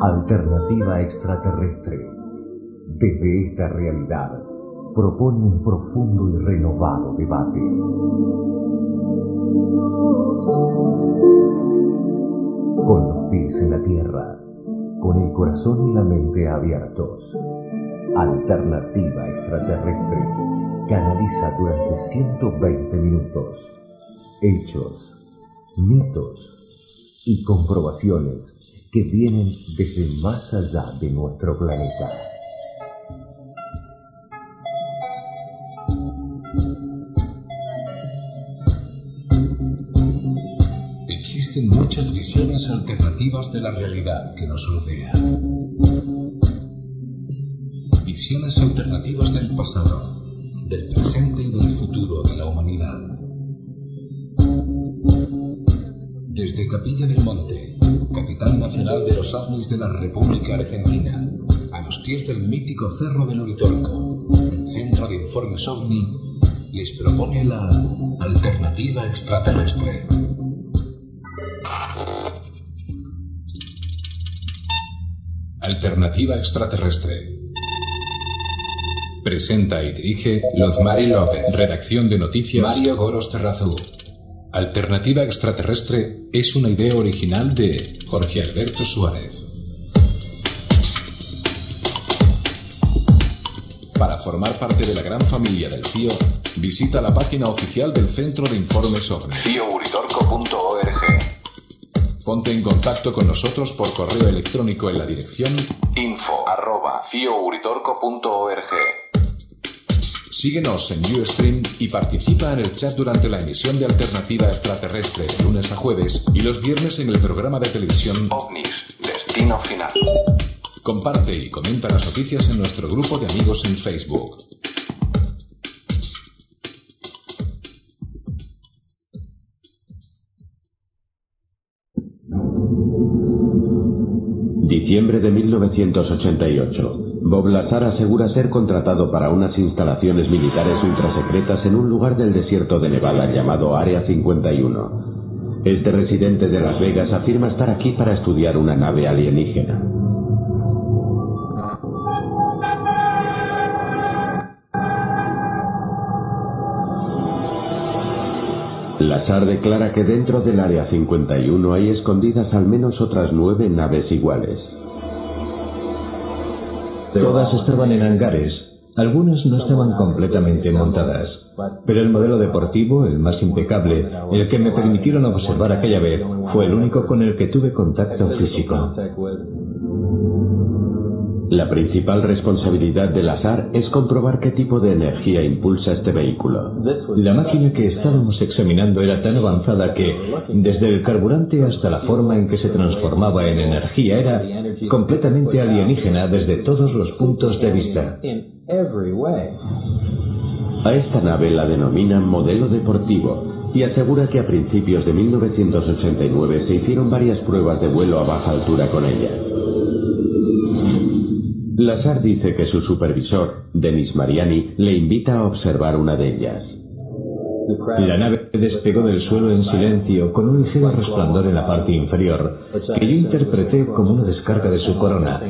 Alternativa extraterrestre. Desde esta realidad propone un profundo y renovado debate. Con los pies en la tierra, con el corazón y la mente abiertos. Alternativa extraterrestre canaliza durante 120 minutos hechos, mitos y comprobaciones que vienen desde más allá de nuestro planeta. Existen muchas visiones alternativas de la realidad que nos rodea. Visiones alternativas del pasado, del presente y del futuro de la humanidad. Desde Capilla del Monte, capital nacional de los ovnis de la República Argentina, a los pies del mítico Cerro del Uritorco, el Centro de Informes OVNI les propone la alternativa extraterrestre. Alternativa extraterrestre. Presenta y dirige Lozmari López. Redacción de noticias Mario Goros Terrazú. Alternativa extraterrestre es una idea original de Jorge Alberto Suárez. Para formar parte de la gran familia del CIO, visita la página oficial del Centro de Informes OVNI. CIOuritorco.org Ponte en contacto con nosotros por correo electrónico en la dirección info@ciouritorco.org. Síguenos en Ustream y participa en el chat durante la emisión de Alternativa Extraterrestre de lunes a jueves y los viernes en el programa de televisión OVNIS, Destino Final. Comparte y comenta las noticias en nuestro grupo de amigos en Facebook. Asegura ser contratado para unas instalaciones militares ultrasecretas en un lugar del desierto de Nevada llamado Área 51. Este residente de Las Vegas afirma estar aquí para estudiar una nave alienígena. Lazar declara que dentro del Área 51 hay escondidas al menos otras nueve naves iguales. Todas estaban en hangares, algunas no estaban completamente montadas, pero el modelo deportivo, el más impecable, el que me permitieron observar aquella vez, fue el único con el que tuve contacto físico. La principal responsabilidad del azar es comprobar qué tipo de energía impulsa este vehículo. La máquina que estábamos examinando era tan avanzada que, desde el carburante hasta la forma en que se transformaba en energía, era completamente alienígena desde todos los puntos de vista. A esta nave la denominan modelo deportivo y asegura que a principios de 1989 se hicieron varias pruebas de vuelo a baja altura con ella. Lazar dice que su supervisor, Denis Mariani, le invita a observar una de ellas. La nave despegó del suelo en silencio con un ligero resplandor en la parte inferior, que yo interpreté como una descarga de su corona,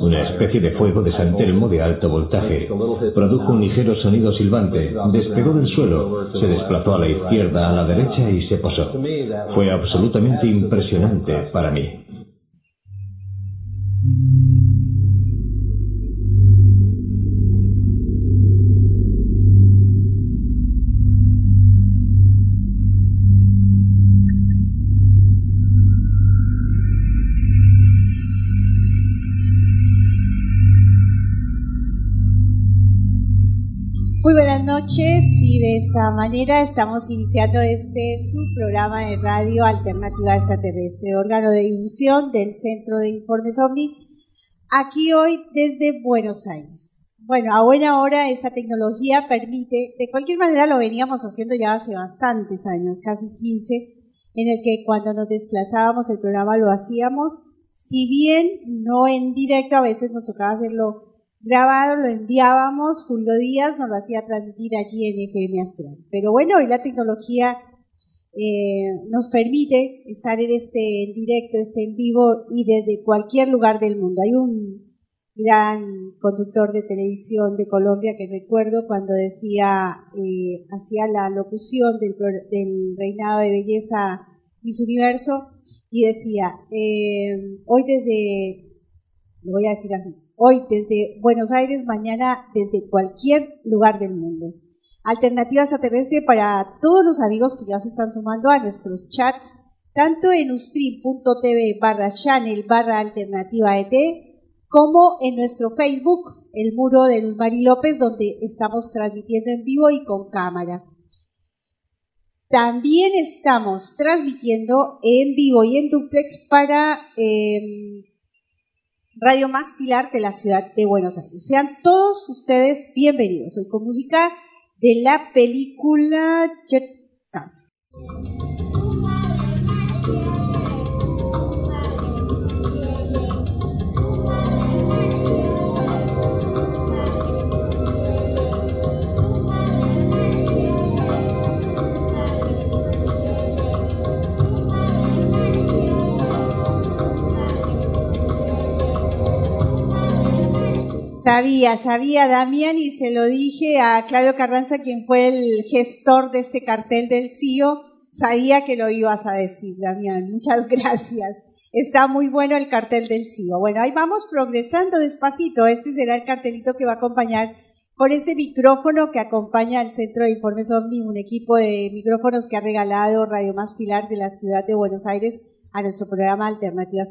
una especie de fuego de San Telmo de alto voltaje. Produjo un ligero sonido silbante, despegó del suelo, se desplazó a la izquierda, a la derecha y se posó. Fue absolutamente impresionante para mí. Muy buenas noches y de esta manera estamos iniciando este su programa de radio Alternativa Extraterrestre, órgano de difusión del Centro de Informes OVNI, aquí hoy desde Buenos Aires. Bueno, a buena hora esta tecnología permite, de cualquier manera lo veníamos haciendo ya hace bastantes años, casi 15, en el que cuando nos desplazábamos el programa lo hacíamos, si bien no en directo, a veces nos tocaba hacerlo grabado, lo enviábamos, Julio Díaz nos lo hacía transmitir allí en FM Astral. Pero bueno, hoy la tecnología eh, nos permite estar en este en directo, este en vivo y desde cualquier lugar del mundo. Hay un gran conductor de televisión de Colombia que recuerdo cuando decía, eh, hacía la locución del, reinado de belleza Miss Universo y decía, eh, hoy desde, lo voy a decir así, hoy desde Buenos Aires, mañana desde cualquier lugar del mundo alternativa extraterrestre para todos los amigos que ya se están sumando a nuestros chats, tanto en ustream.tv barra channel barra alternativa ET, como en nuestro Facebook, el muro de Luz Mari López, donde estamos transmitiendo en vivo y con cámara. También estamos transmitiendo en vivo y en duplex para em, Radio Más Pilar de la ciudad de Buenos Aires. Sean todos ustedes bienvenidos. Hoy con música de la película Jet Sabía, sabía Damián y se lo dije a Claudio Carranza, quien fue el gestor de este cartel del CIO. Sabía que lo ibas a decir, Damián. Muchas gracias. Está muy bueno el cartel del CIO. Bueno, ahí vamos progresando despacito. Este será el cartelito que va a acompañar con este micrófono que acompaña al Centro de Informes OVNI, un equipo de micrófonos que ha regalado Radio Más Pilar de la ciudad de Buenos Aires a nuestro programa Alternativas.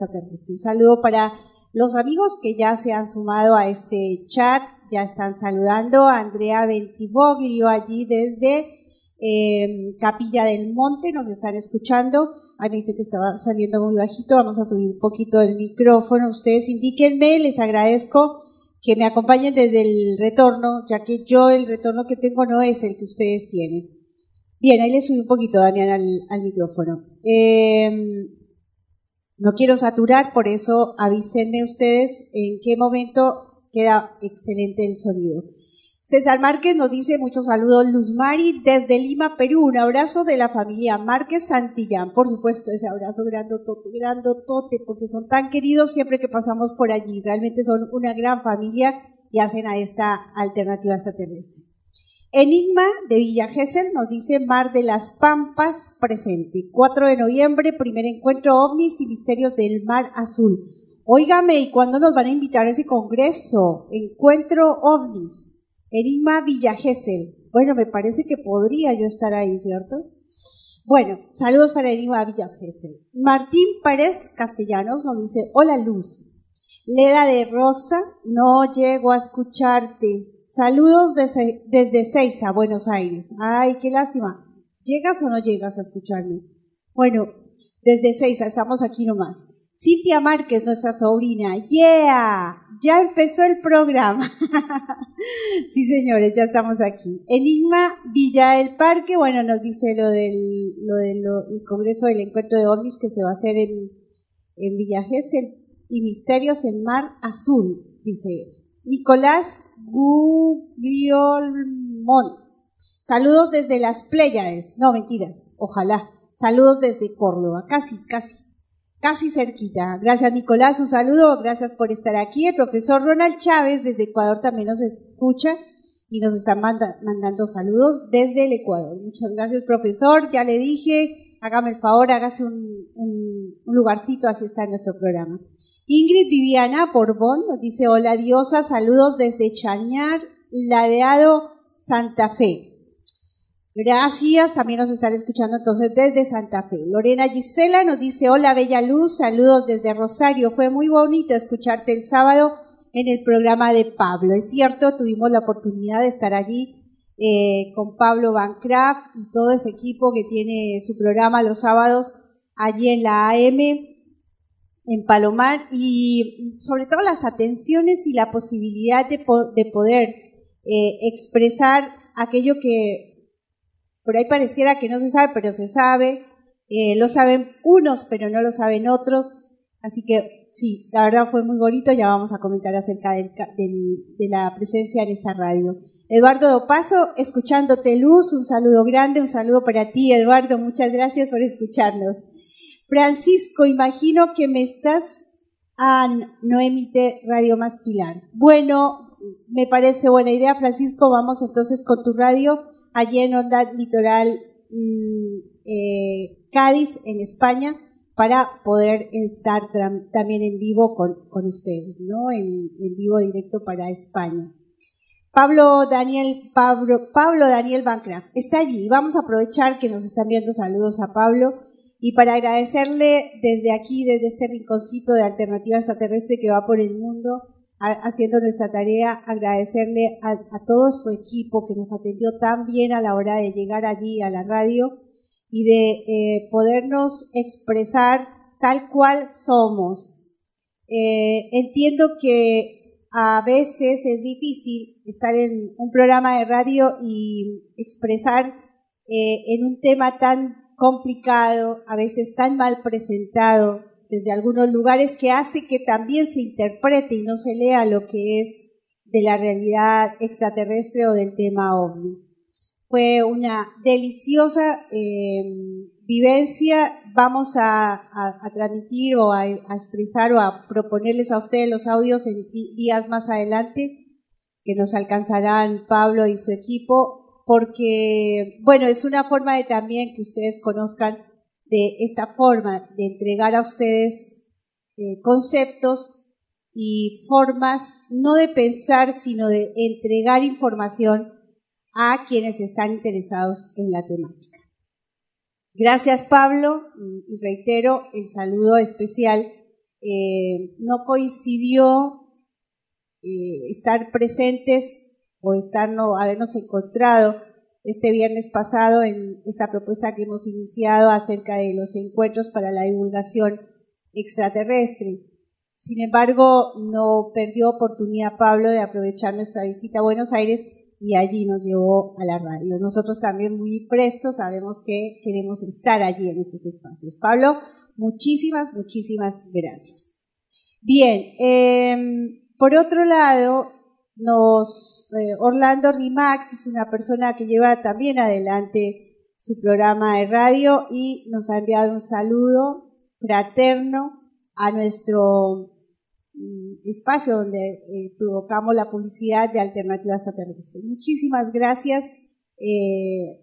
Un saludo para los amigos que ya se han sumado a este chat, ya están saludando a Andrea Ventivoglio allí desde eh, Capilla del Monte, nos están escuchando. Ahí me dice que estaba saliendo muy bajito, vamos a subir un poquito el micrófono. Ustedes indíquenme, les agradezco que me acompañen desde el retorno, ya que yo el retorno que tengo no es el que ustedes tienen. Bien, ahí les subí un poquito, Daniel, al, micrófono. Eh, no quiero saturar, por eso avísenme ustedes en qué momento queda excelente el sonido. César Márquez nos dice muchos saludos, Luz Mari desde Lima, Perú. Un abrazo de la familia Márquez Santillán. Por supuesto, ese abrazo grandotote, grandotote, porque son tan queridos siempre que pasamos por allí. Realmente son una gran familia y hacen a esta alternativa extraterrestre. Enigma de Villa Gesell nos dice Mar de las Pampas presente. 4 de noviembre, primer encuentro ovnis y misterios del mar azul. Óigame, ¿y cuándo nos van a invitar a ese congreso? Encuentro ovnis. Enigma Villa Gesell. Bueno, me parece que podría yo estar ahí, ¿cierto? Bueno, saludos para Enigma Villa Gesell. Martín Pérez Castellanos nos dice, hola Luz. Leda de Rosa, no llego a escucharte. Saludos desde, desde Seiza, Buenos Aires. Ay, qué lástima. ¿Llegas o no llegas a escucharme? Bueno, desde Seiza, estamos aquí nomás. Cintia Márquez, nuestra sobrina. ¡Yeah! Ya empezó el programa. sí, señores, ya estamos aquí. Enigma Villa del Parque, bueno, nos dice lo del, lo del Congreso del Encuentro de OVNIs que se va a hacer en, en Villa Gesell y Misterios en Mar Azul, dice Nicolás Guglielmón. Saludos desde las Pléyades. No, mentiras. Ojalá. Saludos desde Córdoba. Casi, casi. Casi cerquita. Gracias, Nicolás. Un saludo. Gracias por estar aquí. El profesor Ronald Chávez desde Ecuador también nos escucha y nos está mandando saludos desde el Ecuador. Muchas gracias, profesor. Ya le dije, hágame el favor, hágase un, un, lugarcito, así está nuestro programa. Ingrid Viviana Borbón nos dice, hola diosa, saludos desde Chañar, Ladeado, Santa Fe. Gracias, también nos están escuchando entonces desde Santa Fe. Lorena Gisela nos dice, hola Bella Luz, saludos desde Rosario. Fue muy bonito escucharte el sábado en el programa de Pablo. Es cierto, tuvimos la oportunidad de estar allí eh, con Pablo Van y todo ese equipo que tiene su programa los sábados allí en la AM en Palomar y sobre todo las atenciones y la posibilidad de, de poder eh, expresar aquello que por ahí pareciera que no se sabe, pero se sabe, eh, lo saben unos, pero no lo saben otros, así que sí, la verdad fue muy bonito, ya vamos a comentar acerca del, de la presencia en esta radio. Eduardo Dopaso, escuchándote luz, un saludo grande, un saludo para ti, Eduardo, muchas gracias por escucharnos. Francisco, imagino que me estás... Ah, no emite Radio Más Pilar. Bueno, me parece buena idea, Francisco. Vamos entonces con tu radio allí en Onda Litoral mm, eh, Cádiz, en España, para poder estar también en vivo con, con ustedes, ¿no? En, en, vivo directo para España. Pablo Daniel, Pablo, Pablo Daniel Bancraft está allí. Vamos a aprovechar que nos están viendo saludos a Pablo y para agradecerle desde aquí, desde este rinconcito de alternativa extraterrestre que va por el mundo, haciendo nuestra tarea, agradecerle a, todo su equipo que nos atendió tan bien a la hora de llegar allí a la radio y de eh, podernos expresar tal cual somos. Eh, entiendo que a veces es difícil estar en un programa de radio y expresar eh, en un tema tan complicado, a veces tan mal presentado desde algunos lugares que hace que también se interprete y no se lea lo que es de la realidad extraterrestre o del tema ovni. Fue una deliciosa em, vivencia. Vamos a, transmitir o a, expresar o a proponerles a ustedes los audios en días más adelante que nos alcanzarán Pablo y su equipo porque, bueno, es una forma de también que ustedes conozcan de esta forma de entregar a ustedes eh, conceptos y formas, no de pensar, sino de entregar información a quienes están interesados en la temática. Gracias Pablo y reitero el saludo especial. Eh, no coincidió eh, estar presentes o estar, no, habernos encontrado este viernes pasado en esta propuesta que hemos iniciado acerca de los encuentros para la divulgación extraterrestre. Sin embargo, no perdió oportunidad Pablo de aprovechar nuestra visita a Buenos Aires y allí nos llevó a la radio. Nosotros también muy prestos sabemos que queremos estar allí en esos espacios. Pablo, muchísimas, muchísimas gracias. Bien, eh, por otro lado, nos, eh, Orlando Rimax es una persona que lleva también adelante su programa de radio y nos ha enviado un saludo fraterno a nuestro mm, espacio donde eh, provocamos la publicidad de alternativas extraterrestres. Muchísimas gracias, eh,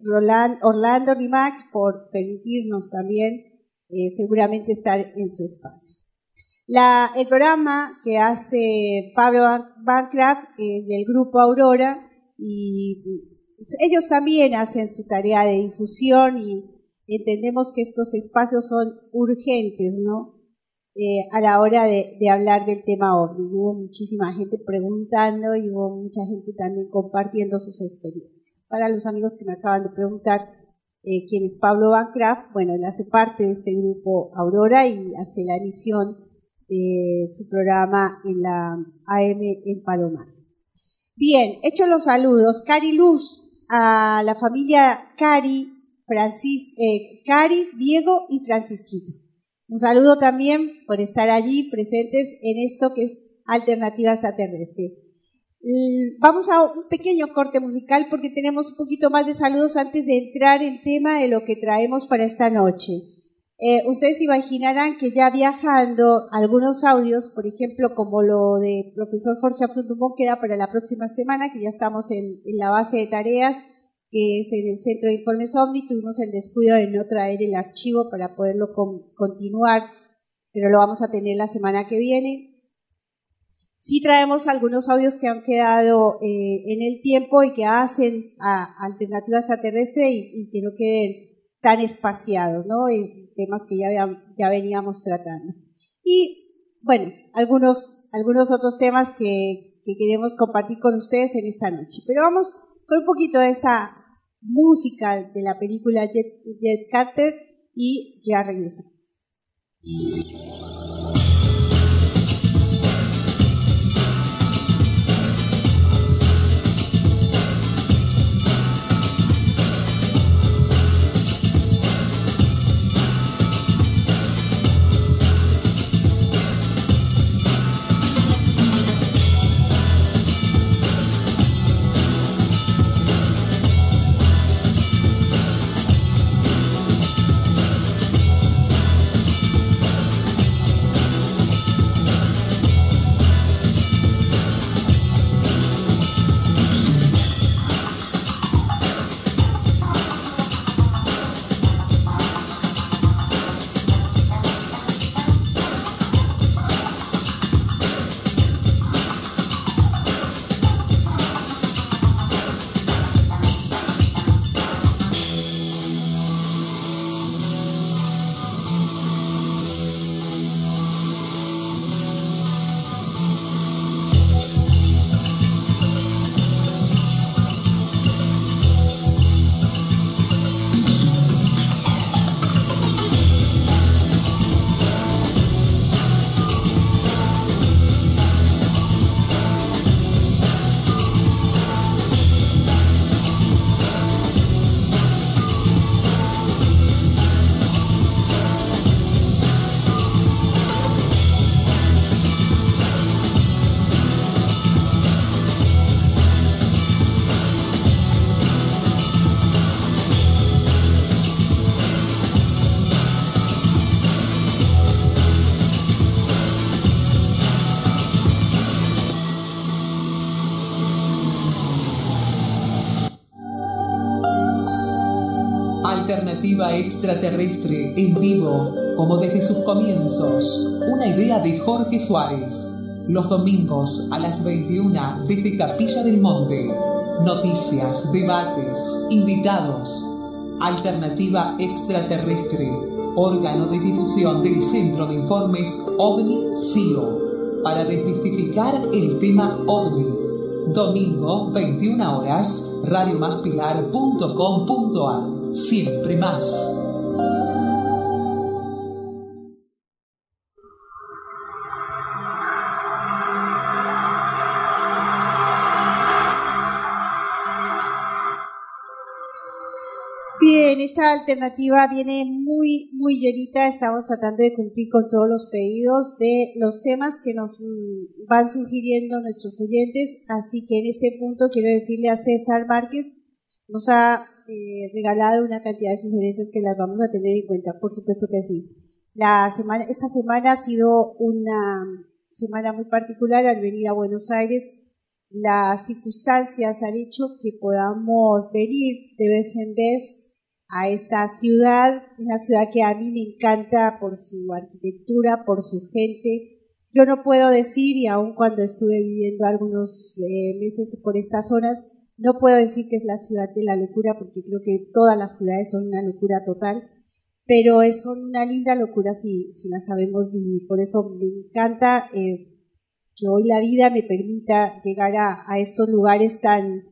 Orlando Rimax, por permitirnos también seguramente estar en su espacio el programa que hace Pablo Bancraft es del grupo Aurora y ellos también hacen su tarea de difusión y entendemos que estos espacios son urgentes, ¿no? Eh, a la hora de, hablar del tema OVNI. Hubo muchísima gente preguntando y hubo mucha gente también compartiendo sus experiencias. Para los amigos que me acaban de preguntar eh, quién es Pablo Bancraft, bueno, él hace parte de este grupo Aurora y hace la emisión de su programa en la AM en Palomar. Bien, hecho los saludos, Cari Luz, a la familia Cari, Francis, eh, Cari, Diego y Francisquito. Un saludo también por estar allí presentes en esto que es Alternativa Extraterrestre. Vamos a un pequeño corte musical porque tenemos un poquito más de saludos antes de entrar en tema de lo que traemos para esta noche. Eh, ustedes imaginarán que ya viajando algunos audios, por ejemplo, como lo de profesor Jorge Afruntumón, queda para la próxima semana, que ya estamos en, la base de tareas, que es en el Centro de Informes OVNI. Tuvimos el descuido de no traer el archivo para poderlo continuar, pero lo vamos a tener la semana que viene. Sí traemos algunos audios que han quedado eh, en el tiempo y que hacen a, alternativa extraterrestre y, y que no queden tan espaciados, ¿no? temas que ya, ya veníamos tratando. Y bueno, algunos, algunos otros temas que, que queremos compartir con ustedes en esta noche. Pero vamos con un poquito de esta música de la película Jet, Jet Carter y ya regresamos. Alternativa extraterrestre en vivo, como desde sus comienzos. Una idea de Jorge Suárez. Los domingos a las 21 desde Capilla del Monte. Noticias, debates, invitados. Alternativa extraterrestre. Órgano de difusión del Centro de Informes OVNI-CIO. Para desmistificar el tema OVNI Domingo, 21 horas, radiomaspilar.com.ar. Siempre más. Bien, esta alternativa viene muy, muy llenita. Estamos tratando de cumplir con todos los pedidos de los temas que nos mm, van sugiriendo nuestros oyentes. Así que en este punto quiero decirle a César Márquez, nos ha eh, regalado una cantidad de sugerencias que las vamos a tener en cuenta. Por supuesto que sí. La semana, esta semana ha sido una semana muy particular al venir a Buenos Aires. Las circunstancias han hecho que podamos venir de vez en vez a esta ciudad, una ciudad que a mí me encanta por su arquitectura, por su gente. Yo no puedo decir, y aun cuando estuve viviendo algunos eh, meses por estas zonas, no puedo decir que es la ciudad de la locura, porque creo que todas las ciudades son una locura total, pero son una linda locura si, si la sabemos vivir. Por eso me encanta eh, que hoy la vida me permita llegar a, estos lugares tan,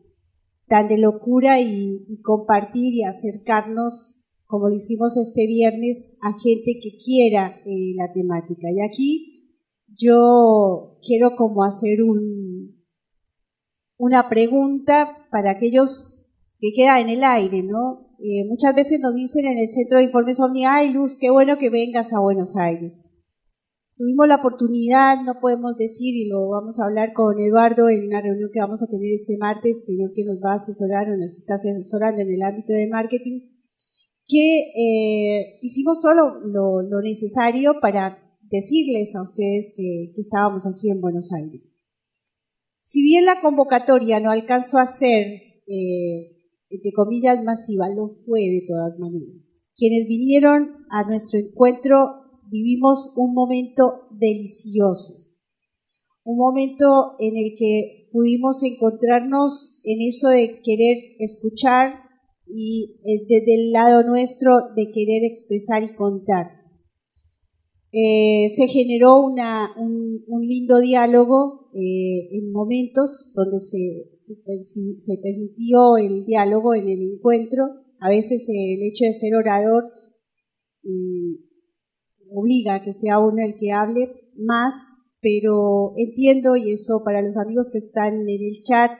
tan de locura y, compartir y acercarnos, como lo hicimos este viernes, a gente que quiera eh, la temática. Y aquí yo quiero como hacer un, una pregunta para aquellos que quedan en el aire, ¿no? Eh, muchas veces nos dicen en el Centro de Informes Omni, ay Luz, qué bueno que vengas a Buenos Aires. Tuvimos la oportunidad, no podemos decir, y lo vamos a hablar con Eduardo en una reunión que vamos a tener este martes, señor que nos va a asesorar o nos está asesorando en el ámbito de marketing, que eh, hicimos todo lo, necesario para decirles a ustedes que, estábamos aquí en Buenos Aires. Si bien la convocatoria no alcanzó a ser, eh, entre comillas, masiva, lo fue de todas maneras. Quienes vinieron a nuestro encuentro vivimos un momento delicioso, un momento en el que pudimos encontrarnos en eso de querer escuchar y eh, desde el lado nuestro de querer expresar y contar. Eh, se generó un, lindo diálogo eh, en momentos donde se, permitió el diálogo en el encuentro. A veces el hecho de ser orador mm, obliga a que sea uno el que hable más, pero entiendo, y eso para los amigos que están en el chat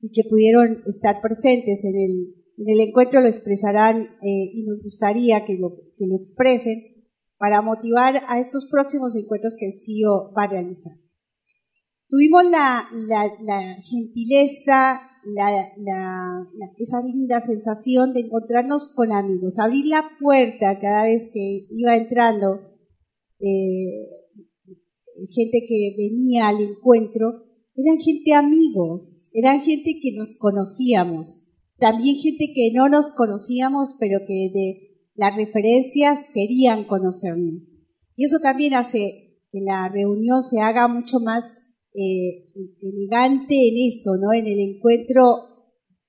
y que pudieron estar presentes en el, en el encuentro, lo expresarán eh, y nos gustaría que lo, que lo expresen para motivar a estos próximos encuentros que el CIO va a realizar. Tuvimos la, gentileza, esa linda sensación de encontrarnos con amigos, abrir la puerta cada vez que iba entrando eh, gente que venía al encuentro, eran gente amigos, eran gente que nos conocíamos, también gente que no nos conocíamos, pero que de las referencias querían conocernos. Y eso también hace que la reunión se haga mucho más eh, elegante en eso, ¿no? En el encuentro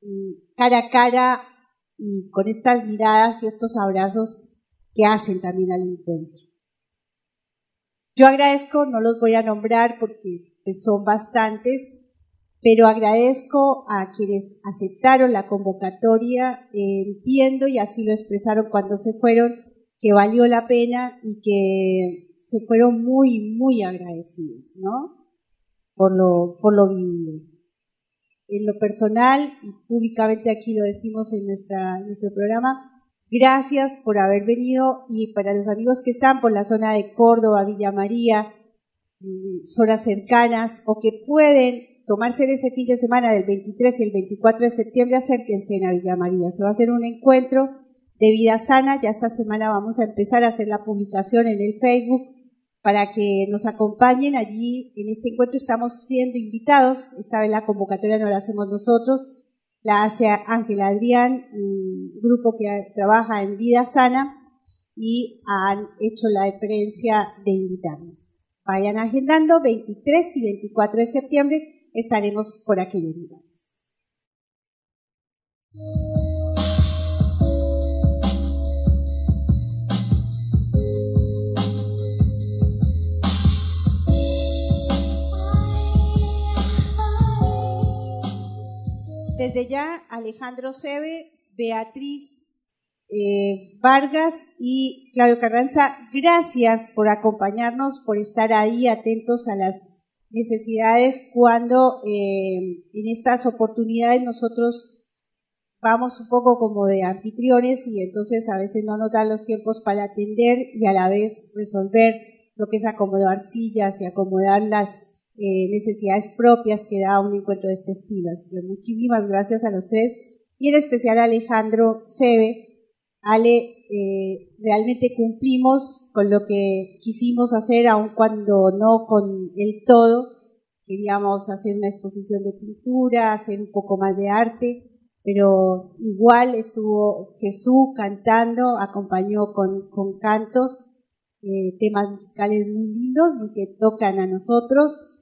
mm, cara a cara y con estas miradas y estos abrazos que hacen también al encuentro. Yo agradezco, no los voy a nombrar porque pues, son bastantes, pero agradezco a quienes aceptaron la convocatoria, entiendo y así lo expresaron cuando se fueron, que valió la pena y que se fueron muy, muy agradecidos, ¿no? Por lo, por lo vivido. En lo personal, y públicamente aquí lo decimos en nuestra, nuestro programa, Gracias por haber venido y para los amigos que están por la zona de Córdoba, Villa María, mm, zonas cercanas o que pueden tomarse ese fin de semana del 23 y el 24 de septiembre, acérquense a Villa María. Se va a hacer un encuentro de vida sana. Ya esta semana vamos a empezar a hacer la publicación en el Facebook para que nos acompañen allí. En este encuentro estamos siendo invitados. Esta vez la convocatoria no la hacemos nosotros la hace Ángela Adrián, un grupo que trabaja en vida sana y han hecho la diferencia de invitarnos. Vayan agendando, 23 y 24 de septiembre estaremos por aquellos lugares. Desde ya, Alejandro Sebe, Beatriz eh, Vargas y Claudio Carranza, gracias por acompañarnos, por estar ahí atentos a las necesidades cuando eh, en estas oportunidades nosotros vamos un poco como de anfitriones y entonces a veces no nos dan los tiempos para atender y a la vez resolver lo que es acomodar sillas y acomodar las eh, necesidades propias que da un encuentro de este estilo. Así que muchísimas gracias a los tres y en especial a Alejandro Sebe. Ale, eh, realmente cumplimos con lo que quisimos hacer, aun cuando no con el todo. Queríamos hacer una exposición de pintura, hacer un poco más de arte, pero igual estuvo Jesús cantando, acompañó con, con cantos, eh, temas musicales muy lindos, muy que tocan a nosotros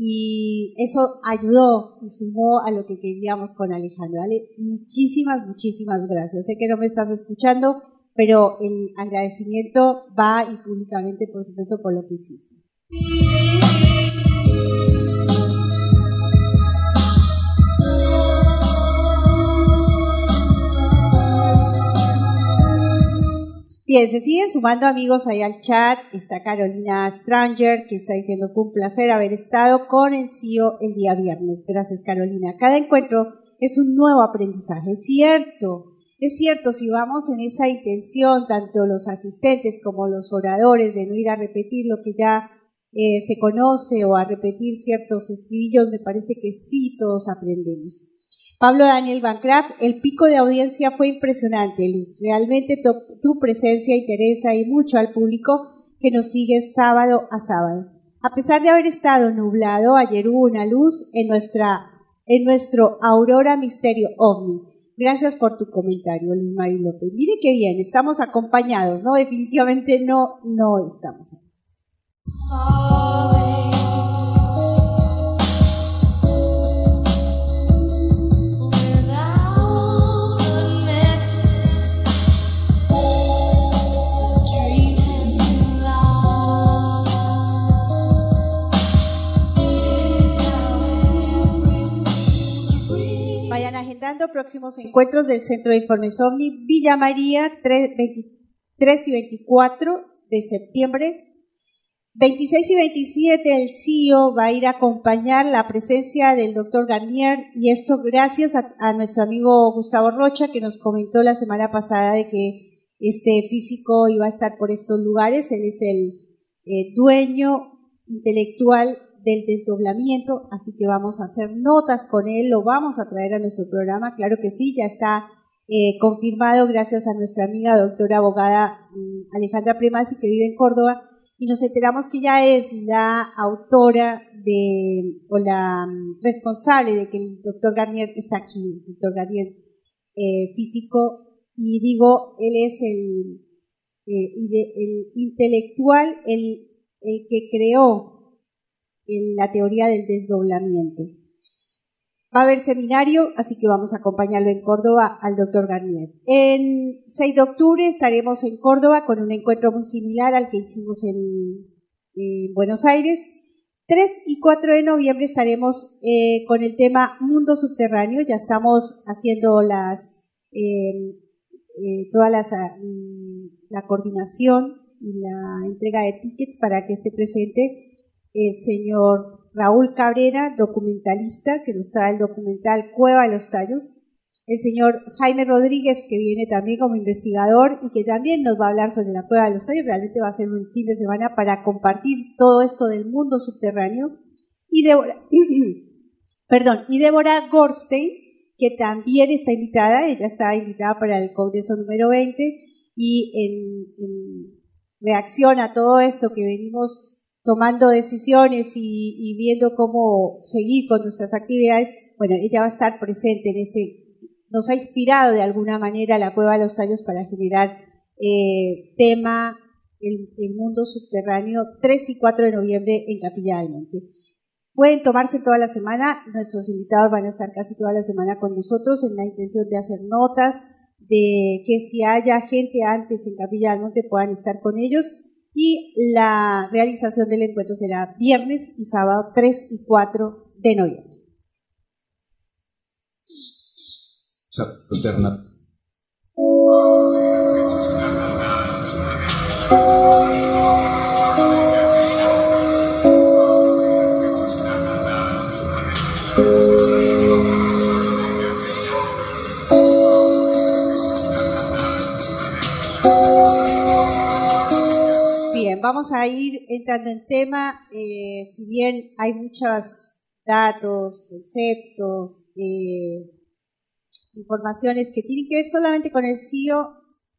y eso ayudó y sumó a lo que queríamos con Alejandro. ¿vale? Muchísimas, muchísimas gracias. Sé que no me estás escuchando, pero el agradecimiento va y públicamente, por supuesto, por lo que hiciste. Bien, se siguen sumando amigos ahí al chat. Está Carolina Stranger, que está diciendo fue un placer haber estado con el CEO el día viernes. Gracias, Carolina. Cada encuentro es un nuevo aprendizaje. Es cierto, es cierto, si vamos en esa intención, tanto los asistentes como los oradores, de no ir a repetir lo que ya eh, se conoce o a repetir ciertos estribillos, me parece que sí todos aprendemos. Pablo Daniel Bancraft, el pico de audiencia fue impresionante, Luz. Realmente tu, presencia interesa y mucho al público que nos sigue sábado a sábado. A pesar de haber estado nublado, ayer hubo una luz en nuestra, en nuestro Aurora Misterio OVNI. Gracias por tu comentario, Luis Mari López. Mire qué bien, estamos acompañados, ¿no? Definitivamente no, no estamos solos. Agendando próximos encuentros del Centro de Informes OVNI Villa María 3, y 24 de septiembre. 26 y 27 el CIO va a ir a acompañar la presencia del doctor Garnier y esto gracias a, nuestro amigo Gustavo Rocha que nos comentó la semana pasada de que este físico iba a estar por estos lugares. Él es el eh, dueño intelectual del desdoblamiento, así que vamos a hacer notas con él, lo vamos a traer a nuestro programa, claro que sí, ya está eh, confirmado gracias a nuestra amiga doctora abogada mm, Alejandra Premasi que vive en Córdoba y nos enteramos que ya es la autora de, o la mm, responsable de que el doctor Garnier está aquí, el doctor Garnier eh, físico, y digo, él es el, eh, el intelectual, el, el que creó en la teoría del desdoblamiento. Va a haber seminario, así que vamos a acompañarlo en Córdoba al doctor Garnier. En 6 de octubre estaremos en Córdoba con un encuentro muy similar al que hicimos en, Buenos Aires. 3 y 4 de noviembre estaremos eh, con el tema Mundo Subterráneo. Ya estamos haciendo las, eh, eh, todas las, mm, la coordinación y la entrega de tickets para que esté presente el señor Raúl Cabrera, documentalista, que nos trae el documental Cueva de los Tallos, el señor Jaime Rodríguez, que viene también como investigador y que también nos va a hablar sobre la Cueva de los Tallos, realmente va a ser un fin de semana para compartir todo esto del mundo subterráneo, y Débora, perdón, y Gorstein, que también está invitada, ella está invitada para el Congreso número 20, y en reacción a todo esto que venimos tomando decisiones y, viendo cómo seguir con nuestras actividades, bueno, ella va a estar presente en este, nos ha inspirado de alguna manera la Cueva de los Tallos para generar eh, tema el, el, mundo subterráneo 3 y 4 de noviembre en Capilla del Monte. Pueden tomarse toda la semana, nuestros invitados van a estar casi toda la semana con nosotros en la intención de hacer notas, de que si haya gente antes en Capilla del Monte puedan estar con ellos y la realización del encuentro será viernes y sábado 3 y 4 de noviembre. Bien, vamos a ir entrando en tema, eh, si bien hay muchos datos, conceptos, eh, informaciones que tienen que ver solamente con el CIO,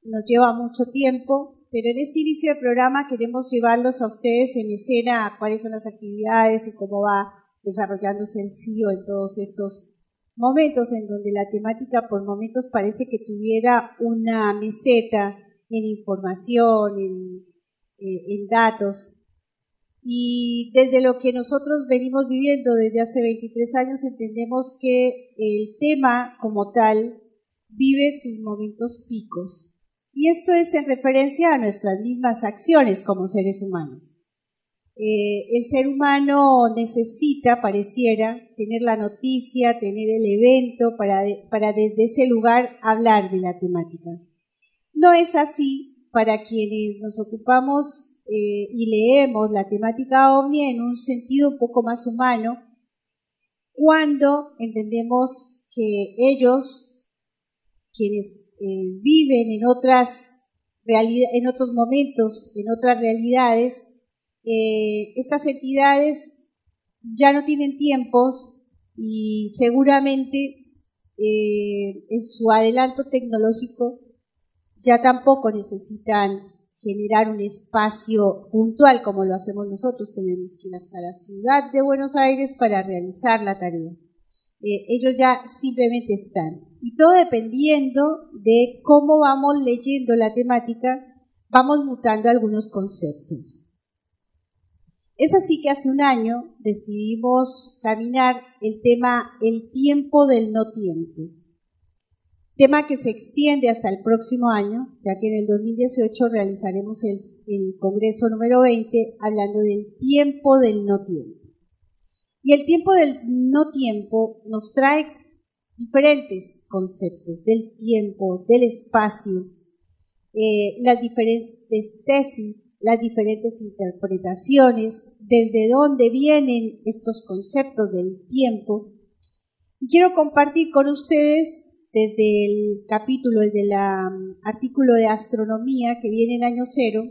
nos lleva mucho tiempo, pero en este inicio de programa queremos llevarlos a ustedes en escena cuáles son las actividades y cómo va desarrollándose el CIO en todos estos momentos en donde la temática por momentos parece que tuviera una meseta en información, en, eh, en datos, y desde lo que nosotros venimos viviendo desde hace 23 años, entendemos que el tema como tal vive sus momentos picos. Y esto es en referencia a nuestras mismas acciones como seres humanos. Eh, el ser humano necesita, pareciera, tener la noticia, tener el evento para, para desde ese lugar hablar de la temática. No es así para quienes nos ocupamos eh, y leemos la temática ovni en un sentido un poco más humano, cuando entendemos que ellos, quienes eh, viven en otras en otros momentos, en otras realidades, eh, estas entidades ya no tienen tiempos y seguramente en su adelanto tecnológico ya tampoco necesitan generar un espacio puntual como lo hacemos nosotros, tenemos que ir hasta la ciudad de Buenos Aires para realizar la tarea. Eh, ellos ya simplemente están. Y todo dependiendo de cómo vamos leyendo la temática, vamos mutando algunos conceptos. Es así que hace un año decidimos caminar el tema el tiempo del no tiempo tema que se extiende hasta el próximo año, ya que en el 2018 realizaremos el, Congreso número 20 hablando del tiempo del no tiempo. Y el tiempo del no tiempo nos trae diferentes conceptos del tiempo, del espacio, eh, las diferentes tesis, las diferentes interpretaciones, desde dónde vienen estos conceptos del tiempo. Y quiero compartir con ustedes desde el capítulo, desde el artículo de astronomía que viene en año cero,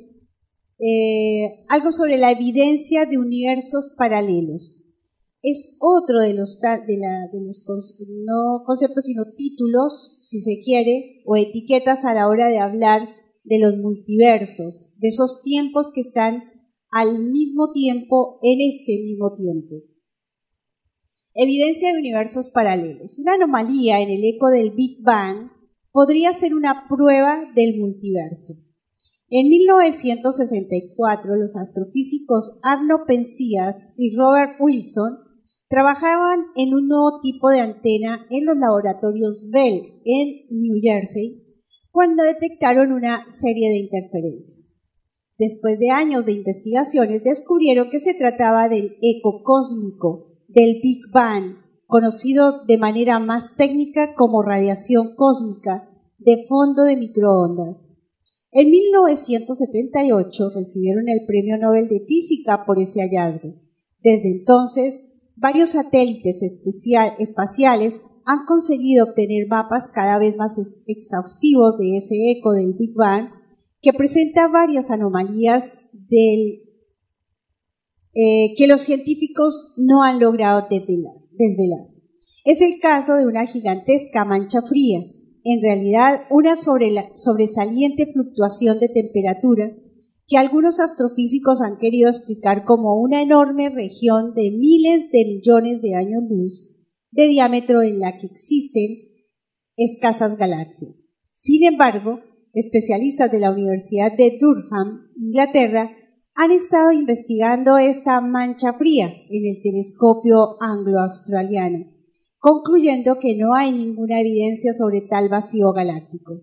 eh, algo sobre la evidencia de universos paralelos. Es otro de los, de los no conceptos, sino títulos, si se quiere, o etiquetas a la hora de hablar de los multiversos, de esos tiempos que están al mismo tiempo en este mismo tiempo. Evidencia de universos paralelos. Una anomalía en el eco del Big Bang podría ser una prueba del multiverso. En 1964, los astrofísicos Arno Penzias y Robert Wilson trabajaban en un nuevo tipo de antena en los laboratorios Bell en New Jersey cuando detectaron una serie de interferencias. Después de años de investigaciones, descubrieron que se trataba del eco cósmico del Big Bang, conocido de manera más técnica como radiación cósmica de fondo de microondas. En 1978 recibieron el Premio Nobel de Física por ese hallazgo. Desde entonces, varios satélites espaciales han conseguido obtener mapas cada vez más exhaustivos de ese eco del Big Bang que presenta varias anomalías del eh, que los científicos no han logrado desvelar. Es el caso de una gigantesca mancha fría, en realidad una sobresaliente fluctuación de temperatura que algunos astrofísicos han querido explicar como una enorme región de miles de millones de años luz de diámetro en la que existen escasas galaxias. Sin embargo, especialistas de la Universidad de Durham, Inglaterra, han estado investigando esta mancha fría en el telescopio anglo-australiano, concluyendo que no hay ninguna evidencia sobre tal vacío galáctico.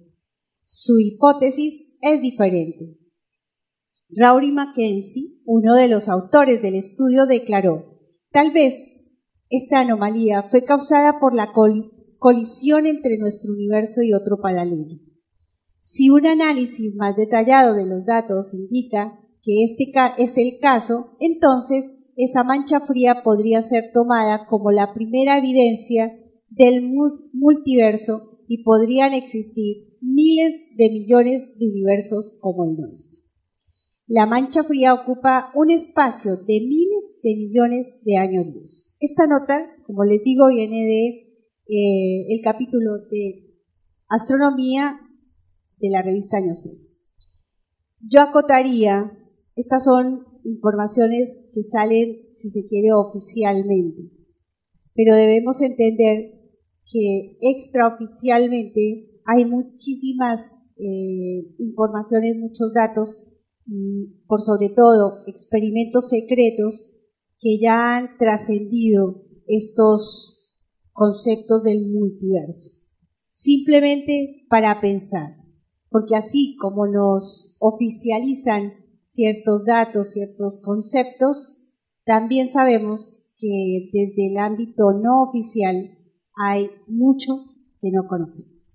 Su hipótesis es diferente. Rory Mackenzie, uno de los autores del estudio, declaró, tal vez esta anomalía fue causada por la colisión entre nuestro universo y otro paralelo. Si un análisis más detallado de los datos indica que este es el caso, entonces esa mancha fría podría ser tomada como la primera evidencia del multiverso y podrían existir miles de millones de universos como el nuestro. La mancha fría ocupa un espacio de miles de millones de años luz. Esta nota, como les digo, viene de eh, el capítulo de astronomía de la revista Año Yo acotaría, estas son informaciones que salen, si se quiere, oficialmente, pero debemos entender que extraoficialmente hay muchísimas eh, informaciones, muchos datos y por sobre todo experimentos secretos que ya han trascendido estos conceptos del multiverso. Simplemente para pensar porque así como nos oficializan ciertos datos, ciertos conceptos, también sabemos que desde el ámbito no oficial hay mucho que no conocemos.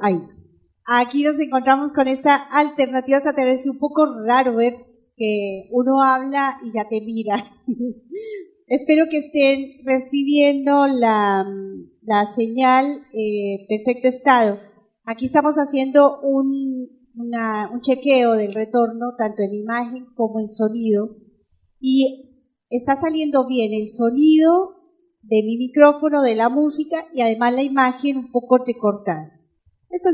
Ahí. Aquí nos encontramos con esta alternativa extraterrestre. Un poco raro ver que uno habla y ya te mira. Espero que estén recibiendo la, la señal eh, perfecto estado. Aquí estamos haciendo un, un chequeo del retorno, tanto en imagen como en sonido. Y está saliendo bien el sonido de mi micrófono, de la música y además la imagen un poco recortada. Esto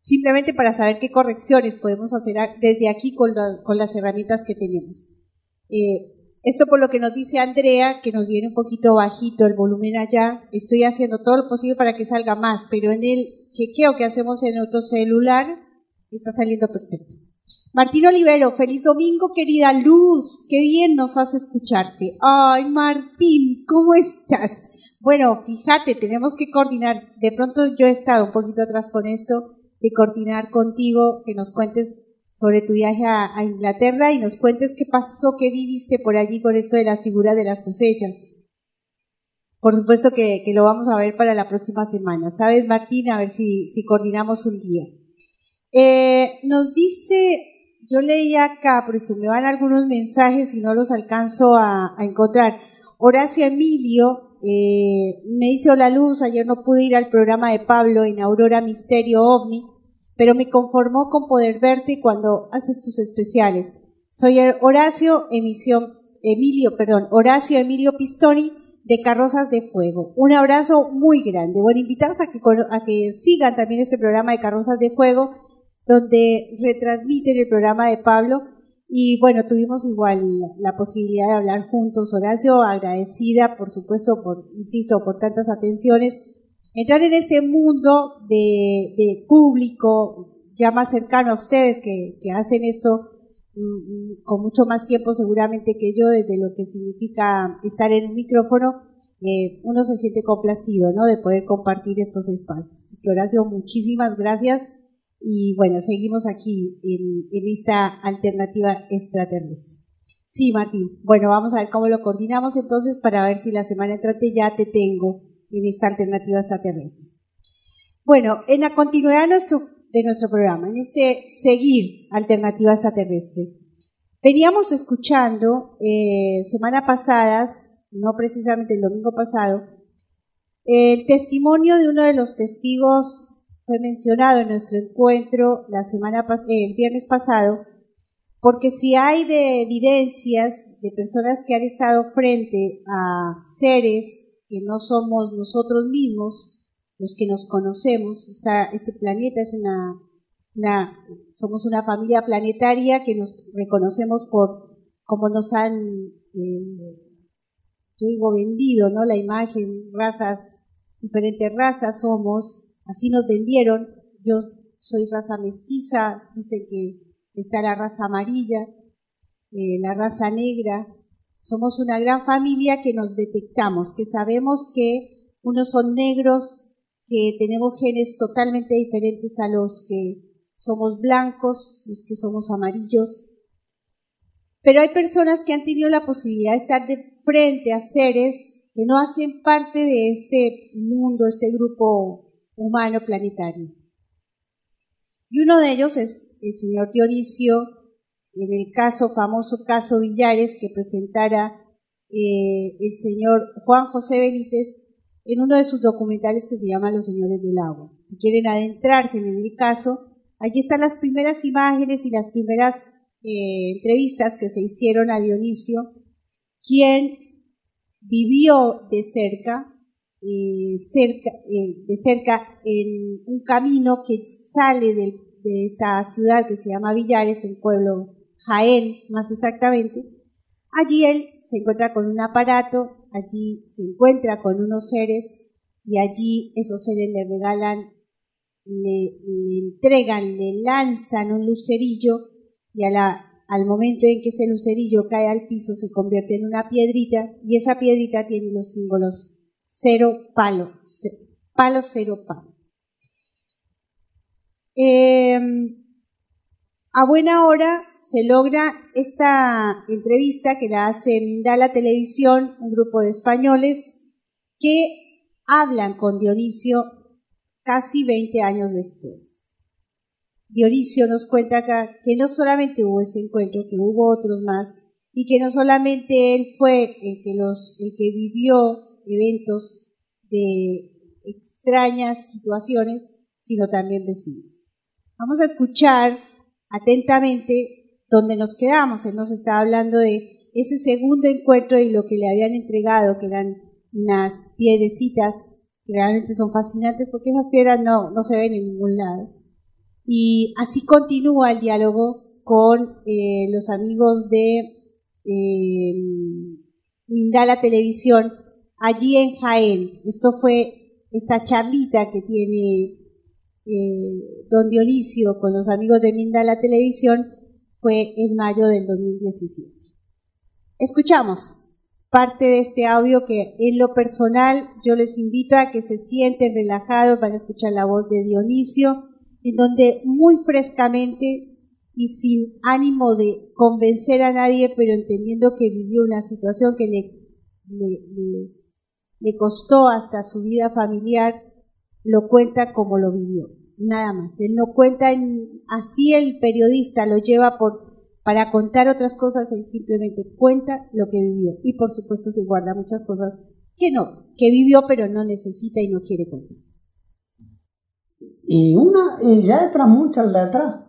simplemente para saber qué correcciones podemos hacer desde aquí con, las herramientas que tenemos. Eh, esto por lo que nos dice Andrea, que nos viene un poquito bajito el volumen allá. Estoy haciendo todo lo posible para que salga más, pero en el chequeo que hacemos en otro celular está saliendo perfecto. Martín Olivero, feliz domingo, querida Luz. Qué bien nos hace escucharte. Ay, Martín, ¿cómo estás? Bueno, fíjate, tenemos que coordinar. De pronto yo he estado un poquito atrás con esto, de coordinar contigo, que nos cuentes sobre tu viaje a, Inglaterra y nos cuentes qué pasó, qué viviste por allí con esto de las figuras de las cosechas. Por supuesto que, lo vamos a ver para la próxima semana. ¿Sabes, Martín? A ver si, coordinamos un día. Eh, nos dice, yo leí acá, por si me van algunos mensajes y no los alcanzo a, encontrar. Horacio Emilio eh, me dice, hola Luz, ayer no pude ir al programa de Pablo en Aurora Misterio OVNI pero me conformó con poder verte cuando haces tus especiales. Soy Horacio Emisión, Emilio, perdón, Horacio Emilio Pistoni de Carrozas de Fuego. Un abrazo muy grande. Bueno, invitados a que, a que sigan también este programa de Carrozas de Fuego, donde retransmiten el programa de Pablo. Y bueno, tuvimos igual la posibilidad de hablar juntos. Horacio, agradecida, por supuesto, por, insisto, por tantas atenciones entrar en este mundo de, público ya más cercano a ustedes que, hacen esto mm, mm, con mucho más tiempo seguramente que yo desde lo que significa estar en un micrófono, eh, uno se siente complacido, ¿no? De poder compartir estos espacios. que Horacio, muchísimas gracias y bueno, seguimos aquí en, en esta alternativa extraterrestre. Sí, Martín. Bueno, vamos a ver cómo lo coordinamos entonces para ver si la semana entrante ya te tengo en esta alternativa extraterrestre. Bueno, en la continuidad de nuestro, de nuestro programa, en este seguir alternativa extraterrestre, veníamos escuchando eh, semana pasadas, no precisamente el domingo pasado, el testimonio de uno de los testigos fue mencionado en nuestro encuentro la semana el viernes pasado, porque si hay de evidencias de personas que han estado frente a seres que no somos nosotros mismos los que nos conocemos. este planeta es una, una, somos una familia planetaria que nos reconocemos por cómo nos han, eh, yo digo, vendido, ¿no? La imagen, razas, diferentes razas somos, así nos vendieron. Yo soy raza mestiza, dicen que está la raza amarilla, eh, la raza negra, somos una gran familia que nos detectamos, que sabemos que unos son negros, que tenemos genes totalmente diferentes a los que somos blancos, los que somos amarillos. Pero hay personas que han tenido la posibilidad de estar de frente a seres que no hacen parte de este mundo, este grupo humano planetario. Y uno de ellos es el señor Dionisio en el caso, famoso caso Villares que presentara eh, el señor Juan José Benítez en uno de sus documentales que se llama Los Señores del Agua. Si quieren adentrarse en el caso, allí están las primeras imágenes y las primeras eh, entrevistas que se hicieron a Dionisio, quien vivió de cerca, eh, cerca de cerca en un camino que sale de esta ciudad que se llama Villares, un pueblo Jaén más exactamente, allí él se encuentra con un aparato, allí se encuentra con unos seres y allí esos seres le regalan, le, entregan, le lanzan un lucerillo y al momento en que ese lucerillo cae al piso se convierte en una piedrita y esa piedrita tiene los símbolos cero palo, palo cero palo. Eh, a buena hora se logra esta entrevista que la hace Mindala Televisión, un grupo de españoles que hablan con Dionisio casi 20 años después. Dionisio nos cuenta acá que no solamente hubo ese encuentro, que hubo otros más, y que no solamente él fue el que vivió eventos de extrañas situaciones, sino también vecinos. Vamos a escuchar atentamente donde nos quedamos. Él nos está hablando de ese segundo encuentro y lo que le habían entregado, que eran unas piedrecitas que realmente son fascinantes porque esas piedras no, no se ven en ningún lado. Y así continúa el diálogo con eh, los amigos de eh, Mindala Televisión allí en Jaén. Esto fue esta charlita que tiene eh, don Dionisio con los amigos de Mindala Televisión fue en mayo del 2017. Escuchamos parte de este audio que en lo personal yo les invito a que se sienten relajados, para escuchar la voz de Dionisio, en donde muy frescamente y sin ánimo de convencer a nadie, pero entendiendo que vivió una situación que le, costó hasta su vida familiar, lo cuenta como lo vivió, nada más. Él no cuenta en, así el periodista lo lleva para contar otras cosas, él simplemente cuenta lo que vivió. Y por supuesto se guarda muchas cosas que no, que vivió pero no necesita y no quiere contar. Y una y letras, muchas letras,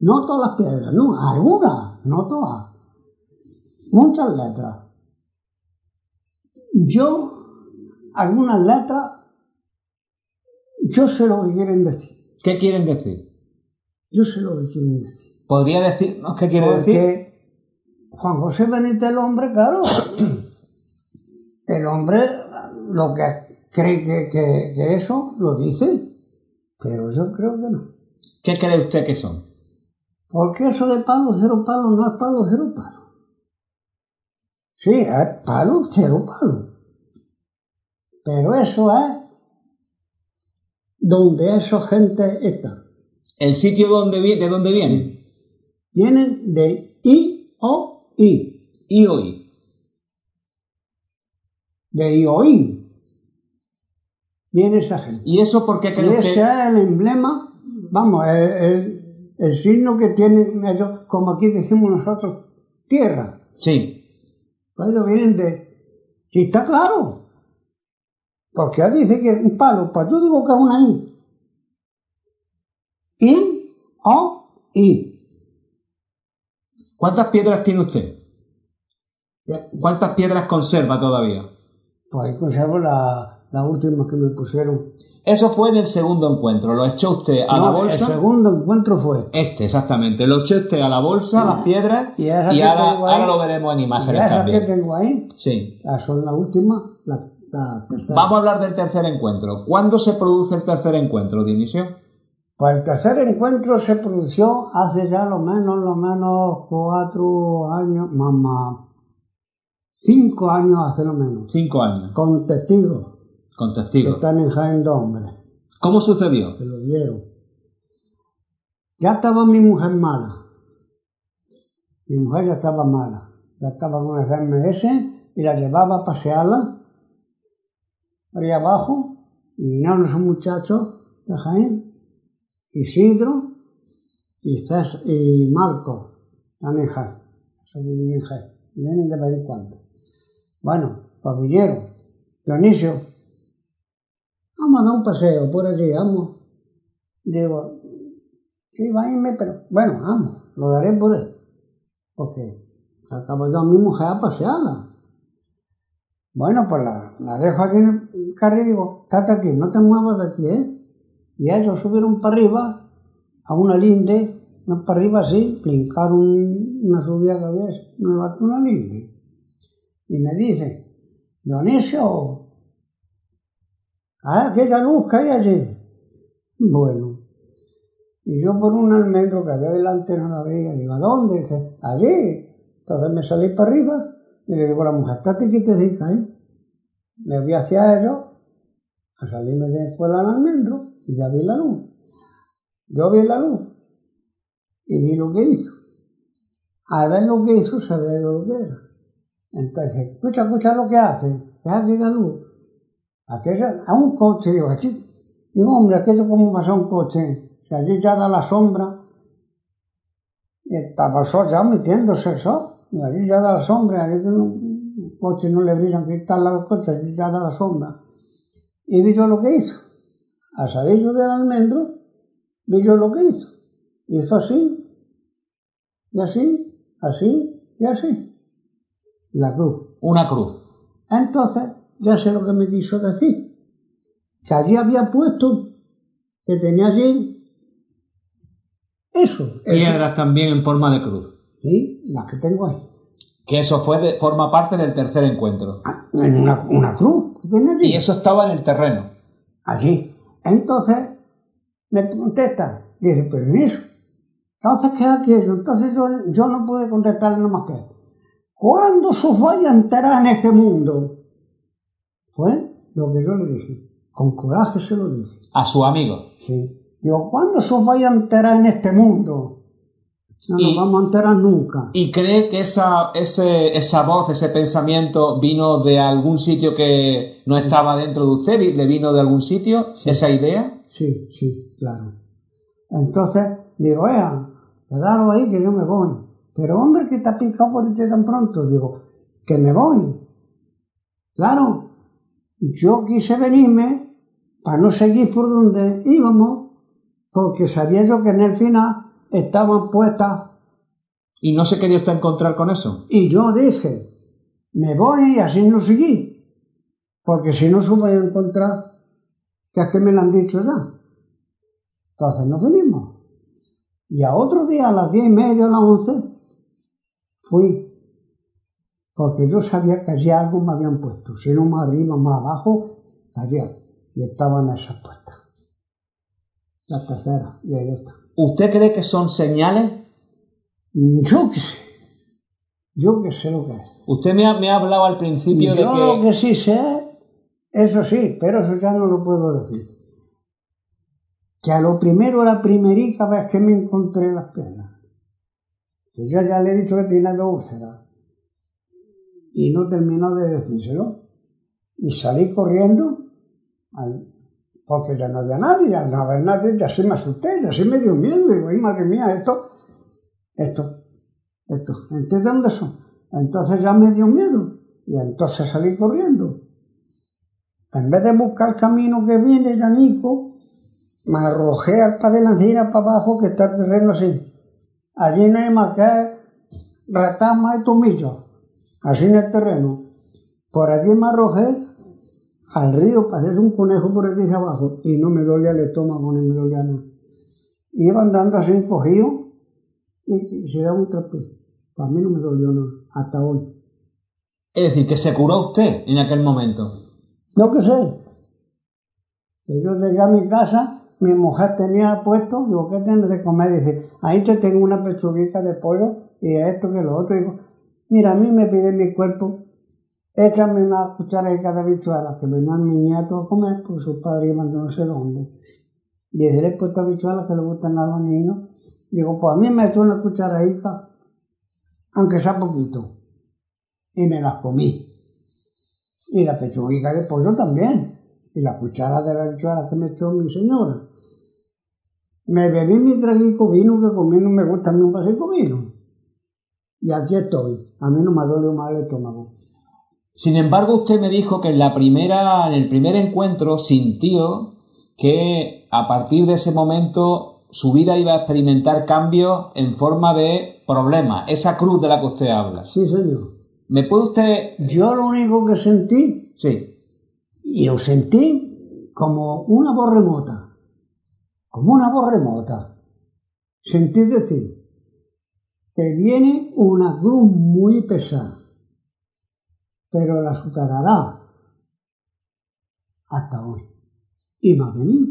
no todas las piedras, no, algunas, no todas, muchas letras. Yo, algunas letras, yo sé lo que quieren decir. ¿Qué quieren decir? Yo sé lo que quieren decir. ¿Podría decirnos qué quiere Porque decir? Juan José Benítez, el hombre, claro, el hombre lo que cree que, que, que eso lo dice, pero yo creo que no. ¿Qué cree usted que son? Porque eso de palo, cero palo, no es palo, cero palo. Sí, es palo, cero palo. Pero eso es donde esa gente está. ¿El sitio donde vi- de dónde viene? Vienen de I o I, Y hoy. de Ioín. Viene esa gente. ¿Y eso por qué Y cree ese es el emblema, vamos, el, el- el signo que tienen ellos, como aquí decimos nosotros, tierra. Sí. Pues ellos vienen de... Sí, está claro. Porque dice que es un palo, pues yo digo que es una I. I, O, I. ¿Cuántas piedras tiene usted? ¿Cuántas piedras conserva todavía? Pues ahí conservo la, la última que me pusieron. Eso fue en el segundo encuentro. ¿Lo echó usted a No, la bolsa? El segundo encuentro fue. Este, exactamente. Lo echó usted a la bolsa, las piedras, Y y, esas que ahora, ahora lo veremos en Y imágenes esas que también. tengo ahí, Sí. son la última, la, tercera. Vamos a hablar del tercer encuentro. ¿Cuándo se produce el tercer encuentro, Dionisio? Pues el tercer encuentro se produjo hace ya lo menos, lo menos cuatro años, más, cinco años hace lo menos, Cinco años, con testigos con que testigos. están en Jaén dos hombres, ¿Cómo sucedió? que lo vieron. Ya estaba mi mujer mala. Mi mujer ya estaba mala. Ya estaba con el RMS y la llevaba a pasearla ahí abajo y vinieron esos muchachos de Jaén, Isidro y, Cés- y Marco, en Jaén. Esos viven en Jaén. Vienen de vez en cuando. Bueno, pues vinieron. Dionisio, vamos a dar un paseo por allí, vamos. Digo, sí, va a irme, pero bueno, vamos, lo daré por él. Porque sacaba yo a mi mujer a pasearla. Bueno, pues la, la dejo aquí en el carro y digo, estate aquí, no te muevas de aquí, ¿eh? Y ellos subieron para arriba, a una linde, más para arriba así, brincaron una subida que había, una, una linde. Y me dice, Dionisio, ah, aquella luz que hay allí. Bueno, y yo por un almendro que había delante no la veía, digo, ¿a dónde? Dice, allí. Entonces me salí para arriba y le digo a la mujer, estate quietecita, ¿eh? Me voy hacia ellos, a salirme de fuera del almendro y ya vi la luz. Yo vi la luz y vi lo que hizo. Al ver lo que hizo, sabía lo que era. Entonces, escucha, escucha lo que hace. Ya vi la luz. Aquella, a un coche, digo, así. Digo, hombre, aquello como pasa un coche, si allí ya da la sombra, estaba el sol ya metiéndose el sol, y allí ya da la sombra, allí que no- un coche no le brillan cristal al coche, allí ya da la sombra. Y vi yo lo que hizo. Al salir yo del almendro, vi yo lo que hizo. Hizo así, y así, así, y así. La cruz. Una cruz. Entonces, ya sé lo que me quiso decir. Que allí había puesto, que tenía allí, eso. Piedras también en forma de cruz. Sí, las que tengo ahí. Que eso fue de, forma parte del tercer encuentro. Ah, En una, una cruz allí. Y eso estaba en el terreno. Allí. Entonces, me contesta, dice, pero en eso. Entonces, ¿qué es aquello? Entonces yo, yo no pude contestarle nada más que, ¿cuándo se os vaya a enterar en este mundo? Fue lo que yo le dije. Con coraje se lo dije. A su amigo. Sí. Digo, ¿cuándo se os vaya a enterar en este mundo? No nos Y- vamos a enterar nunca. ¿Y cree que esa, ese, esa voz, ese pensamiento vino de algún sitio que no estaba dentro de usted? ¿Le vino de algún sitio esa idea? Sí, sí, claro. Entonces, digo, ea, quedaros ahí que yo me voy. Pero hombre, que te ha picado por irte tan pronto. Digo, que me voy. Claro, yo quise venirme para no seguir por donde íbamos, porque sabía yo que en el final estaban puestas ¿Y no se quería usted encontrar con eso? Y yo dije, me voy y así no seguí. Porque si no se voy a encontrar, que es que me lo han dicho ya. Entonces nos venimos. Y a otro día, a las diez y media o las once, fui. Porque yo sabía que allí algo me habían puesto. Si no más arriba, más abajo, allí. Y estaban esas puestas. La tercera, y ahí está. ¿Usted cree que son señales? Yo qué sé. Yo qué sé lo que es. Usted me ha, me ha hablado al principio de Yo que... lo que sí sé, eso sí, pero eso ya no lo puedo decir. Que a lo primero, la primerica vez que me encontré las piernas, que yo ya le he dicho que tiene dos úlceras, y no terminó de decírselo, y salí corriendo, al- porque ya no había nadie, al no haber nadie, ya sí me asusté, ya sí me dio miedo, digo, ay madre mía, esto, esto, esto, ¿entiendes dónde son? Entonces ya me dio miedo, y entonces salí corriendo. En vez de buscar el camino que viene, Yanico, me arrojé al y para abajo, que está el terreno así. Allí no hay más que retamas y tomillos, así en el terreno. Por allí me arrojé al río, parecía un conejo por allí abajo, y no me dolía el estómago ni me dolía nada. Iba andando así encogido y, y se daba un trapo. Para mí no me dolió nada, hasta hoy. Es decir, que se curó usted en aquel momento. Yo qué sé. Que Yo llegué a mi casa, mi mujer tenía puesto, digo, ¿qué tienes de comer? Dice, ahí te tengo una pechuguita de pollo y esto que lo otro. Digo, mira, a mí me pide mi cuerpo, échame una cucharadita de habichuelas, que venían mis nietos a comer, pues sus padres iban de no sé dónde. Le he puesto habichuelas que le gustan a los niños. Digo, pues a mí me echó una cucharadita, aunque sea poquito. Y me las comí. Y la pechuguita de pollo también. Y la cuchara de la habichuela que me echó mi señora. Me bebí mi traguico vino, que con mí no me gusta ni un vasito vino. Y aquí estoy. A mí no me duele mal el estómago. Sin embargo, usted me dijo que en la primera, en el primer encuentro sintió que a partir de ese momento su vida iba a experimentar cambios en forma de problemas, esa cruz de la que usted habla. Sí, señor. ¿Me puede usted...? Yo lo único que sentí, Sí. y lo sentí como una voz remota. Como una voz remota. Sentí decir, te viene una cruz muy pesada, pero la superará hasta hoy. Y me ha venido.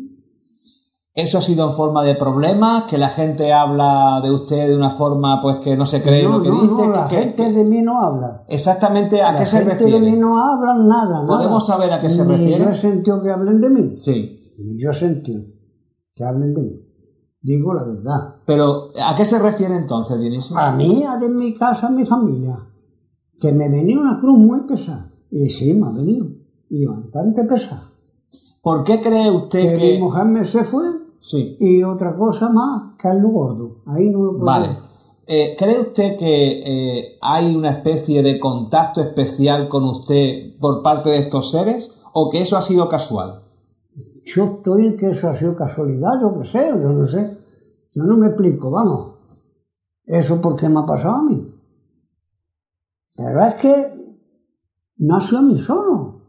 ¿Eso ha sido en forma de problemas? ¿Que la gente habla de usted de una forma pues que no se cree no, lo que no, dice? no, la que- gente que- de mí no habla. Exactamente a la qué se gente de mí refiere. no habla nada, nada. ¿Podemos saber a qué se Ni refiere? yo he sentido que hablen de mí. Sí. Ni yo he sentido que hablen de mí. Digo la verdad. Pero, ¿a qué se refiere entonces, Dionisio? A mí, a de mi casa, a mi familia, que me venía una cruz muy pesada. Y sí, me ha venido. Y bastante pesada. ¿Por qué cree usted que, que... se fue Sí. y otra cosa más, Carlos Gordo. Ahí no lo puedo Vale. Eh, ¿Cree usted que eh, hay una especie de contacto especial con usted por parte de estos seres o que eso ha sido casual? Yo estoy en que eso ha sido casualidad, yo qué sé, yo no sé. Yo no me explico, vamos. Eso por qué me ha pasado a mí. Pero es que no soy mi solo.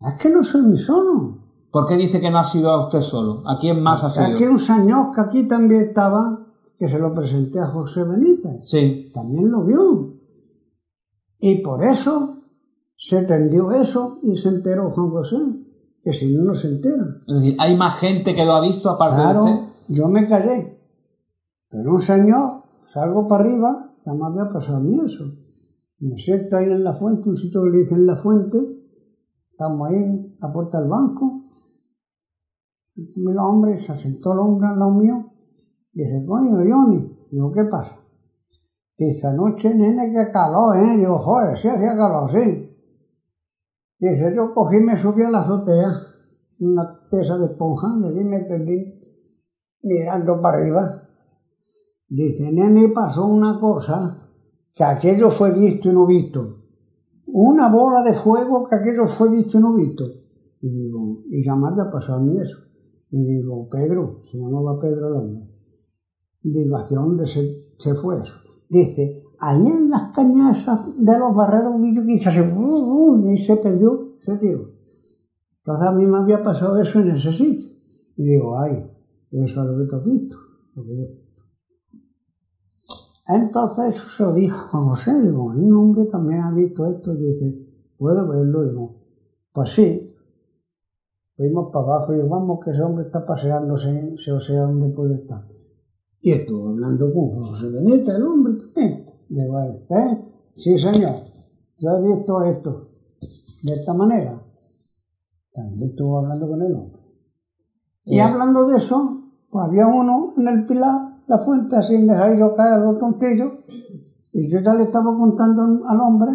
Es que no soy mi solo. ¿Por qué dice que no ha sido a usted solo? ¿A quién más ha Aquí sido? un señor que aquí también estaba, que se lo presenté a José Benítez. Sí. También lo vio. Y por eso se tendió eso y se enteró Juan José, que si no, no se entera. Es decir, ¿hay más gente que lo ha visto aparte Claro, de usted? yo me callé. Pero un señor, salgo para arriba, ya me había pasado a mí eso. Me siento ahí en la fuente, un sitio que le dicen la fuente, estamos ahí la puerta del banco. Y el hombre se sentó el hombre al lado mío, y dice, coño, Johnny, digo, ¿qué pasa? Dice, anoche, nene, qué calor, ¿eh? Digo, joder, sí hacía calor, sí. Dice, yo cogí y me subí a la azotea, una tesa de esponja, y allí me tendí mirando para arriba. Dice, nene, pasó una cosa, que aquello fue visto y no visto. Una bola de fuego que aquello fue visto y no visto. Y digo, y ya me pasado a mí eso. Y digo, Pedro, se llamaba Pedro hombre. Digo, ¿hacia dónde se, se fue eso? Dice, ahí en las cañas de los barreros vi yo que así, uh, uh, y se perdió, se tiró. Entonces a mí me había pasado eso en ese sitio. Y digo, ay, eso es lo que tú has visto. Entonces se lo dije a José, digo, un hombre también ha visto esto, y dice, ¿puedo verlo? Digo, pues sí. Fuimos para abajo y digo, vamos que ese hombre está paseándose, se o sea dónde puede estar. Y estuve hablando con José Benítez, el hombre también. Digo, ¿eh? Sí, señor, yo he visto esto de esta manera. También estuve hablando con el hombre. Y Eh. hablando de eso, pues había uno en el pilar, la fuente, así en dejadillo caer los tontillos, y yo ya le estaba contando al hombre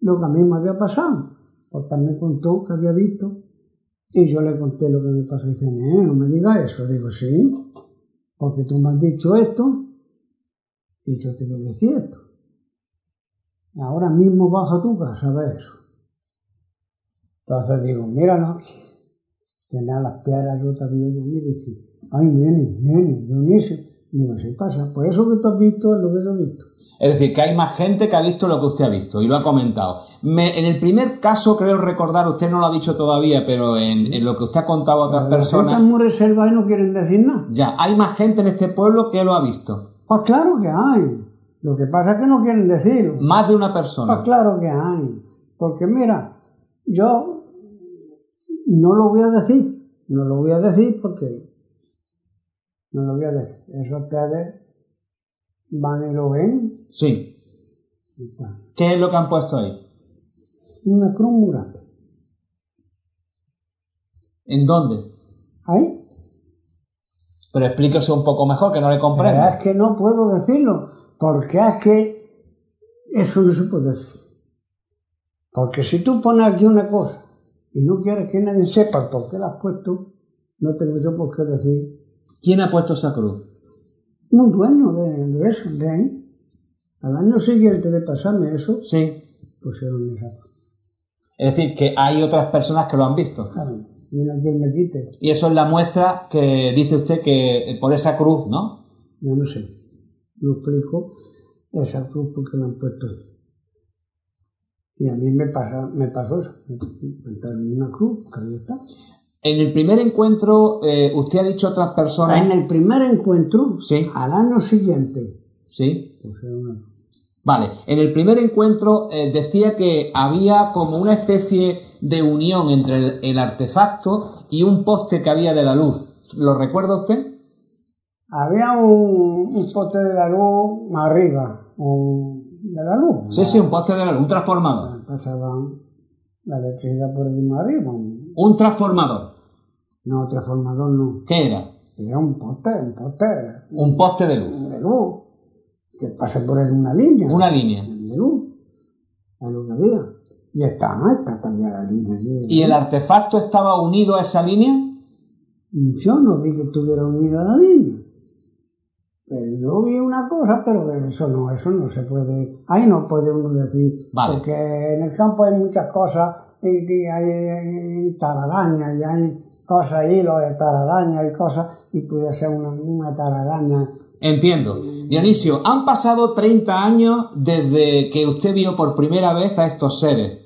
lo que a mí me había pasado, porque a mí me contó que había visto, y yo le conté lo que me pasó, y dice, "Eh, no me digas eso, digo, sí, porque tú me has dicho esto, y yo te voy a decir esto. Ahora mismo baja tu casa a eso. Entonces digo, míralo, tenía las piedras, yo todavía yo y dice, ay, nene, nene, Dionisio. Digo, sí pasa, pues eso que tú has visto es lo que yo he visto. Es decir, que hay más gente que ha visto lo que usted ha visto y lo ha comentado. Me- en el primer caso, creo recordar, usted no lo ha dicho todavía, pero en, en lo que usted ha contado a otras personas, es muy reservadas y no quieren decir nada. ya, hay más gente en este pueblo que lo ha visto. Pues claro que hay. Lo que pasa es que no quieren decirlo. Más de una Pues persona. claro que hay. Porque mira, yo no lo voy a decir. No lo voy a decir porque no lo voy a decir. Eso ustedes van y lo ven. Sí. ¿Qué es lo que han puesto ahí? Una cruz. ¿En dónde? Ahí. Pero explíquese un poco mejor, que no le Pero comprendo. es que no puedo decirlo. Porque es que eso no se puede decir. Porque si tú pones aquí una cosa y no quieres que nadie sepa por qué la has puesto, no tengo yo por qué decir ¿Quién ha puesto esa cruz? un dueño de, de eso, de ahí. Al año siguiente de pasarme eso, Sí. pusieron esa cruz. Es decir, que hay otras personas que lo han visto. Claro, y no quien me quite, Y eso es la muestra que dice usted que eh, por esa cruz, ¿no? yo no sé. No explico esa cruz porque la han puesto ahí. Y a mí me, pasa, me pasó eso. Me una cruz, que ahí está. En el primer encuentro, eh, usted ha dicho a otras personas. En el primer encuentro, Sí. al año siguiente, Sí. una. Vale, en el primer encuentro eh, decía que había como una especie de unión entre el, el artefacto y un poste que había de la luz. ¿Lo recuerda usted? Había un, un poste de la luz más arriba, un, de la luz. Sí, sí, un poste de la luz, un transformador. pasaban la electricidad por ahí más arriba. un- Un transformador. No, transformador no. ¿Qué era? Era un poste, un poste Un poste de luz. de luz. Que pasa por ahí una línea. Una línea. De luz. Lo que había. Y está, está también la línea. ¿Y el artefacto estaba unido a esa línea? Yo no vi que estuviera unido a la línea. Pero yo vi una cosa, pero eso no, eso no se puede, ahí no puede uno decir, Vale. porque en el campo hay muchas cosas, y, y hay, hay tararañas, y hay cosas, hilos de tararaña y cosas, y puede ser una, una tararaña. Entiendo. Dionisio, han pasado 30 años desde que usted vio por primera vez a estos seres.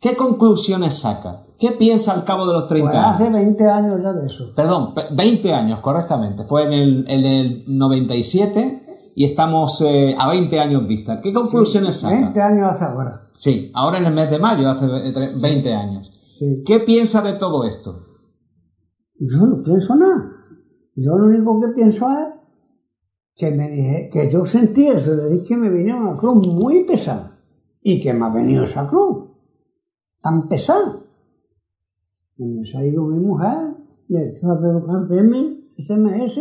¿Qué conclusiones saca? ¿Qué piensa al cabo de los 30 Pues hace años? 20 años ya de eso. Perdón, pe- 20 años, correctamente. Fue en el, en el 97 y estamos eh, a 20 años vista. ¿Qué conclusiones saca? 20 años hace ahora. Sí, ahora en el mes de mayo, hace ve- tre- 20 años. Sí. ¿Qué piensa de todo esto? Yo no pienso nada. Yo lo único que pienso es que me dije, que yo sentí eso, le dije que me venía una cruz muy pesada. Y que me ha venido esa cruz. Tan pesada. Y ha ido mi mujer, le decía a pelucar de mí, SMS,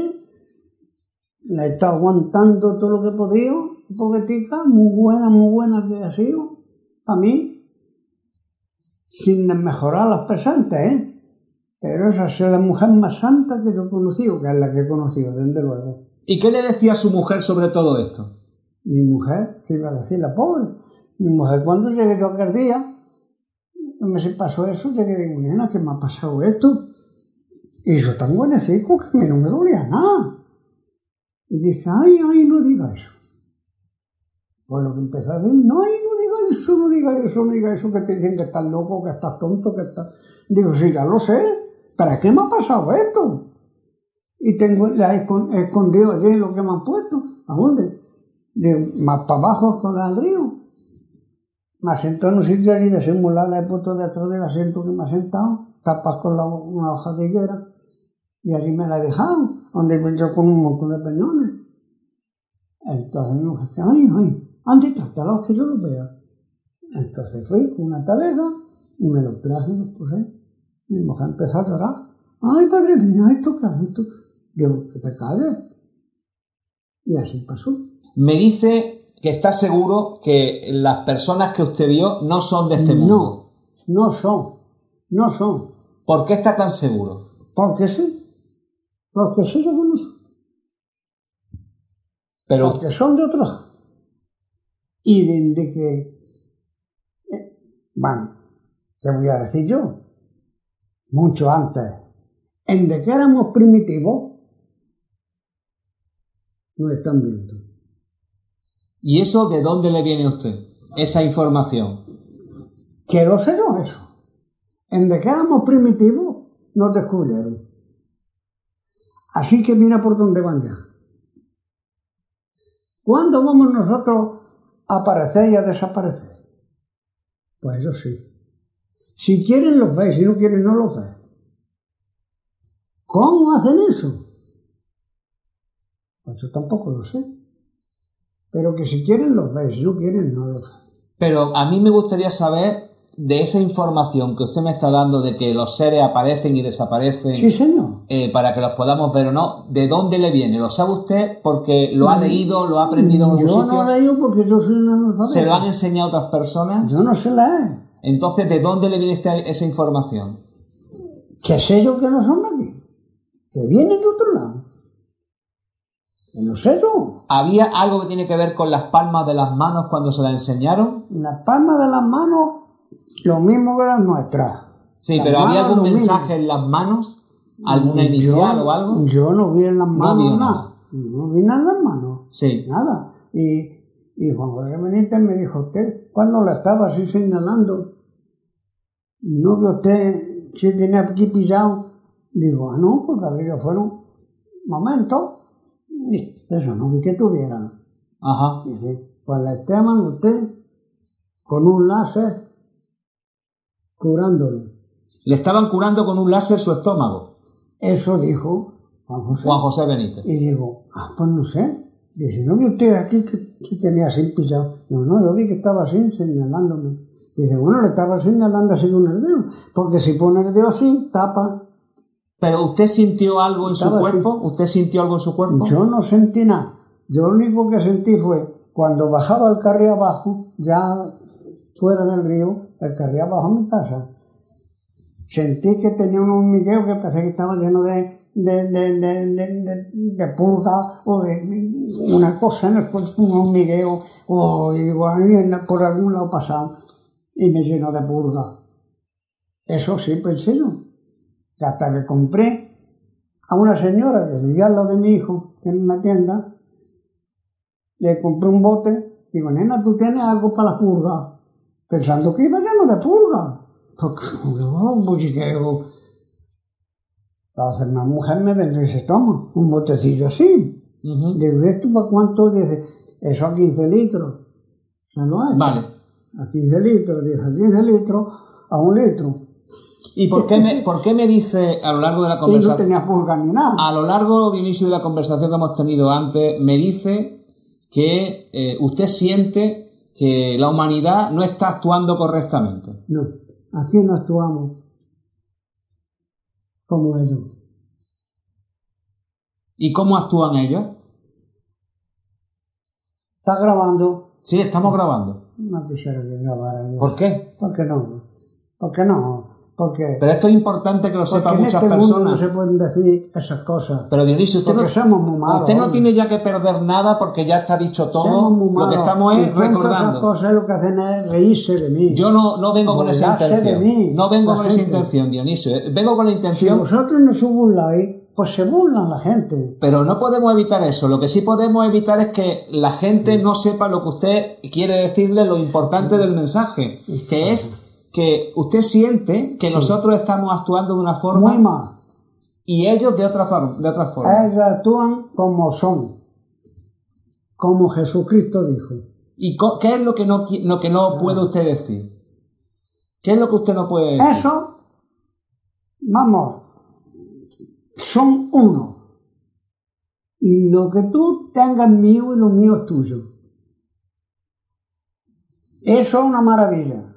la he estado aguantando todo lo que he podido, un poquitica, muy buena, muy buena que ha sido, para mí, sin mejorar las presentes, ¿eh? Pero esa es la mujer más santa que yo he conocido, que es la que he conocido, desde luego. ¿Y qué le decía a su mujer sobre todo esto? Mi mujer, que iba a decir la pobre, mi mujer cuando llegué yo aquel día, no me se pasó eso, llegué digo, nena, ¿qué me ha pasado esto? Y yo tan buenecico que a mí no me dolía nada. Y dice, ay, ay, no diga eso. Pues lo que empezó a decir, no, ay, no diga eso, no diga eso, no diga eso, que te dicen que estás loco, que estás tonto, que estás... Digo, sí, ya lo sé, ¿para qué me ha pasado esto? Y tengo, he escondido allí lo que me han puesto. ¿A dónde? De, más para abajo con río. Me asentó en un sitio allí de simular, la he puesto detrás del asiento que me ha sentado, tapas con la- una hoja de higuera, y allí me la he dejado, donde yo con un montón de peñones. Entonces me dice, ay, ay, ande, trátalos que yo los vea. Entonces fui con una talega y me los traje y los puse. Mi mujer empezó a llorar. Ay, padre mío, esto qué es esto. Digo, que te calles. Y así pasó. Me dice que está seguro que las personas que usted vio no son de este mundo. No, no son, no son. ¿Por qué está tan seguro? Porque sí, porque sí son unos, Pero porque son de otros. Y desde que, eh, bueno, ¿qué voy a decir yo? Mucho antes, en de que éramos primitivos, nos están viendo. ¿y eso de dónde le viene a usted? Esa información. Que lo sé yo eso. En de que éramos primitivos, nos descubrieron. Así que mira por dónde van ya. ¿Cuándo vamos nosotros a aparecer y a desaparecer? Pues eso sí. Si quieren los veis, si no quieren no los veis. ¿Cómo hacen eso? Pues yo tampoco lo sé. Pero que si quieren los veis, si no quieren no los veis. Pero a mí me gustaría saber de esa información que usted me está dando de que los seres aparecen y desaparecen Sí, señor. eh, para que los podamos ver o no, ¿de dónde le viene? ¿Lo sabe usted porque lo ha leído, lo ha aprendido en algún Yo sitio? no leído porque yo soy un analfabeto. ¿Se lo han enseñado otras personas? Yo no sé leer. Entonces, ¿de dónde le viene esta- esa información? Que sé yo que no son aquí. Que vienen de otro lado. No sé yo. ¿Había algo que tiene que ver con las palmas de las manos cuando se las enseñaron? Las palmas de las manos, lo mismo que las nuestras. Sí, Las pero ¿había algún mismo. mensaje en las manos? ¿Alguna Yo- inicial o algo? Yo no vi en las manos vio nada. nada. No vi nada en las manos. Sí. Nada. Y, y Juan José Benítez me dijo, usted, cuando la estaba así señalando, ¿no vio usted que tenía aquí pillado? Digo, ah, no, porque aquellos fueron momentos. Eso, no vi que tuvieran. Ajá. Dice, pues le estaban usted con un láser curándolo. Le estaban curando con un láser su estómago, Eso dijo Juan José. Juan José Benítez. Y digo, ah, pues no sé. Dice, ¿no vio usted aquí que, tenía así pillado? Digo, no, yo vi que estaba así señalándome. Dice, bueno, le estaba señalando así con el dedo. Porque si pone el dedo así, tapa. ¿Pero usted sintió algo en su Estaba así. cuerpo? ¿Usted sintió algo en su cuerpo? Yo no sentí nada. Yo lo único que sentí fue, cuando bajaba el carril abajo, ya fuera del río, el que había bajo mi casa. Sentí que tenía un hormigueo que parecía que estaba lleno de, de, de, de, de purga o de una cosa en el cuerpo, un hormigueo, o digo, por algún lado pasado, y me llenó de purga. Eso sí pensé yo. Que hasta que compré a una señora que vivía al lado de mi hijo, en una tienda, le compré un bote, digo, nena, ¿tú tienes algo para la purga? Pensando que iba lleno de purga. Porque, un bulliqueo. Entonces una mujer me vende y se toma un botecillo así. Digo, ¿esto para cuánto? Dice, eso a 15 litros. ¿Se lo hay? Vale. A 15 litros, dice, a 15 litros, a un litro. ¿Y por qué, me, por qué me dice a lo largo de la Y no conversación? tenía purga ni nada. A lo largo de inicio de la conversación que hemos tenido antes, me dice que eh, usted siente que la humanidad no está actuando correctamente. No, aquí no actuamos como ellos. ¿Y cómo actúan ellos? Está grabando. Sí, estamos grabando. No quisiera que grabara yo. ¿Por qué? ¿Por qué no? ¿Por qué no? Porque, Pero esto es importante que lo sepan muchas este mundo no personas. se pueden decir esas cosas. Pero Dionisio, usted, no, somos muy malos. usted no tiene ya que perder nada porque ya está dicho todo. Lo que estamos es cuento esas recordando. cosas lo que hacen es reírse de mí. Yo no, no vengo con esa de intención. mí, no vengo con esa intención, Dionisio. Vengo con la si intención vosotros no se burláis, pues se burlan la gente. Pero no podemos evitar eso. Lo que sí podemos evitar es que la gente no sepa lo que usted quiere decirle, lo importante del mensaje, que es que usted siente que nosotros estamos actuando de una forma Muy mal. y ellos de otra, forma, de otra forma. Ellos actúan como son. Como Jesucristo dijo. ¿Y qué es lo que no, lo que no puede usted decir? ¿Qué es lo que usted no puede decir? Eso, vamos, son uno. Lo que tú tengas mío y lo mío es tuyo. Eso es una maravilla.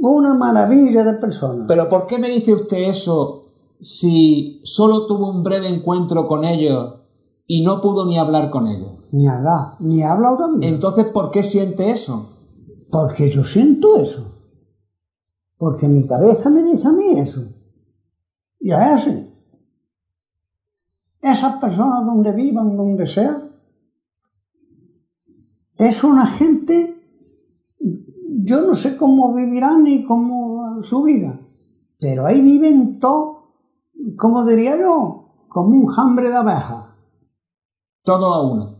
Una maravilla de personas. Pero ¿por qué me dice usted eso si solo tuvo un breve encuentro con ellos y no pudo ni hablar con ellos? Ni habla, ni ha hablado también. Entonces, ¿por qué siente eso? Porque yo siento eso. Porque mi cabeza me dice a mí eso. Y es así. Esas personas donde vivan, donde sea, es una gente, yo no sé cómo vivirán ni cómo su vida, pero ahí viven todo, como diría yo, como un enjambre de abejas, Todo a uno.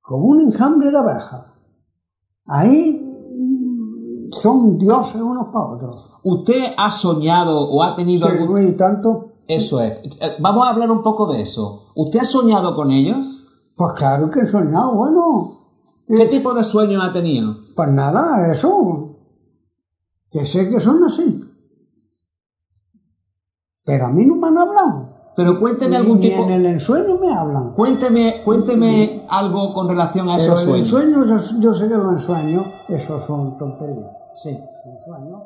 como un enjambre de abejas. Ahí mm, son dioses unos para otros. ¿Usted ha soñado o ha tenido Sí, algún... y tanto, Eso es. Eh, Vamos a hablar un poco de eso. ¿Usted ha soñado con ellos? pues claro que he soñado, bueno, ¿Qué tipo de sueños ha tenido? Pues nada, eso, que sé que son así. Pero a mí no me han hablado. Pero cuénteme Ni- algún ni tipo... en el ensueño me hablan. Cuénteme, cuénteme algo con relación a Pero esos sueños. yo, yo sé que los ensueños, esos son tonterías. Sí. Son sueños.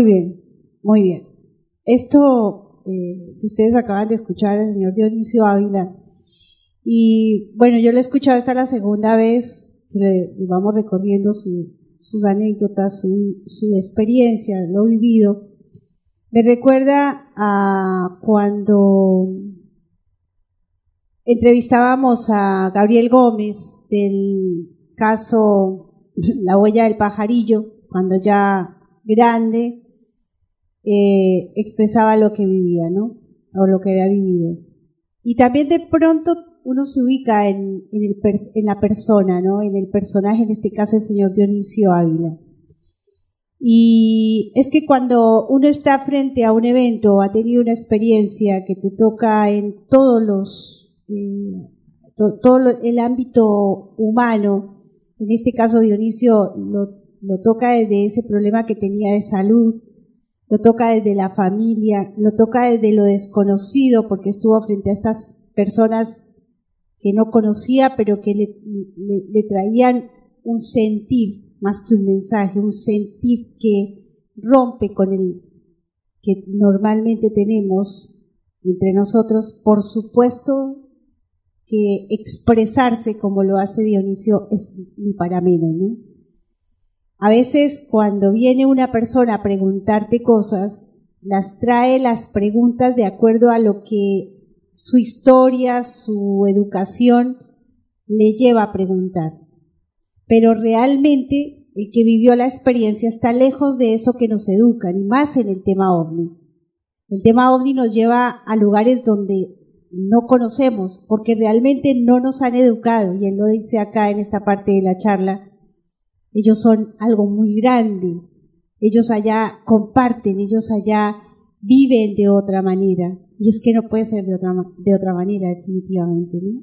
Muy bien, muy bien. Esto eh, que ustedes acaban de escuchar al señor Dionisio Ávila. Y bueno, yo lo he escuchado esta es la segunda vez que le, le vamos recorriendo su- sus anécdotas, su, su experiencia, lo vivido. Me recuerda a cuando entrevistábamos a Gabriel Gómez del caso La huella del pajarillo, cuando ya grande eh, expresaba lo que vivía, ¿no? O lo que había vivido. Y también de pronto uno se ubica en, la persona, ¿no? En el personaje, en este caso el señor Dionisio Ávila. Y es que cuando uno está frente a un evento o ha tenido una experiencia que te toca en todos los, eh, todo el ámbito humano, en este caso Dionisio lo, lo toca desde ese problema que tenía de salud, lo toca desde la familia, lo toca desde lo desconocido, porque estuvo frente a estas personas que no conocía, pero que le, traían un sentir más que un mensaje, un sentir que rompe con el que normalmente tenemos entre nosotros. Por supuesto que expresarse como lo hace Dionisio es ni para menos, ¿no? A veces cuando viene una persona a preguntarte cosas, las trae las preguntas de acuerdo a lo que su historia, su educación le lleva a preguntar. Pero realmente el que vivió la experiencia está lejos de eso que nos educan, y más en el tema ovni. El tema ovni nos lleva a lugares donde no conocemos, porque realmente no nos han educado, y él lo dice acá en esta parte de la charla, ellos son algo muy grande. Ellos allá comparten, ellos allá viven de otra manera. Y es que no puede ser de otra, de otra manera, definitivamente, ¿no?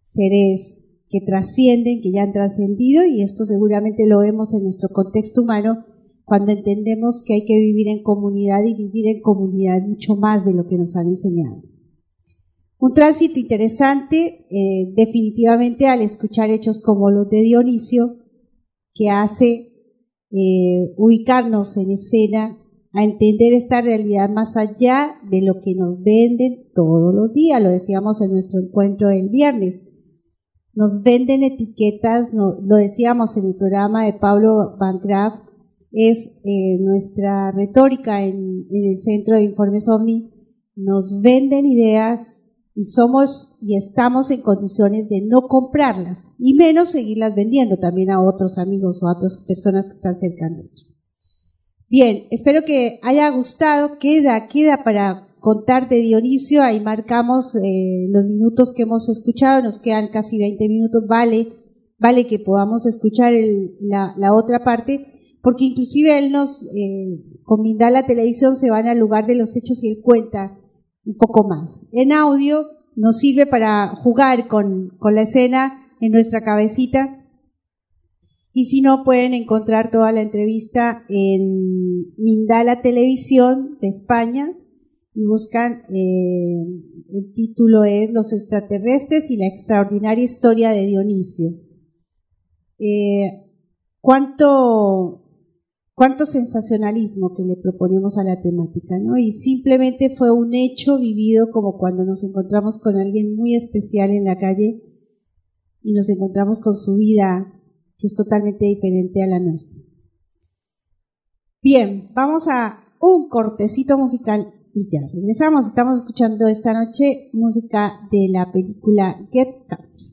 Seres que trascienden, que ya han trascendido, y esto seguramente lo vemos en nuestro contexto humano cuando entendemos que hay que vivir en comunidad y vivir en comunidad mucho más de lo que nos han enseñado. Un tránsito interesante, eh, definitivamente, al escuchar hechos como los de Dionisio, que hace eh, ubicarnos en escena, a entender esta realidad más allá de lo que nos venden todos los días, lo decíamos en nuestro encuentro el viernes. Nos venden etiquetas, lo decíamos en el programa de Pablo Van Graff, es eh, nuestra retórica en, en el Centro de Informes OVNI, nos venden ideas y somos y estamos en condiciones de no comprarlas y menos seguirlas vendiendo también a otros amigos o a otras personas que están cerca nuestro. Bien, espero que haya gustado. Queda, queda para contar de Dionisio. Ahí marcamos eh, los minutos que hemos escuchado. Nos quedan casi 20 minutos. Vale, vale que podamos escuchar la, la, otra parte, porque inclusive él nos, eh, con Mindala Televisión se van al lugar de los hechos y él cuenta un poco más. En audio nos sirve para jugar con, con la escena en nuestra cabecita. Y si no, pueden encontrar toda la entrevista en Mindala Televisión de España y buscan, eh, el título es Los extraterrestres y la extraordinaria historia de Dionisio. Eh, ¿Cuánto cuánto sensacionalismo que le proponemos a la temática, ¿no? Y simplemente fue un hecho vivido como cuando nos encontramos con alguien muy especial en la calle y nos encontramos con su vida que es totalmente diferente a la nuestra. Bien, vamos a un cortecito musical y ya regresamos. Estamos escuchando esta noche música de la película Get Country.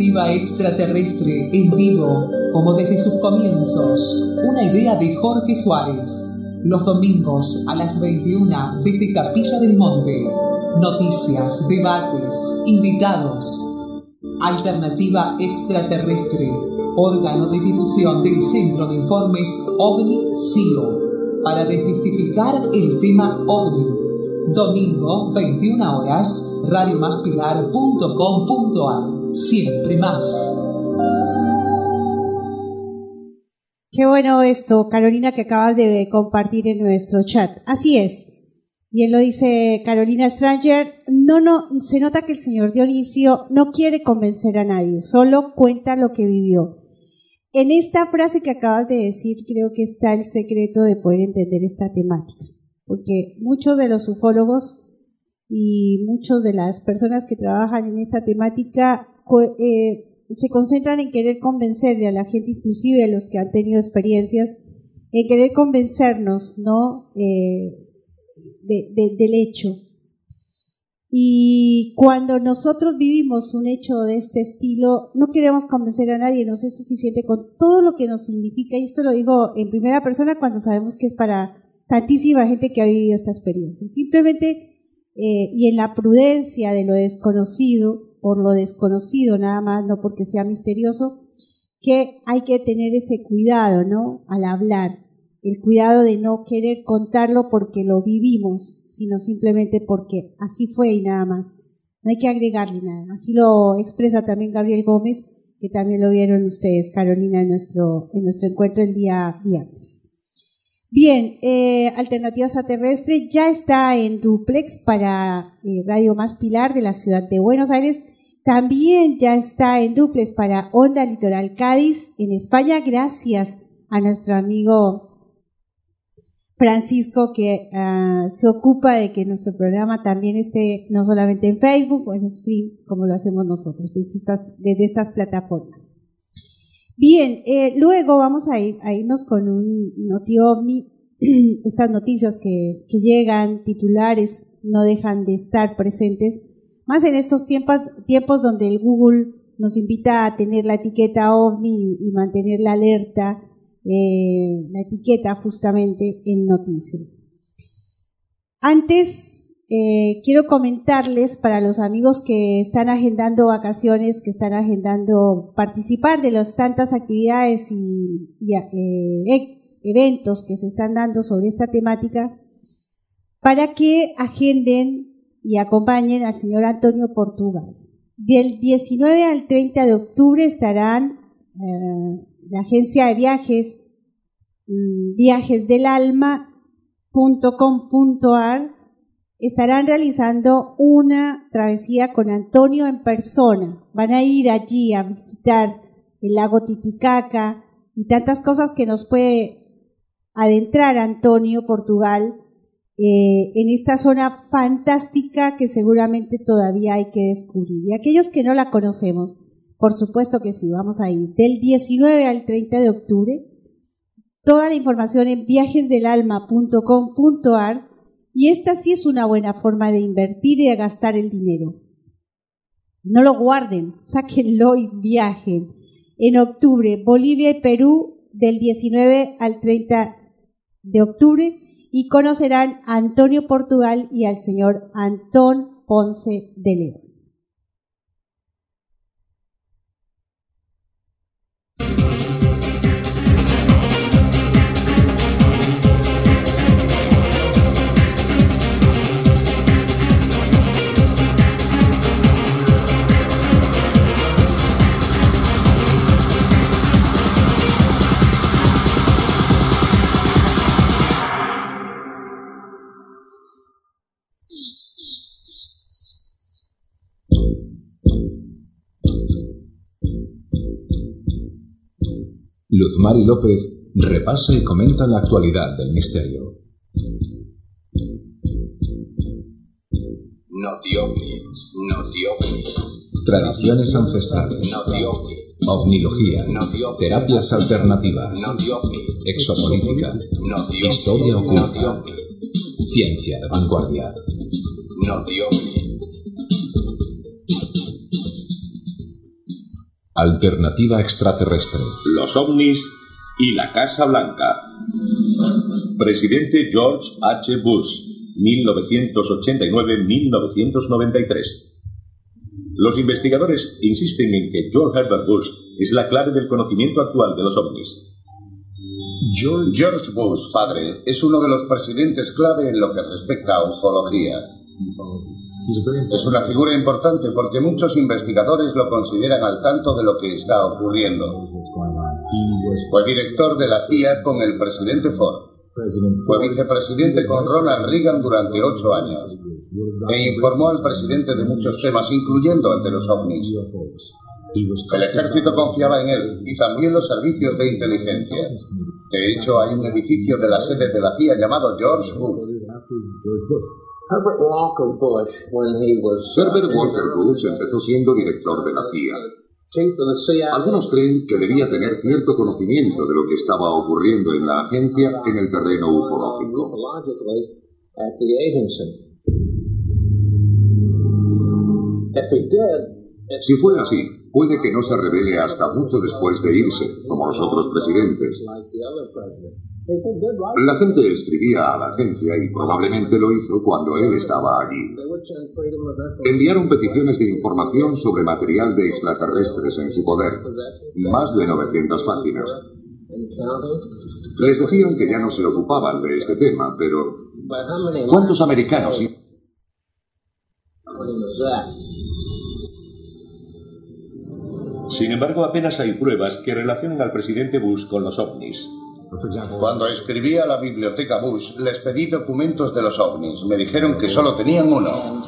Alternativa extraterrestre en vivo, como desde sus comienzos. Una idea de Jorge Suárez. Los domingos a las 21 desde Capilla del Monte. Noticias, debates, invitados. Alternativa extraterrestre. Órgano de difusión del Centro de Informes OVNI-CIO. Para desmistificar el tema OVNI Domingo, 21 horas, radiomaspilar.com.ar. Siempre más. Qué bueno esto, Carolina, que acabas de compartir en nuestro chat. Así es. Bien lo dice Carolina Stranger. No, no, se nota que el señor Dionisio no quiere convencer a nadie, solo cuenta lo que vivió. En esta frase que acabas de decir, creo que está el secreto de poder entender esta temática porque muchos de los ufólogos y muchas de las personas que trabajan en esta temática eh, se concentran en querer convencerle a la gente, inclusive a los que han tenido experiencias, en querer convencernos, ¿no? Eh, del hecho. Y cuando nosotros vivimos un hecho de este estilo, no queremos convencer a nadie, nos es suficiente con todo lo que nos significa, y esto lo digo en primera persona cuando sabemos que es para tantísima gente que ha vivido esta experiencia. Simplemente, eh, y en la prudencia de lo desconocido, por lo desconocido nada más, no porque sea misterioso, que hay que tener ese cuidado, ¿no? Al hablar, el cuidado de no querer contarlo porque lo vivimos, sino simplemente porque así fue y nada más. No hay que agregarle nada. Así lo expresa también Gabriel Gómez, que también lo vieron ustedes, Carolina, en nuestro, en nuestro encuentro el día viernes. Bien, eh, Alternativas a Terrestre ya está en duplex para eh, Radio Más Pilar de la ciudad de Buenos Aires. También ya está en duplex para Onda Litoral Cádiz en España, gracias a nuestro amigo Francisco que ah, se ocupa de que nuestro programa también esté no solamente en Facebook o en stream como lo hacemos nosotros desde desde estas plataformas. Bien, eh, luego vamos a, ir, a, irnos con un noti estas noticias que, que, llegan, titulares, no dejan de estar presentes, más en estos tiempos, tiempos donde el Google nos invita a tener la etiqueta OVNI y, mantener la alerta, eh, la etiqueta justamente en noticias. Antes eh, quiero comentarles para los amigos que están agendando vacaciones, que están agendando participar de las tantas actividades y, eh, e, eventos que se están dando sobre esta temática, para que agenden y acompañen al señor Antonio Portugal. Del 19 al 30 de octubre estarán eh, la agencia de viajes, mm, viajesdelalma.com.ar estarán realizando una travesía con Antonio en persona. Van a ir allí a visitar el lago Titicaca y tantas cosas que nos puede adentrar Antonio, Portugal, eh, en esta zona fantástica que seguramente todavía hay que descubrir. Y aquellos que no la conocemos, por supuesto que sí, vamos a ir del 19 al 30 de octubre. Toda la información en viajesdelalma.com.ar y esta sí es una buena forma de invertir y de gastar el dinero. No lo guarden, sáquenlo y viajen. En octubre, Bolivia y Perú del 19 al 30 de octubre y conocerán a Antonio Portugal y al señor Antón Ponce de León. Luzmari López repasa y comenta la actualidad del misterio. Notiovnis, notiovnis. Tradiciones ancestrales. Ovnilogía. Terapias alternativas. Exopolítica. Historia oculta. Ciencia de vanguardia. Notiovni. Alternativa extraterrestre. Los ovnis y la Casa Blanca. Presidente George H. Bush, 1989-1993. Los investigadores insisten en que George Herbert Bush es la clave del conocimiento actual de los ovnis. George Bush, padre, es uno de los presidentes clave en lo que respecta a ufología. Es una figura importante porque muchos investigadores lo consideran al tanto de lo que está ocurriendo. Fue director de la CIA con el presidente Ford. Fue vicepresidente con Ronald Reagan durante ocho años e informó al presidente de muchos temas, incluyendo el de los ovnis. El ejército confiaba en él y también los servicios de inteligencia. De hecho, hay un edificio de la sede de la CIA llamado George Bush. Herbert Walker Bush, when he was, uh, Bush empezó siendo director de la CIA. Algunos creen que debía tener cierto conocimiento de lo que estaba ocurriendo en la agencia en el terreno ufológico. Si fue así, puede que no se revele hasta mucho después de irse, como los otros presidentes. La gente escribía a la agencia y probablemente lo hizo cuando él estaba allí. Enviaron peticiones de información sobre material de extraterrestres en su poder, más de 900 páginas. Les decían que ya no se ocupaban de este tema, pero? ¿cuántos americanos? Sin embargo, apenas hay pruebas que relacionen al presidente Bush con los ovnis. Cuando escribí a la biblioteca Bush, les pedí documentos de los ovnis. Me dijeron que solo tenían uno.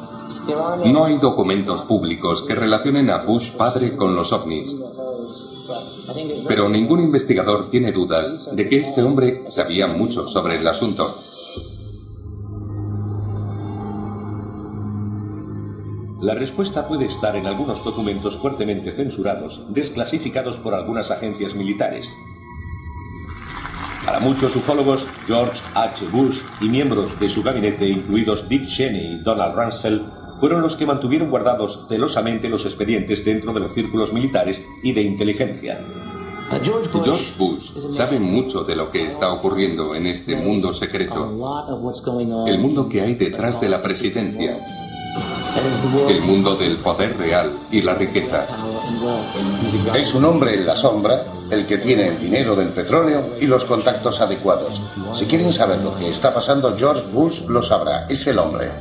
No hay documentos públicos que relacionen a Bush padre con los ovnis, pero ningún investigador tiene dudas de que este hombre sabía mucho sobre el asunto. La respuesta puede estar en algunos documentos fuertemente censurados, desclasificados por algunas agencias militares. Para muchos ufólogos, George H. Bush y miembros de su gabinete, incluidos Dick Cheney y Donald Rumsfeld, fueron los que mantuvieron guardados celosamente los expedientes dentro de los círculos militares y de inteligencia. George Bush sabe mucho de lo que está ocurriendo en este mundo secreto, el mundo que hay detrás de la presidencia, el mundo del poder real y la riqueza. Es un hombre en la sombra, el que tiene el dinero del petróleo y los contactos adecuados. Si quieren saber lo que está pasando, George Bush lo sabrá. Es el hombre.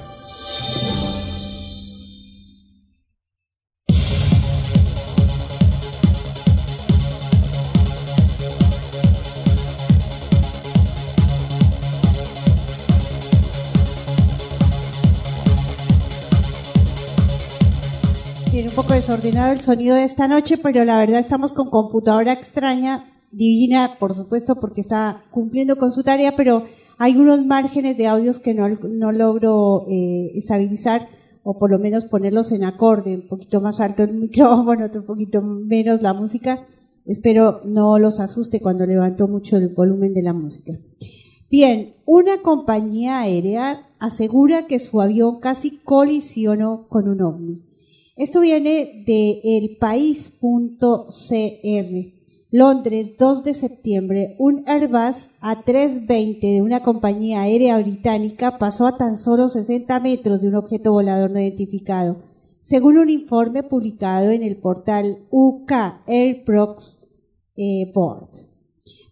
Desordenado el sonido de esta noche, pero la verdad estamos con computadora extraña, divina, por supuesto, porque está cumpliendo con su tarea, pero hay unos márgenes de audios que no, logro eh, estabilizar o por lo menos ponerlos en acorde, un poquito más alto el micrófono, otro poquito menos la música. Espero no los asuste cuando levanto mucho el volumen de la música. Bien, una compañía aérea asegura que su avión casi colisionó con un ovni. Esto viene de elpaís.cr. Londres, 2 de septiembre, un Airbus A320 de una compañía aérea británica pasó a tan solo 60 metros de un objeto volador no identificado, según un informe publicado en el portal UK Airprox eh, Board.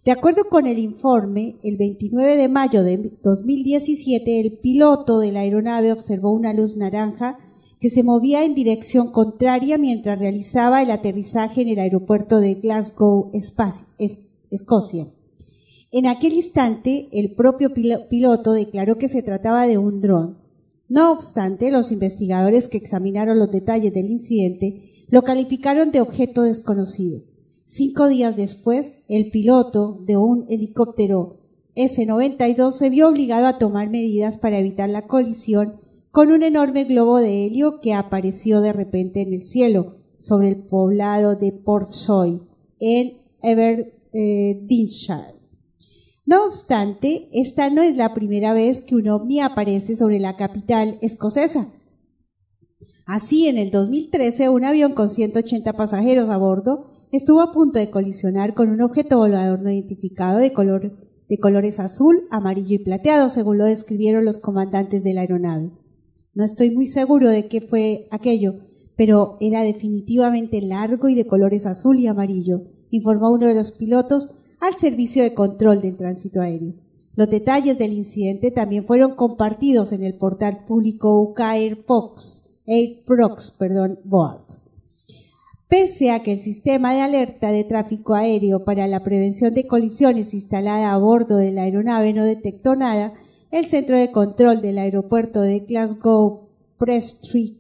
De acuerdo con el informe, el 29 de mayo de 2017, el piloto de la aeronave observó una luz naranja que se movía en dirección contraria mientras realizaba el aterrizaje en el aeropuerto de Glasgow, Escocia. En aquel instante, el propio pilo- piloto declaró que se trataba de un dron. No obstante, los investigadores que examinaron los detalles del incidente lo calificaron de objeto desconocido. Cinco días después, el piloto de un helicóptero S-92 se vio obligado a tomar medidas para evitar la colisión con un enorme globo de helio que apareció de repente en el cielo sobre el poblado de Portsoy, en Aberdeenshire. No obstante, esta no es la primera vez que un ovni aparece sobre la capital escocesa. Así, en el 2013, un avión con 180 pasajeros a bordo estuvo a punto de colisionar con un objeto volador no identificado de, de colores azul, amarillo y plateado, según lo describieron los comandantes de la aeronave. No estoy muy seguro de qué fue aquello, pero era definitivamente largo y de colores azul y amarillo, informó uno de los pilotos al servicio de control del tránsito aéreo. Los detalles del incidente también fueron compartidos en el portal público UK Airpox, Airprox, perdón, Board. Pese a que el sistema de alerta de tráfico aéreo para la prevención de colisiones instalada a bordo de la aeronave no detectó nada, el centro de control del aeropuerto de Glasgow Street,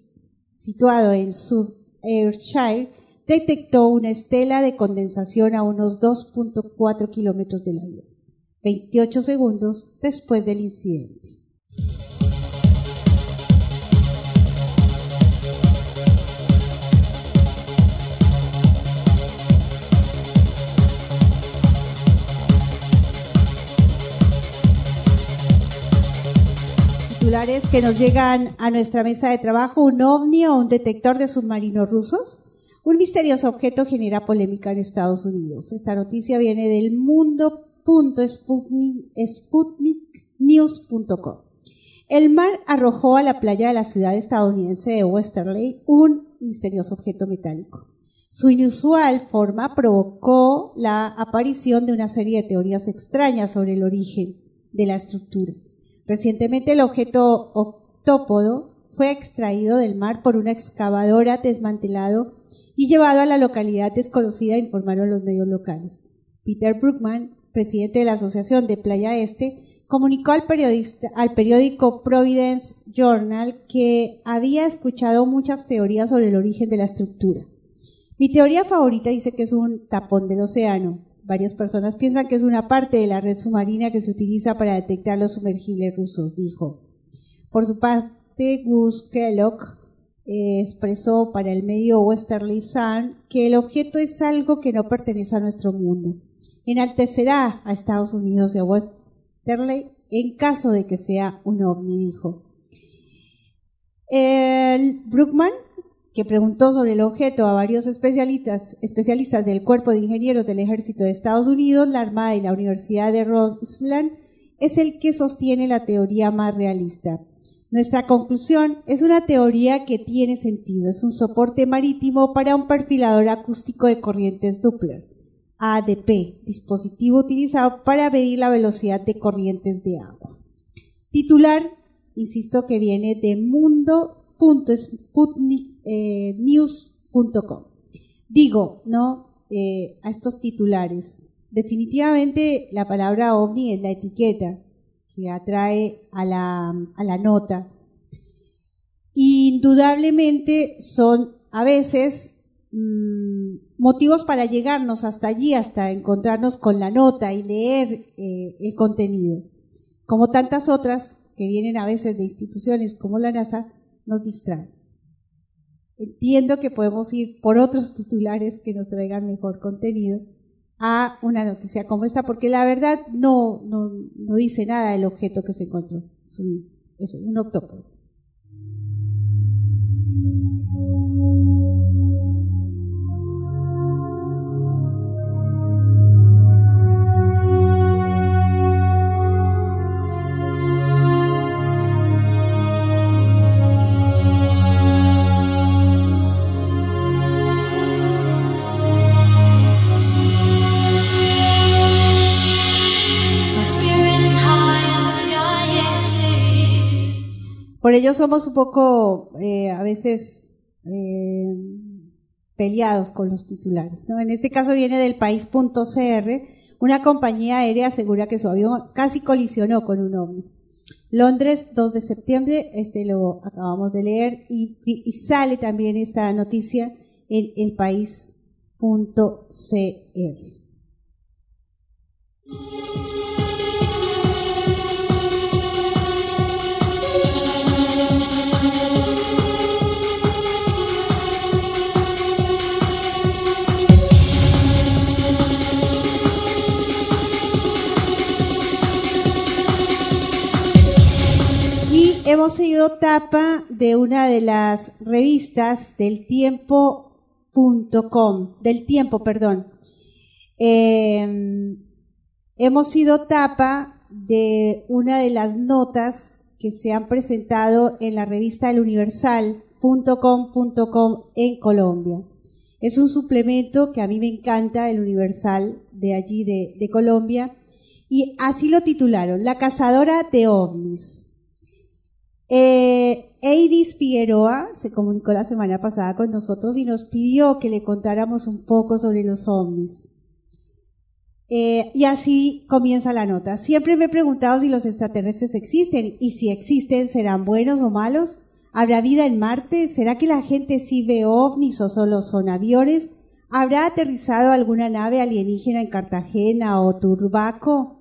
situado en South Ayrshire, detectó una estela de condensación a unos 2.4 kilómetros del avión, 28 segundos después del incidente. Que nos llegan a nuestra mesa de trabajo, un ovni o un detector de submarinos rusos un misterioso objeto genera polémica en Estados Unidos. Esta noticia viene del mundo.sputniknews.com. El mar arrojó a la playa de la ciudad estadounidense de Westerly un misterioso objeto metálico. Su inusual forma provocó la aparición de una serie de teorías extrañas sobre el origen de la estructura. Recientemente el objeto octópodo fue extraído del mar por una excavadora desmantelado y llevado a la localidad desconocida, informaron los medios locales. Peter Brookman, presidente de la Asociación de Playa Este, comunicó al, al periódico Providence Journal que había escuchado muchas teorías sobre el origen de la estructura. Mi teoría favorita dice que es un tapón del océano. Varias personas piensan que es una parte de la red submarina que se utiliza para detectar los sumergibles rusos, dijo. Por su parte, Gus Kellogg, eh, expresó para el medio Westerly Sun que el objeto es algo que no pertenece a nuestro mundo. Enaltecerá a Estados Unidos y a Westerly en caso de que sea un ovni, dijo. El Brookman, que preguntó sobre el objeto a varios especialistas, especialistas del Cuerpo de Ingenieros del Ejército de Estados Unidos, la Armada y la Universidad de Rhode Island, es el que sostiene la teoría más realista. Nuestra conclusión es una teoría que tiene sentido. Es un soporte marítimo para un perfilador acústico de corrientes Doppler, ADP, dispositivo utilizado para medir la velocidad de corrientes de agua. Titular, insisto que viene de mundo.sputniknews.com. Digo, ¿no? Eh, a estos titulares. Definitivamente la palabra ovni es la etiqueta que atrae a la, a la nota. Indudablemente son a veces mm, motivos para llegarnos hasta allí, hasta encontrarnos con la nota y leer eh, el contenido. Como tantas otras que vienen a veces de instituciones como la NASA, nos distraen. Entiendo que podemos ir por otros titulares que nos traigan mejor contenido, a una noticia como esta, porque la verdad no, no, no dice nada del objeto que se encontró. Es un, es un octópodo. Ello somos un poco eh, a veces eh, peleados con los titulares. En este caso viene del país.cr. Una compañía aérea asegura que su avión casi colisionó con un ovni. Londres, 2 de septiembre, este lo acabamos de leer, y, y sale también esta noticia en el hemos sido tapa de una de las revistas del tiempo.com, del tiempo, perdón. Em, hemos sido tapa de una de las notas que se han presentado en la revista El Universal.com.com en Colombia. Es un suplemento que a mí me encanta, El Universal de allí de Colombia, y así lo titularon, La cazadora de ovnis. Eh, Eidis Figueroa se comunicó la semana pasada con nosotros y nos pidió que le contáramos un poco sobre los ovnis. Eh, y así comienza la nota. Siempre me he preguntado si los extraterrestres existen y si existen, ¿serán buenos o malos? ¿Habrá vida en Marte? ¿Será que la gente sí ve ovnis o solo son aviones? ¿Habrá aterrizado alguna nave alienígena en Cartagena o Turbaco?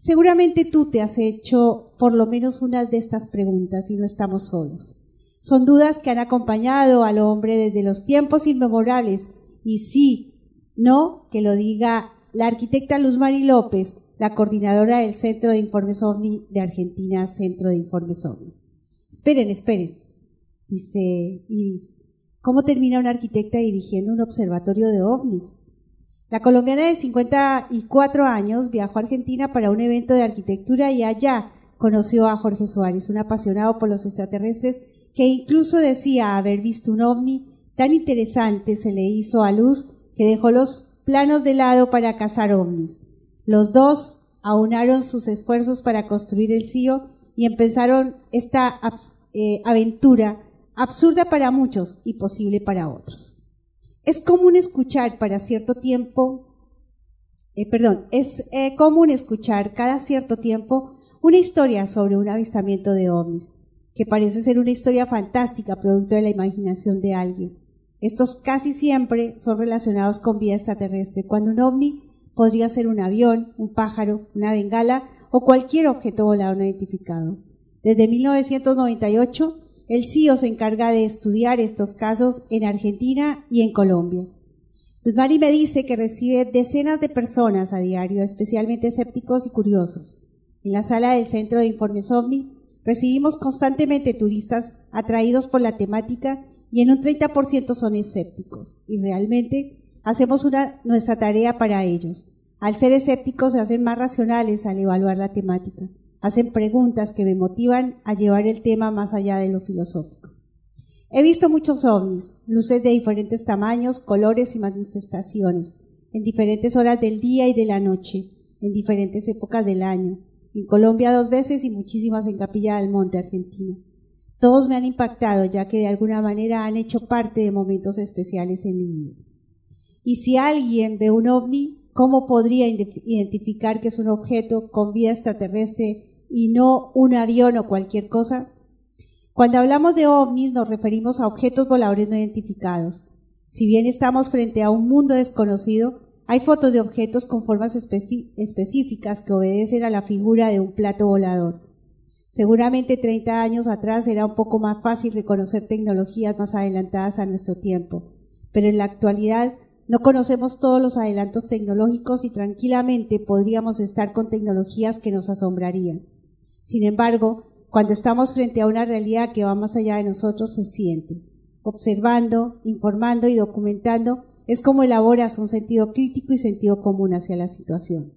Seguramente tú te has hecho por lo menos una de estas preguntas y no estamos solos. Son dudas que han acompañado al hombre desde los tiempos inmemorables y sí, no que lo diga la arquitecta Luz Mari López, la coordinadora del Centro de Informes OVNI de Argentina, Centro de Informes OVNI. Esperen, esperen, dice Iris. ¿Cómo termina una arquitecta dirigiendo un observatorio de ovnis? La colombiana de 54 años viajó a Argentina para un evento de arquitectura y allá conoció a Jorge Suárez, un apasionado por los extraterrestres que incluso decía haber visto un ovni tan interesante se le hizo a luz que dejó los planos de lado para cazar ovnis. Los dos aunaron sus esfuerzos para construir el CIO y empezaron esta eh, aventura absurda para muchos y posible para otros. Es común escuchar para cierto tiempo, eh, perdón, es eh, común escuchar cada cierto tiempo una historia sobre un avistamiento de ovnis, que parece ser una historia fantástica producto de la imaginación de alguien. Estos casi siempre son relacionados con vida extraterrestre, cuando un ovni podría ser un avión, un pájaro, una bengala o cualquier objeto volador no identificado. Desde 1998, el CIO se encarga de estudiar estos casos en Argentina y en Colombia. Luz Mari me dice que recibe decenas de personas a diario, especialmente escépticos y curiosos. En la sala del Centro de Informes OVNI recibimos constantemente turistas atraídos por la temática y en un 30% son escépticos. Y realmente hacemos una, nuestra tarea para ellos. Al ser escépticos se hacen más racionales al evaluar la temática hacen preguntas que me motivan a llevar el tema más allá de lo filosófico. He visto muchos ovnis, luces de diferentes tamaños, colores y manifestaciones, en diferentes horas del día y de la noche, en diferentes épocas del año, en Colombia dos veces y muchísimas en Capilla del Monte, Argentina. Todos me han impactado ya que de alguna manera han hecho parte de momentos especiales en mi vida. Y si alguien ve un ovni, ¿cómo podría identificar que es un objeto con vida extraterrestre y no un avión o cualquier cosa? Cuando hablamos de ovnis nos referimos a objetos voladores no identificados. Si bien estamos frente a un mundo desconocido, hay fotos de objetos con formas específicas que obedecen a la figura de un plato volador. Seguramente 30 años atrás era un poco más fácil reconocer tecnologías más adelantadas a nuestro tiempo, pero en la actualidad no conocemos todos los adelantos tecnológicos y tranquilamente podríamos estar con tecnologías que nos asombrarían. Sin embargo, cuando estamos frente a una realidad que va más allá de nosotros, se siente. Observando, informando y documentando es como elaboras un sentido crítico y sentido común hacia la situación.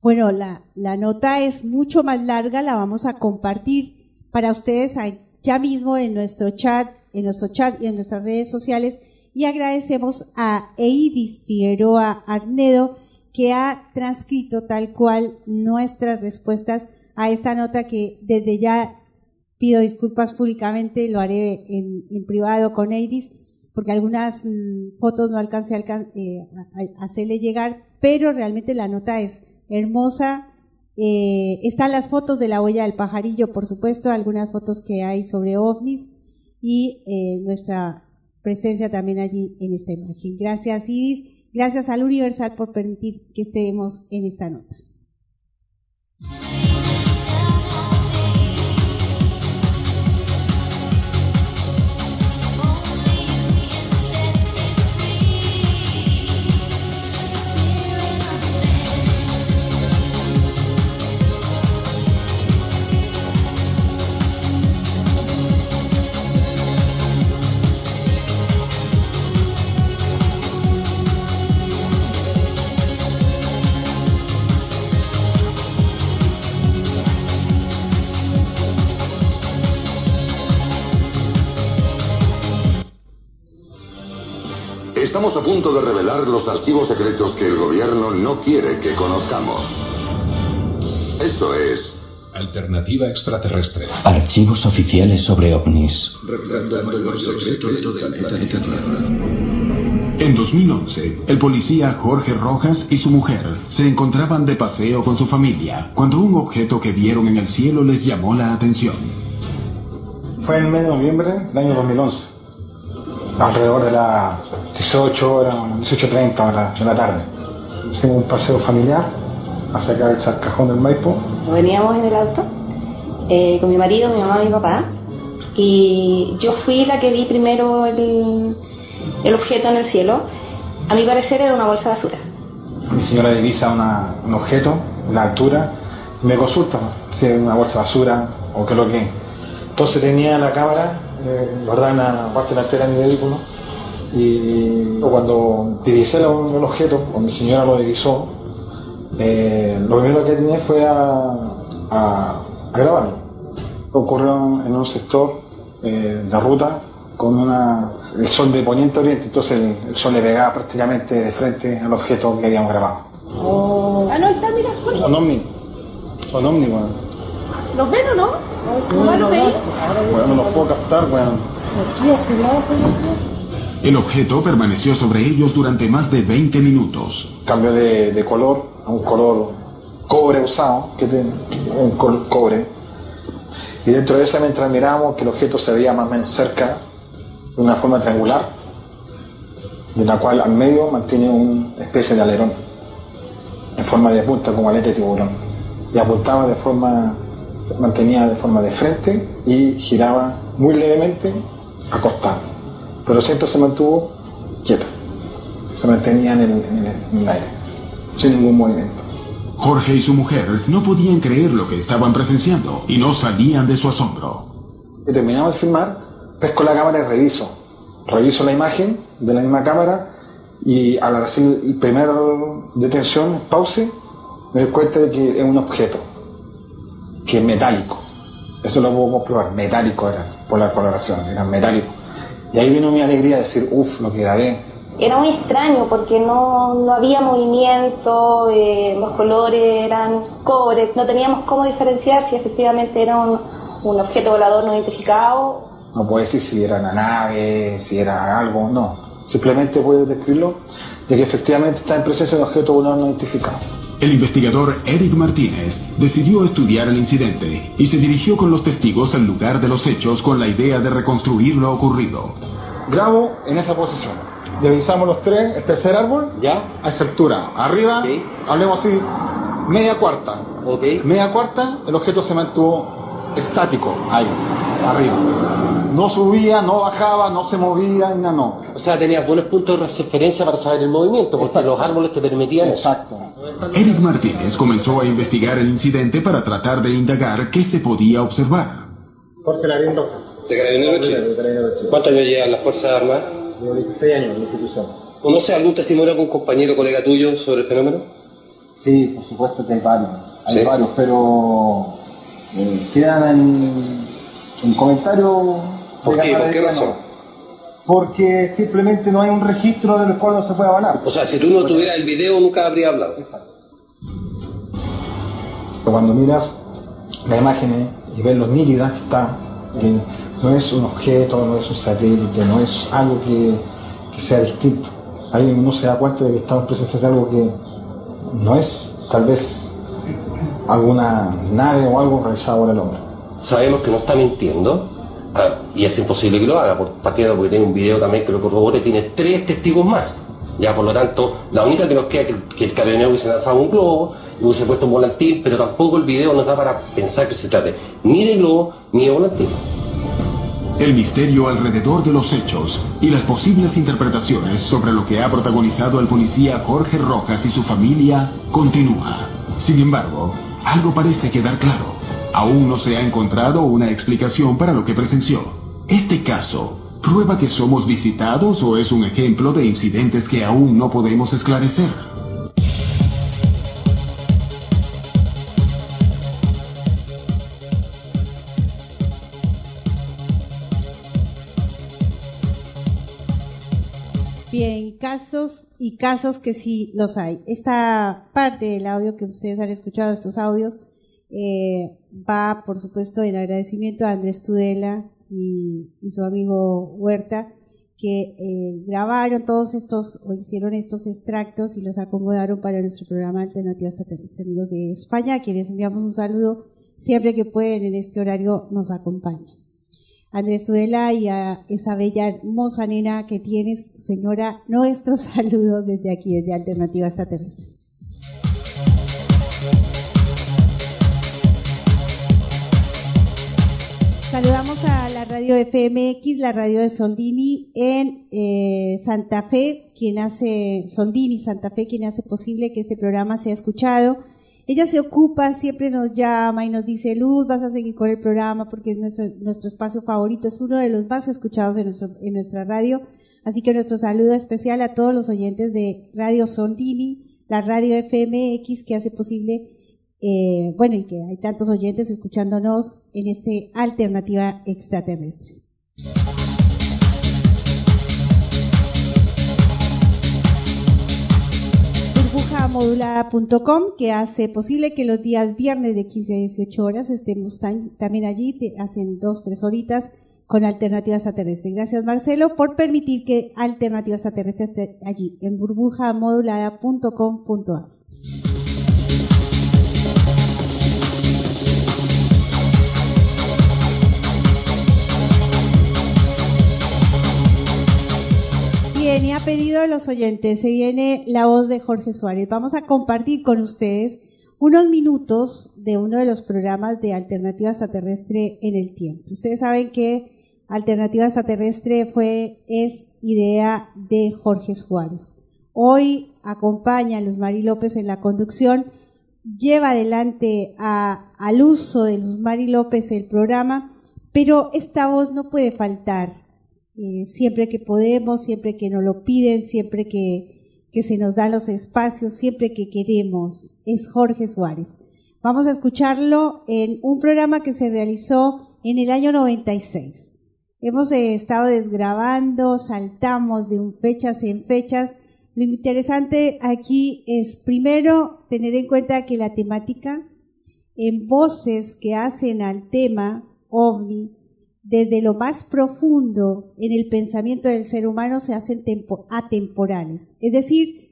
Bueno, la, nota es mucho más larga, la vamos a compartir para ustedes ya mismo en nuestro chat, en nuestro chat y en nuestras redes sociales y agradecemos a Eidis Figueroa Arnedo, que ha transcrito tal cual nuestras respuestas a esta nota que desde ya pido disculpas públicamente, lo haré en, privado con Eidis, porque algunas mm, fotos no alcancé a, eh, hacerle llegar, pero realmente la nota es hermosa. Eh, están las fotos de la huella del pajarillo, por supuesto, algunas fotos que hay sobre ovnis y eh, nuestra presencia también allí en esta imagen. Gracias Iris Gracias al Universal por permitir que estemos en esta nota. Punto de revelar los archivos secretos que el gobierno no quiere que conozcamos. Esto es... Alternativa extraterrestre. Archivos oficiales sobre ovnis. En 2011, el policía Jorge Rojas y su mujer se encontraban de paseo con su familia cuando un objeto que vieron en el cielo les llamó la atención. Fue en el mes de noviembre del año 2011, alrededor de las 18 horas, 18.30 horas de la tarde. Hicimos un paseo familiar hacia acá el Cajón del Maipo. Veníamos en el auto eh, con mi marido, mi mamá y mi papá, y yo fui la que vi primero el, el objeto en el cielo. A mi parecer era una bolsa de basura. Mi señora divisa una, un objeto en la altura me consulta si es una bolsa de basura o qué es lo que es. Entonces tenía la cámara eh, guardada en la parte delantera de mi vehículo y cuando divisé el, objeto, o mi señora lo divisó, eh, lo primero que tenía fue a, a, a grabarlo. Ocurrió en un sector eh, de ruta con una, el sol de poniente a oriente, entonces el, el sol le pegaba prácticamente de frente al objeto que habíamos grabado. Oh. Ah, no, está, mira. Son ovni, son weón. ¿Los ven o no? ¿Cómo lo veis? Bueno, no los puedo captar, weón. El objeto permaneció sobre ellos durante más de 20 minutos. Cambio de, de color a un color cobre usado, que tiene un color cobre. Y dentro de ese, mientras mirábamos, que el objeto se veía más o menos cerca, de una forma triangular, de la cual al medio mantiene una especie de alerón, en forma de punta, como aleta de tiburón. Y apuntaba de forma, se mantenía de forma de frente y giraba muy levemente acostado. Pero siempre se mantuvo quieto, se mantenía en el, en el, en el aire, sin ningún movimiento. Jorge y su mujer no podían creer lo que estaban presenciando y no salían de su asombro. Terminamos de filmar, pesco la cámara y reviso. Reviso la imagen de la misma cámara y al hacer el primer detención, pause, me doy cuenta de que es un objeto, que es metálico. Eso lo puedo comprobar, metálico era, por la coloración, era metálico. Y ahí vino mi alegría de decir, uff, lo que grabé. Era muy extraño porque no, no había movimiento, eh, los colores eran cobre, no teníamos cómo diferenciar si efectivamente era un, un objeto volador no identificado. No puedo decir si era una nave, si era algo, no. Simplemente puedo describirlo de que efectivamente está en presencia de un objeto volador no identificado. El investigador Eric Martínez decidió estudiar el incidente y se dirigió con los testigos al lugar de los hechos con la idea de reconstruir lo ocurrido. Grabo en esa posición. Divisamos los tres, el tercer árbol, ¿Ya? a esa altura. Arriba, Ok. hablemos así, media cuarta. Ok. Media cuarta, el objeto se mantuvo estático, ahí, arriba. No subía, no bajaba, no se movía, nada, no. O sea, tenías buenos puntos de referencia para saber el movimiento, porque los árboles te permitían eso. Exacto. Eric Martínez comenzó a investigar el incidente para tratar de indagar qué se podía observar. Jorge Larín Rojas. ¿De Carabineros ¿Cuántos años llevan las Fuerzas Armadas? Llevo 16 años en la institución. ¿Conoce algún testimonio de algún compañero o colega tuyo sobre el fenómeno? Sí, por supuesto que hay varios. Hay Sí. varios, pero eh, quedan en, en comentarios. ¿Por qué? ¿Por qué razón? Porque simplemente no hay un registro del cual no se puede avalar. O sea, si tú no tuvieras el video, nunca habría hablado. Pero cuando miras las imágenes y ves lo nítida que está, que no es un objeto, no es un satélite, no es algo que, que sea distinto. Ahí uno se da cuenta de que estamos presenciando algo que no es tal vez alguna nave o algo realizado por el hombre. Sabemos que no está mintiendo, ah, y es imposible que lo haga, por partida porque tiene un video también que lo corrobora tiene tres testigos más. Ya, por lo tanto, la única que nos queda es que, que el camionero hubiese lanzado un globo y hubiese puesto un volantín, pero tampoco el video nos da para pensar que se trate ni de globo ni de volantín. El misterio alrededor de los hechos y las posibles interpretaciones sobre lo que ha protagonizado el policía Jorge Rojas y su familia continúa. Sin embargo, algo parece quedar claro. Aún no se ha encontrado una explicación para lo que presenció. Este caso, ¿prueba que somos visitados o es un ejemplo de incidentes que aún no podemos esclarecer? Bien, casos y casos que sí los hay. Esta parte del audio que ustedes han escuchado, estos audios, eh, va, por supuesto, en agradecimiento a Andrés Tudela y, su amigo Huerta, que eh, grabaron todos estos, o hicieron estos extractos y los acomodaron para nuestro programa Alternativas Extraterrestres. Amigos de España, a quienes enviamos un saludo siempre que pueden en este horario nos acompañan. Andrés Tudela y a esa bella hermosa nena que tienes, tu señora, nuestro saludo desde aquí, desde Alternativa Extraterrestre. Saludamos a la radio FMX, la radio de Soldini en eh, Santa Fe, quien hace, Soldini Santa Fe, quien hace posible que este programa sea escuchado ella se ocupa, siempre nos llama y nos dice, Luz, vas a seguir con el programa porque es nuestro, espacio favorito, es uno de los más escuchados en, nuestra radio. Así que nuestro saludo especial a todos los oyentes de Radio Soldini, la radio FMX que hace posible, eh, bueno, y que hay tantos oyentes escuchándonos en este alternativa extraterrestre. modulada.com que hace posible que los días viernes de 15 a 18 horas estemos también allí, te hacen dos, tres horitas con Alternativas Terrestres. Gracias Marcelo por permitir que Alternativas Terrestres esté allí en burbujamodulada.com.ar. y a pedido de los oyentes, se viene la voz de Jorge Suárez. Vamos a compartir con ustedes unos minutos de uno de los programas de Alternativa Extraterrestre en el tiempo. Ustedes saben que Alternativa Extraterrestre fue, es idea de Jorge Suárez. Hoy acompaña a Luz Mari López en la conducción, lleva adelante al uso de Luz Mari López el programa, pero esta voz no puede faltar eh, siempre que podemos, siempre que nos lo piden, siempre que, que se nos dan los espacios, siempre que queremos. Es Jorge Suárez. Vamos a escucharlo en un programa que se realizó en el año 96. Hemos eh, estado desgrabando, saltamos de un fechas en fechas. Lo interesante aquí es primero tener en cuenta que la temática en voces que hacen al tema ovni desde lo más profundo en el pensamiento del ser humano se hacen atemporales. Es decir,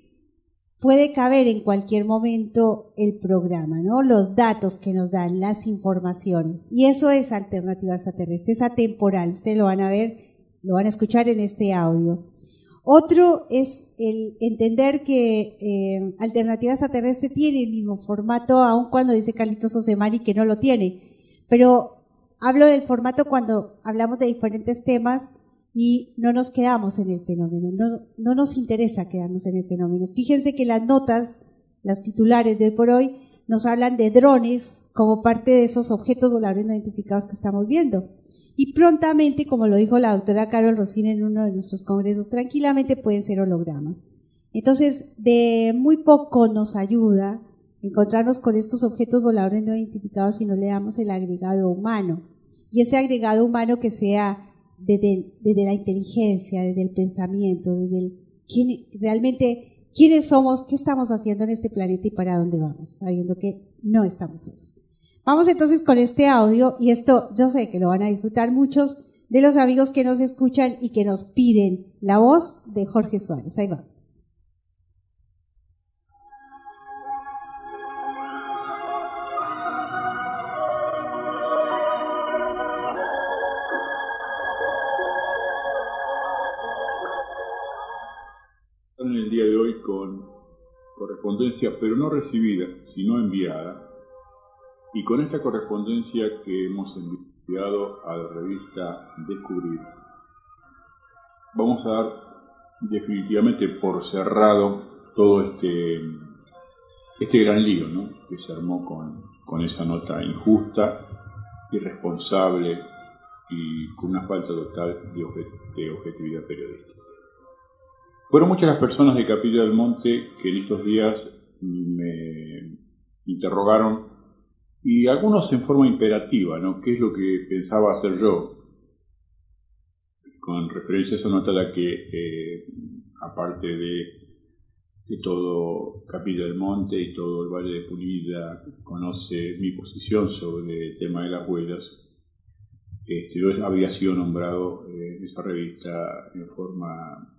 puede caber en cualquier momento el programa. Los datos que nos dan, las informaciones. Y eso es alternativa extraterrestre, es atemporal. Ustedes lo van a ver, lo van a escuchar en este audio. Otro es el entender que eh, Alternativa Extraterrestre tiene el mismo formato, aun cuando dice Carlitos Osemani que no lo tiene. Pero Hablo del formato cuando hablamos de diferentes temas y no nos quedamos en el fenómeno, no, no nos interesa quedarnos en el fenómeno. Fíjense que las notas, las titulares de hoy por hoy, nos hablan de drones como parte de esos objetos voladores no identificados que estamos viendo. Y prontamente, como lo dijo la doctora Carol Rosina en uno de nuestros congresos, tranquilamente pueden ser hologramas. Entonces, de muy poco nos ayuda encontrarnos con estos objetos voladores no identificados si no le damos el agregado humano. Y ese agregado humano que sea desde, desde la inteligencia, desde el pensamiento, desde el quién, realmente quiénes somos, qué estamos haciendo en este planeta y para dónde vamos, sabiendo que no estamos solos. Vamos entonces con este audio y esto yo sé que lo van a disfrutar muchos de los amigos que nos escuchan y que nos piden la voz de Jorge Suárez. Ahí va. Correspondencia, pero no recibida, sino enviada, y con esta correspondencia que hemos enviado a la revista Descubrir, vamos a dar definitivamente por cerrado todo este, este gran lío ¿no? que se armó con, con esa nota injusta, irresponsable y con una falta total de objetividad periodística. Fueron muchas las personas de Capilla del Monte que en estos días me interrogaron y algunos en forma imperativa, ¿no? ¿Qué es lo que pensaba hacer yo? Con referencia a esa nota la que eh, aparte de todo Capilla del Monte y todo el Valle de Pulida conoce mi posición sobre el tema de las huellas, este, yo había sido nombrado en esa revista en forma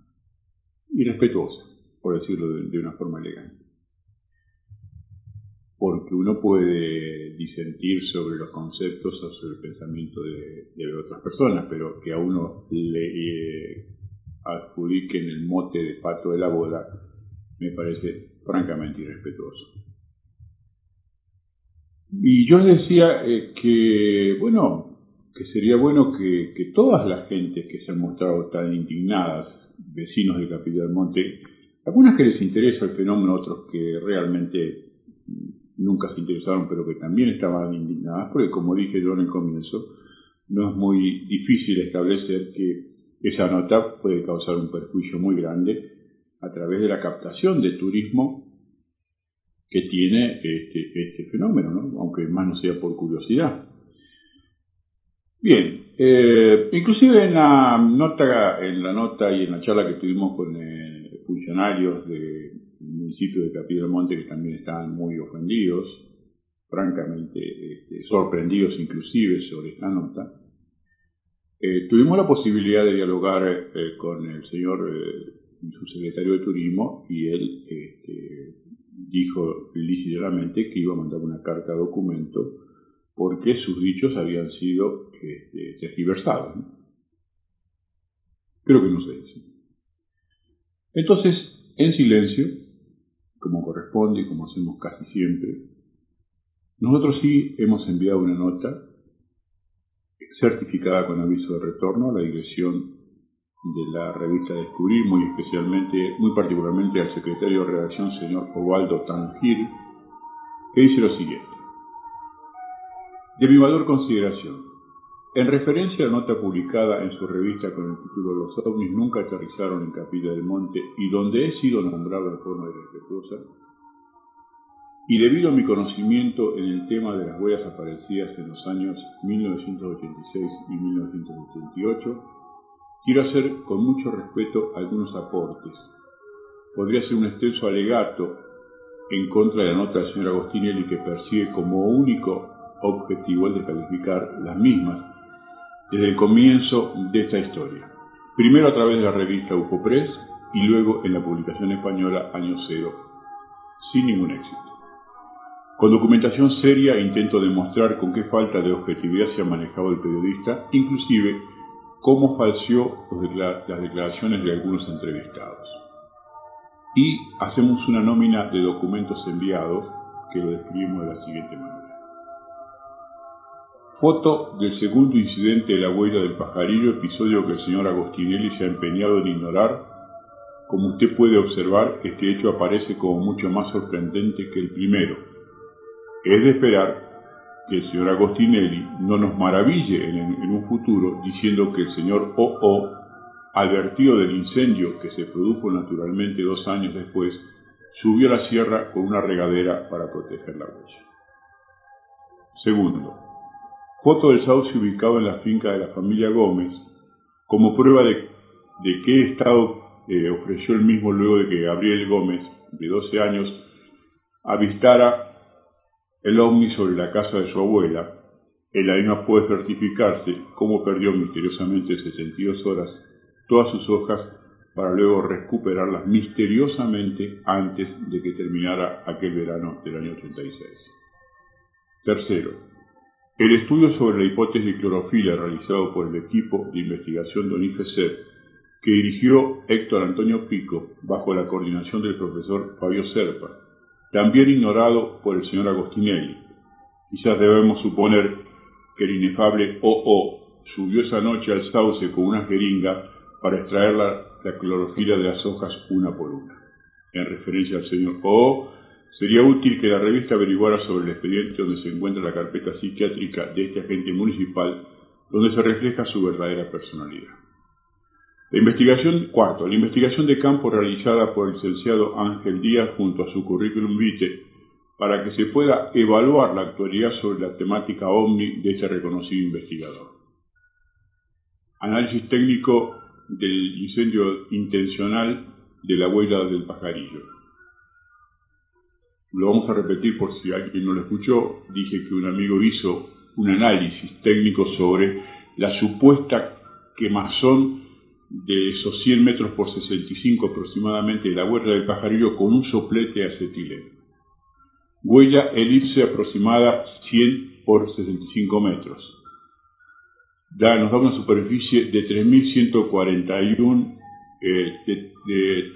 irrespetuosa, por decirlo de una forma elegante porque uno puede disentir sobre los conceptos o sobre el pensamiento de, otras personas, pero que a uno le eh, adjudiquen el mote de pato de la boda me parece francamente irrespetuoso. Y yo decía eh, que, bueno, que sería bueno que, que, todas las gentes que se han mostrado tan indignadas, vecinos de Capilla del Monte, algunas que les interesa el fenómeno, otros que realmente nunca se interesaron, pero que también estaban indignadas, porque como dije yo en el comienzo, no es muy difícil establecer que esa nota puede causar un perjuicio muy grande a través de la captación de turismo que tiene este, este fenómeno, aunque más no sea por curiosidad. Bien, eh, inclusive en la nota, en la nota y en la charla que tuvimos con eh, funcionarios de municipio de Capilla del Monte que también estaban muy ofendidos, francamente este, sorprendidos inclusive sobre esta nota. Eh, tuvimos la posibilidad de dialogar eh, con el señor subsecretario de Turismo y él este, dijo lícitamente que iba a mandar una carta documento porque sus dichos habían sido este, tergiversados. Creo que no se dice. Entonces, en silencio, como corresponde y como hacemos casi siempre. Nosotros sí hemos enviado una nota certificada con aviso de retorno a la dirección de la revista Descubrir, muy especialmente, muy particularmente al secretario de redacción, señor Ovaldo Tangir, que dice lo siguiente. De mi valor consideración, en referencia a la nota publicada en su revista con el título Los ovnis nunca aterrizaron en Capilla del Monte y donde he sido nombrado de forma irrespetuosa, y debido a mi conocimiento en el tema de las huellas aparecidas en los años 1986 y 1988, quiero hacer con mucho respeto algunos aportes. Podría ser un extenso alegato en contra de la nota del señor Agostinelli que persigue como único objetivo el de calificar las mismas desde el comienzo de esta historia. Primero a través de la revista UFO Press y luego en la publicación española Año Cero, sin ningún éxito. Con documentación seria intento demostrar con qué falta de objetividad se ha manejado el periodista, inclusive cómo falseó las declaraciones de algunos entrevistados. Y hacemos una nómina de documentos enviados que lo describimos de la siguiente manera. Foto del segundo incidente de la huella del pajarillo, episodio que el señor Agostinelli se ha empeñado en ignorar. Como usted puede observar, este hecho aparece como mucho más sorprendente que el primero. Es de esperar que el señor Agostinelli no nos maraville en, un futuro diciendo que el señor O.O., advertido del incendio que se produjo naturalmente dos años después, subió a la sierra con una regadera para proteger la huella. Segundo, Foto del sauce ubicado en la finca de la familia Gómez, como prueba de, qué estado eh, ofreció el mismo luego de que Gabriel Gómez, de 12 años, avistara el ovni sobre la casa de su abuela. El la puede certificarse cómo perdió misteriosamente 62 horas todas sus hojas para luego recuperarlas misteriosamente antes de que terminara aquel verano del año 86. Tercero, el estudio sobre la hipótesis de clorofila realizado por el equipo de investigación de ONIFESER, que dirigió Héctor Antonio Pico bajo la coordinación del profesor Fabio Serpa, también ignorado por el señor Agostinelli. Quizás debemos suponer que el inefable OO subió esa noche al sauce con una jeringa para extraer la, la clorofila de las hojas una por una. En referencia al señor OO, Sería útil que la revista averiguara sobre el expediente donde se encuentra la carpeta psiquiátrica de este agente municipal, donde se refleja su verdadera personalidad. La investigación, cuarto, la investigación de campo realizada por el licenciado Ángel Díaz junto a su currículum vitae para que se pueda evaluar la actualidad sobre la temática OVNI de este reconocido investigador. Análisis técnico del incendio intencional de la huella del pajarillo. Lo vamos a repetir por si alguien no lo escuchó. Dije que un amigo hizo un análisis técnico sobre la supuesta quemazón de esos 100 metros por 65 aproximadamente de la huella del pajarillo con un soplete acetileno. Huella elipse aproximada 100 por 65 metros. Da, nos da una superficie de 3.141, eh, de, de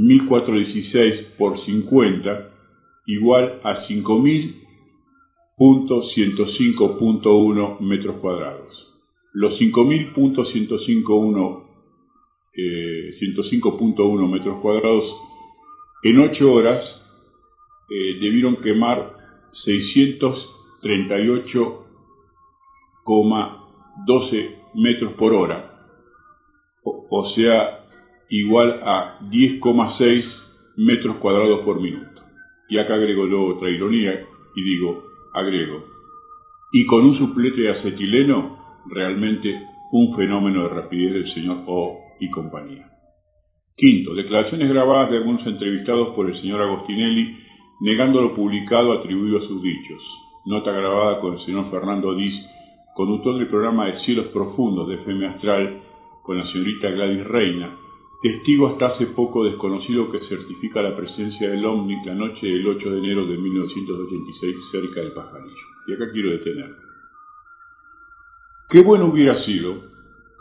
3,1416 por 50 igual a 5.105.1 metros cuadrados. Los 5.105.1 eh, 105.1 metros cuadrados en 8 horas eh, debieron quemar 638,12 metros por hora, o sea, igual a 10,6 metros cuadrados por minuto. Y acá agrego yo otra ironía y digo, agrego, y con un suplete de acetileno, realmente un fenómeno de rapidez del señor O y compañía. Quinto, declaraciones grabadas de algunos entrevistados por el señor Agostinelli negando lo publicado atribuido a sus dichos. Nota grabada con el señor Fernando Diz, conductor del programa de Cielos Profundos de FM Astral con la señorita Gladys Reina, testigo hasta hace poco desconocido que certifica la presencia del ovni la noche del 8 de enero de 1986 cerca del pajarillo. Y acá quiero detenerme. Qué bueno hubiera sido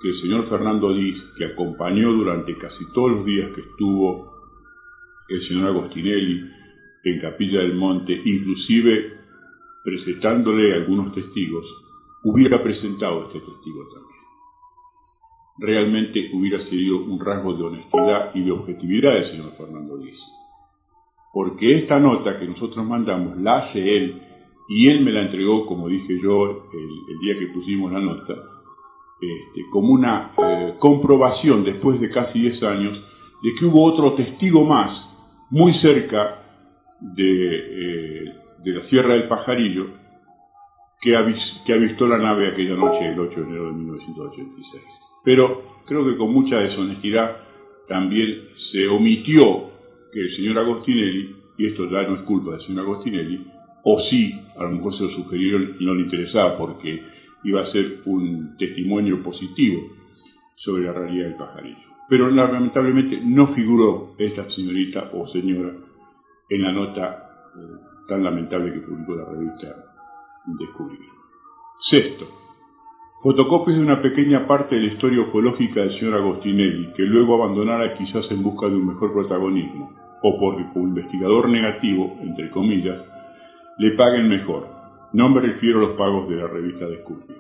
que el señor Fernando Diz, que acompañó durante casi todos los días que estuvo el señor Agostinelli en Capilla del Monte, inclusive presentándole algunos testigos, hubiera presentado este testigo también. Realmente hubiera sido un rasgo de honestidad y de objetividad del señor Fernando Diz. Porque esta nota que nosotros mandamos la hace él y él me la entregó, como dije yo el, día que pusimos la nota, este, como una eh, comprobación después de casi 10 años de que hubo otro testigo más muy cerca de, eh, de la Sierra del Pajarillo que que ha visto la nave aquella noche del 8 de enero de 1986. Pero creo que con mucha deshonestidad también se omitió que el señor Agostinelli, y esto ya no es culpa del señor Agostinelli, o sí, a lo mejor se lo sugirieron y no le interesaba porque iba a ser un testimonio positivo sobre la realidad del pajarillo. Pero lamentablemente no figuró esta señorita o señora en la nota eh, tan lamentable que publicó la revista Descubrir. Sexto, fotocopias de una pequeña parte de la historia ufológica del señor Agostinelli, que luego abandonara quizás en busca de un mejor protagonismo, o porque como investigador negativo, entre comillas, le paguen mejor, no me refiero a los pagos de la revista Descubrir.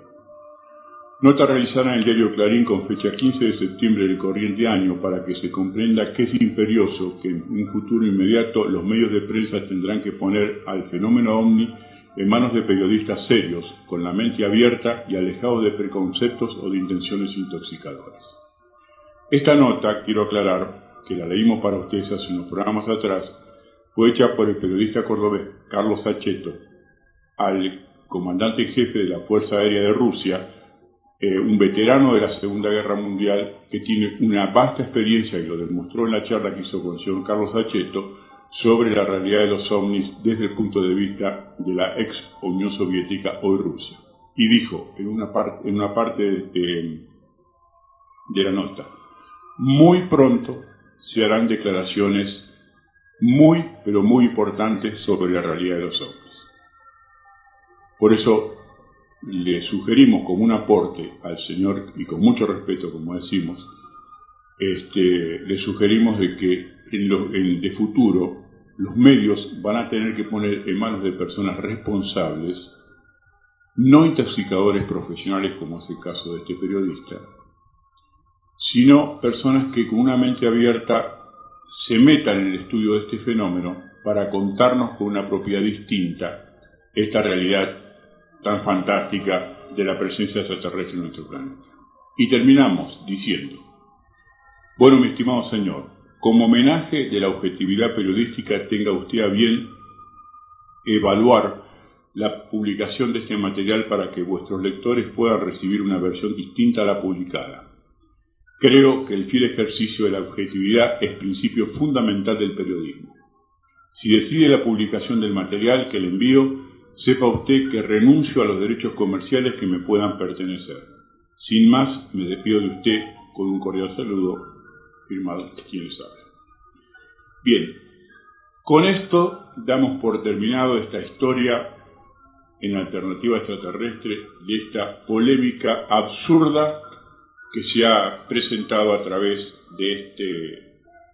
Nota realizada en el diario Clarín con fecha 15 de septiembre del corriente año para que se comprenda que es imperioso que en un futuro inmediato los medios de prensa tendrán que poner al fenómeno ovni en manos de periodistas serios, con la mente abierta y alejados de preconceptos o de intenciones intoxicadoras. Esta nota, quiero aclarar, que la leímos para ustedes hace unos programas atrás, fue hecha por el periodista cordobés Carlos Sacheto, al comandante jefe de la Fuerza Aérea de Rusia, eh, un veterano de la Segunda Guerra Mundial que tiene una vasta experiencia y lo demostró en la charla que hizo con el señor Carlos Acheto sobre la realidad de los ovnis desde el punto de vista de la ex Unión Soviética, hoy Rusia. Y dijo en una, parte en una parte de, la nota, muy pronto se harán declaraciones muy, pero muy importantes sobre la realidad de los ovnis. Por eso le sugerimos como un aporte al Señor, y con mucho respeto, como decimos, este, le sugerimos de que en, lo, de futuro los medios van a tener que poner en manos de personas responsables, no intoxicadores profesionales como es el caso de este periodista, sino personas que con una mente abierta se metan en el estudio de este fenómeno para contarnos con una propiedad distinta esta realidad tan fantástica de la presencia extraterrestre en nuestro planeta. Y terminamos diciendo, bueno, mi estimado señor, como homenaje de la objetividad periodística, tenga usted a bien evaluar la publicación de este material para que vuestros lectores puedan recibir una versión distinta a la publicada. Creo que el fiel ejercicio de la objetividad es principio fundamental del periodismo. Si decide la publicación del material que le envío, sepa usted que renuncio a los derechos comerciales que me puedan pertenecer. Sin más, me despido de usted con un cordial saludo, firmado quien sabe. Bien, con esto damos por terminado esta historia en alternativa extraterrestre de esta polémica absurda que se ha presentado a través de, este,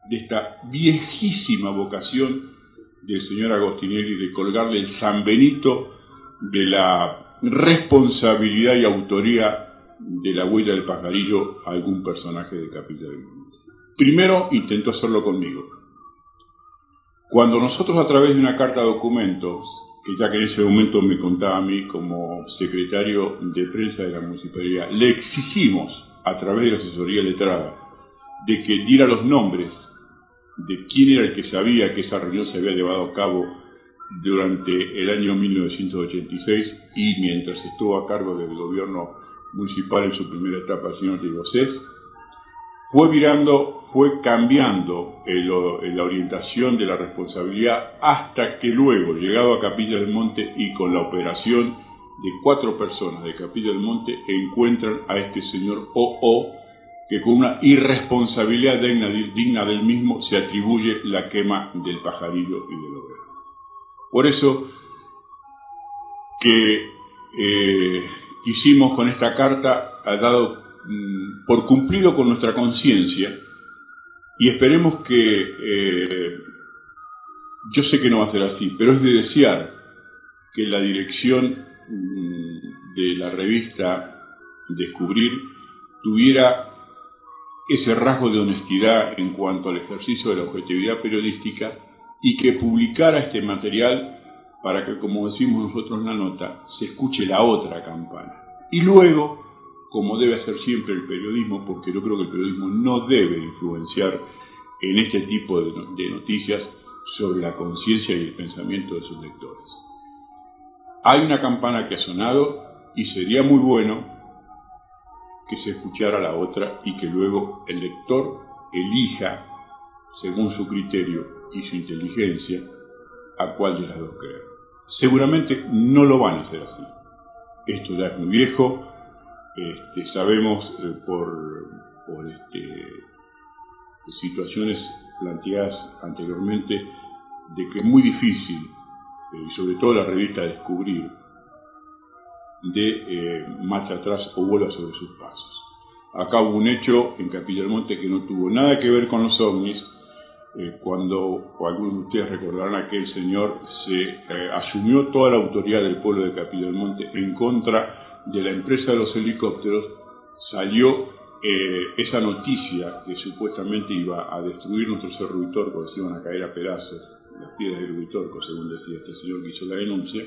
de esta viejísima vocación del señor Agostinelli de colgarle el San Benito de la responsabilidad y autoría de la huella del pajarillo a algún personaje de Capilla del Mundo. Primero intentó hacerlo conmigo. Cuando nosotros a través de una carta de documentos, que ya que en ese momento me contaba a mí como secretario de prensa de la municipalidad, le exigimos a través de la asesoría letrada de que diera los nombres de quién era el que sabía que esa reunión se había llevado a cabo durante el año 1986 y mientras estuvo a cargo del gobierno municipal en su primera etapa el señor Diego Cés, fue mirando, fue cambiando la orientación de la responsabilidad hasta que luego, llegado a Capilla del Monte y con la operación de cuatro personas de Capilla del Monte encuentran a este señor O.O. que con una irresponsabilidad digna, del mismo se atribuye la quema del pajarillo y del obrero. Por eso que eh, hicimos con esta carta, ha dado por cumplido con nuestra conciencia y esperemos que, eh, yo sé que no va a ser así, pero es de desear que la dirección de la revista Descubrir tuviera ese rasgo de honestidad en cuanto al ejercicio de la objetividad periodística y que publicara este material para que, como decimos nosotros en la nota, se escuche la otra campana. Y luego, como debe hacer siempre el periodismo, porque yo creo que el periodismo no debe influenciar en este tipo de noticias sobre la conciencia y el pensamiento de sus lectores. Hay una campana que ha sonado y sería muy bueno que se escuchara la otra y que luego el lector elija, según su criterio y su inteligencia, a cuál de las dos creer. Seguramente no lo van a hacer así. Esto ya es muy viejo, este, sabemos eh, por, por este, situaciones planteadas anteriormente de que es muy difícil y sobre todo la revista Descubrir, de eh, marcha atrás o vuela sobre sus pasos. Acá hubo un hecho en Capilla del Monte que no tuvo nada que ver con los ovnis, eh, cuando algunos de ustedes recordarán aquel señor se eh, asumió toda la autoridad del pueblo de Capilla del Monte en contra de la empresa de los helicópteros, salió esa noticia que supuestamente iba a destruir nuestro cerro porque se iban a caer a pedazos las piedras del Uritorco, según decía este señor que hizo la denuncia,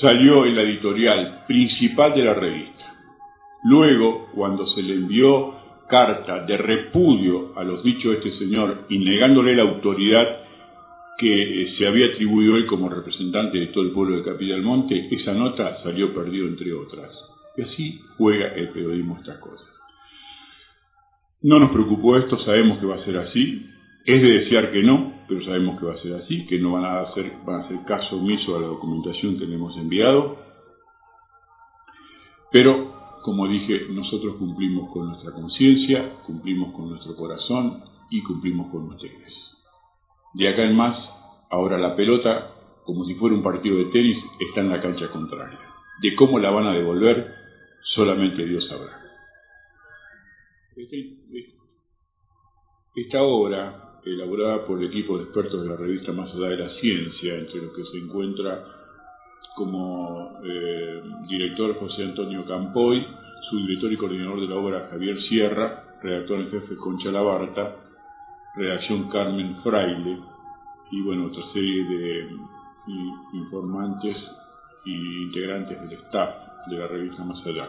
salió en la editorial principal de la revista. Luego, cuando se le envió carta de repudio a los dichos de este señor y negándole la autoridad que eh, se había atribuido él como representante de todo el pueblo de Capilla del Monte, esa nota salió perdido entre otras. Y así juega el periodismo estas cosas. No nos preocupó esto, sabemos que va a ser así, es de desear que no, pero sabemos que va a ser así, que no van a hacer, van a hacer caso omiso a la documentación que le hemos enviado. Pero, como dije, nosotros cumplimos con nuestra conciencia, cumplimos con nuestro corazón y cumplimos con ustedes. De acá en más, ahora la pelota, como si fuera un partido de tenis, está en la cancha contraria. De cómo la van a devolver, solamente Dios sabrá. Este, esta obra elaborada por el equipo de expertos de la revista Más allá de la ciencia, entre los que se encuentra como eh, director José Antonio Campoy, su director y coordinador de la obra Javier Sierra, redactor en jefe Concha Labarta, redacción Carmen Fraile y bueno, otra serie de informantes y integrantes del staff de la revista Más allá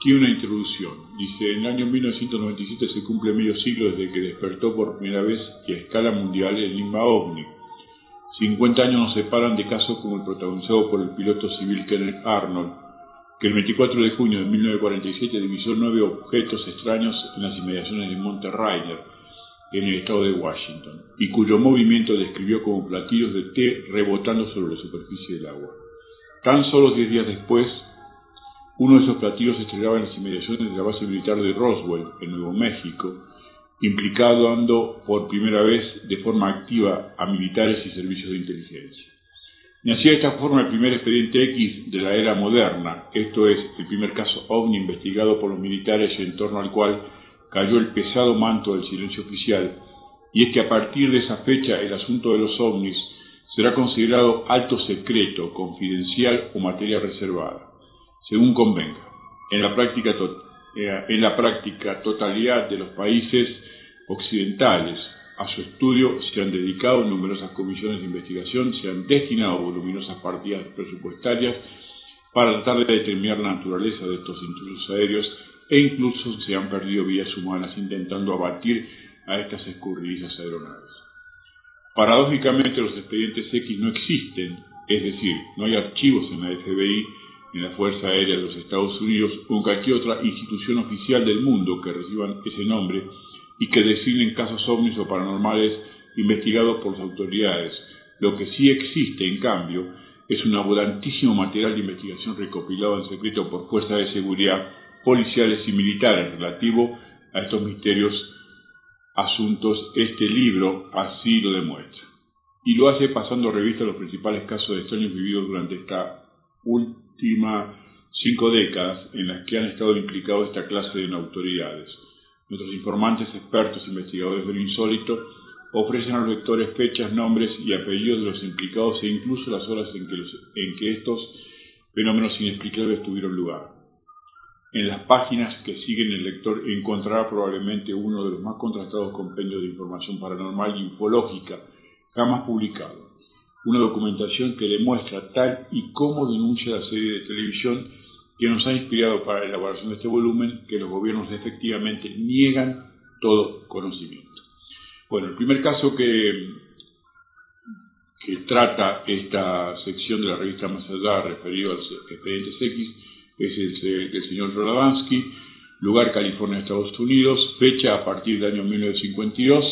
tiene una introducción. Dice, en el año 1997 se cumple medio siglo desde que despertó por primera vez y a escala mundial el Lima OVNI. 50 años nos separan de casos como el protagonizado por el piloto civil Kenneth Arnold, que el 24 de junio de 1947 divisó nueve objetos extraños en las inmediaciones de Monte Rainer, en el estado de Washington, y cuyo movimiento describió como platillos de té rebotando sobre la superficie del agua. Tan solo diez días después, uno de esos platillos se estrellaba en las inmediaciones de la base militar de Roswell, en Nuevo México, implicando por primera vez de forma activa a militares y servicios de inteligencia. Nacía de esta forma el primer expediente X de la era moderna, esto es, el primer caso OVNI investigado por los militares y en torno al cual cayó el pesado manto del silencio oficial, y es que a partir de esa fecha el asunto de los ovnis será considerado alto secreto, confidencial o materia reservada, según convenga. En la práctica, eh, en la práctica totalidad de los países occidentales a su estudio se han dedicado numerosas comisiones de investigación, se han destinado voluminosas partidas presupuestarias para tratar de determinar la naturaleza de estos intrusos aéreos e incluso se han perdido vidas humanas intentando abatir a estas escurridizas aeronaves. Paradójicamente los expedientes X no existen, es decir, no hay archivos en la FBI, en la Fuerza Aérea de los Estados Unidos o en cualquier otra institución oficial del mundo que reciban ese nombre y que designen casos ovnis o paranormales investigados por las autoridades. Lo que sí existe, en cambio, es un abundantísimo material de investigación recopilado en secreto por fuerzas de seguridad policiales y militares relativo a estos misterios asuntos. Este libro así lo demuestra. Y lo hace pasando revista a los principales casos de extraños vividos durante esta última cinco décadas en las que han estado implicados esta clase de autoridades. Nuestros informantes, expertos, investigadores del insólito, ofrecen a los lectores fechas, nombres y apellidos de los implicados e incluso las horas en que, en que estos fenómenos inexplicables tuvieron lugar. En las páginas que siguen el lector encontrará probablemente uno de los más contrastados compendios de información paranormal y ufológica jamás publicado. Una documentación que demuestra tal y como denuncia la serie de televisión que nos ha inspirado para la elaboración de este volumen, que los gobiernos efectivamente niegan todo conocimiento. Bueno, el primer caso que, que trata esta sección de la revista Más Allá referido al expediente X es el del señor Roladansky, lugar California, Estados Unidos, fecha a partir del año 1952.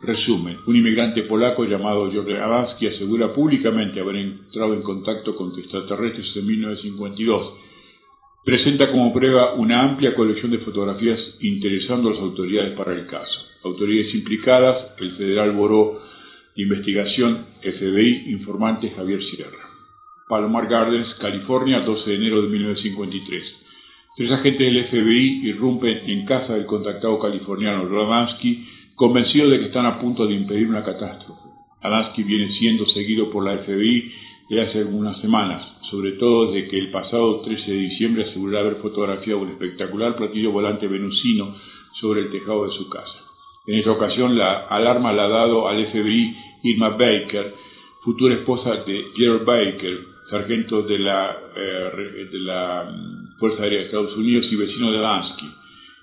Resumen, un inmigrante polaco llamado George Radansky asegura públicamente haber entrado en contacto con extraterrestres en 1952 presenta como prueba una amplia colección de fotografías interesando a las autoridades para el caso. Autoridades implicadas, el Federal Boró de Investigación, FBI, informante Javier Sierra. Palomar Gardens, California, 12 de enero de 1953. Tres agentes del FBI irrumpen en casa del contactado californiano Radansky, convencidos de que están a punto de impedir una catástrofe. Radansky viene siendo seguido por la FBI desde hace algunas semanas sobre todo de que el pasado 13 de diciembre aseguró haber fotografiado un espectacular platillo volante venusino sobre el tejado de su casa. En esta ocasión la alarma la ha dado al FBI Irma Baker, futura esposa de Gerald Baker, sargento de la, eh, de mm, Fuerza Aérea de Estados Unidos y vecino de Lansky.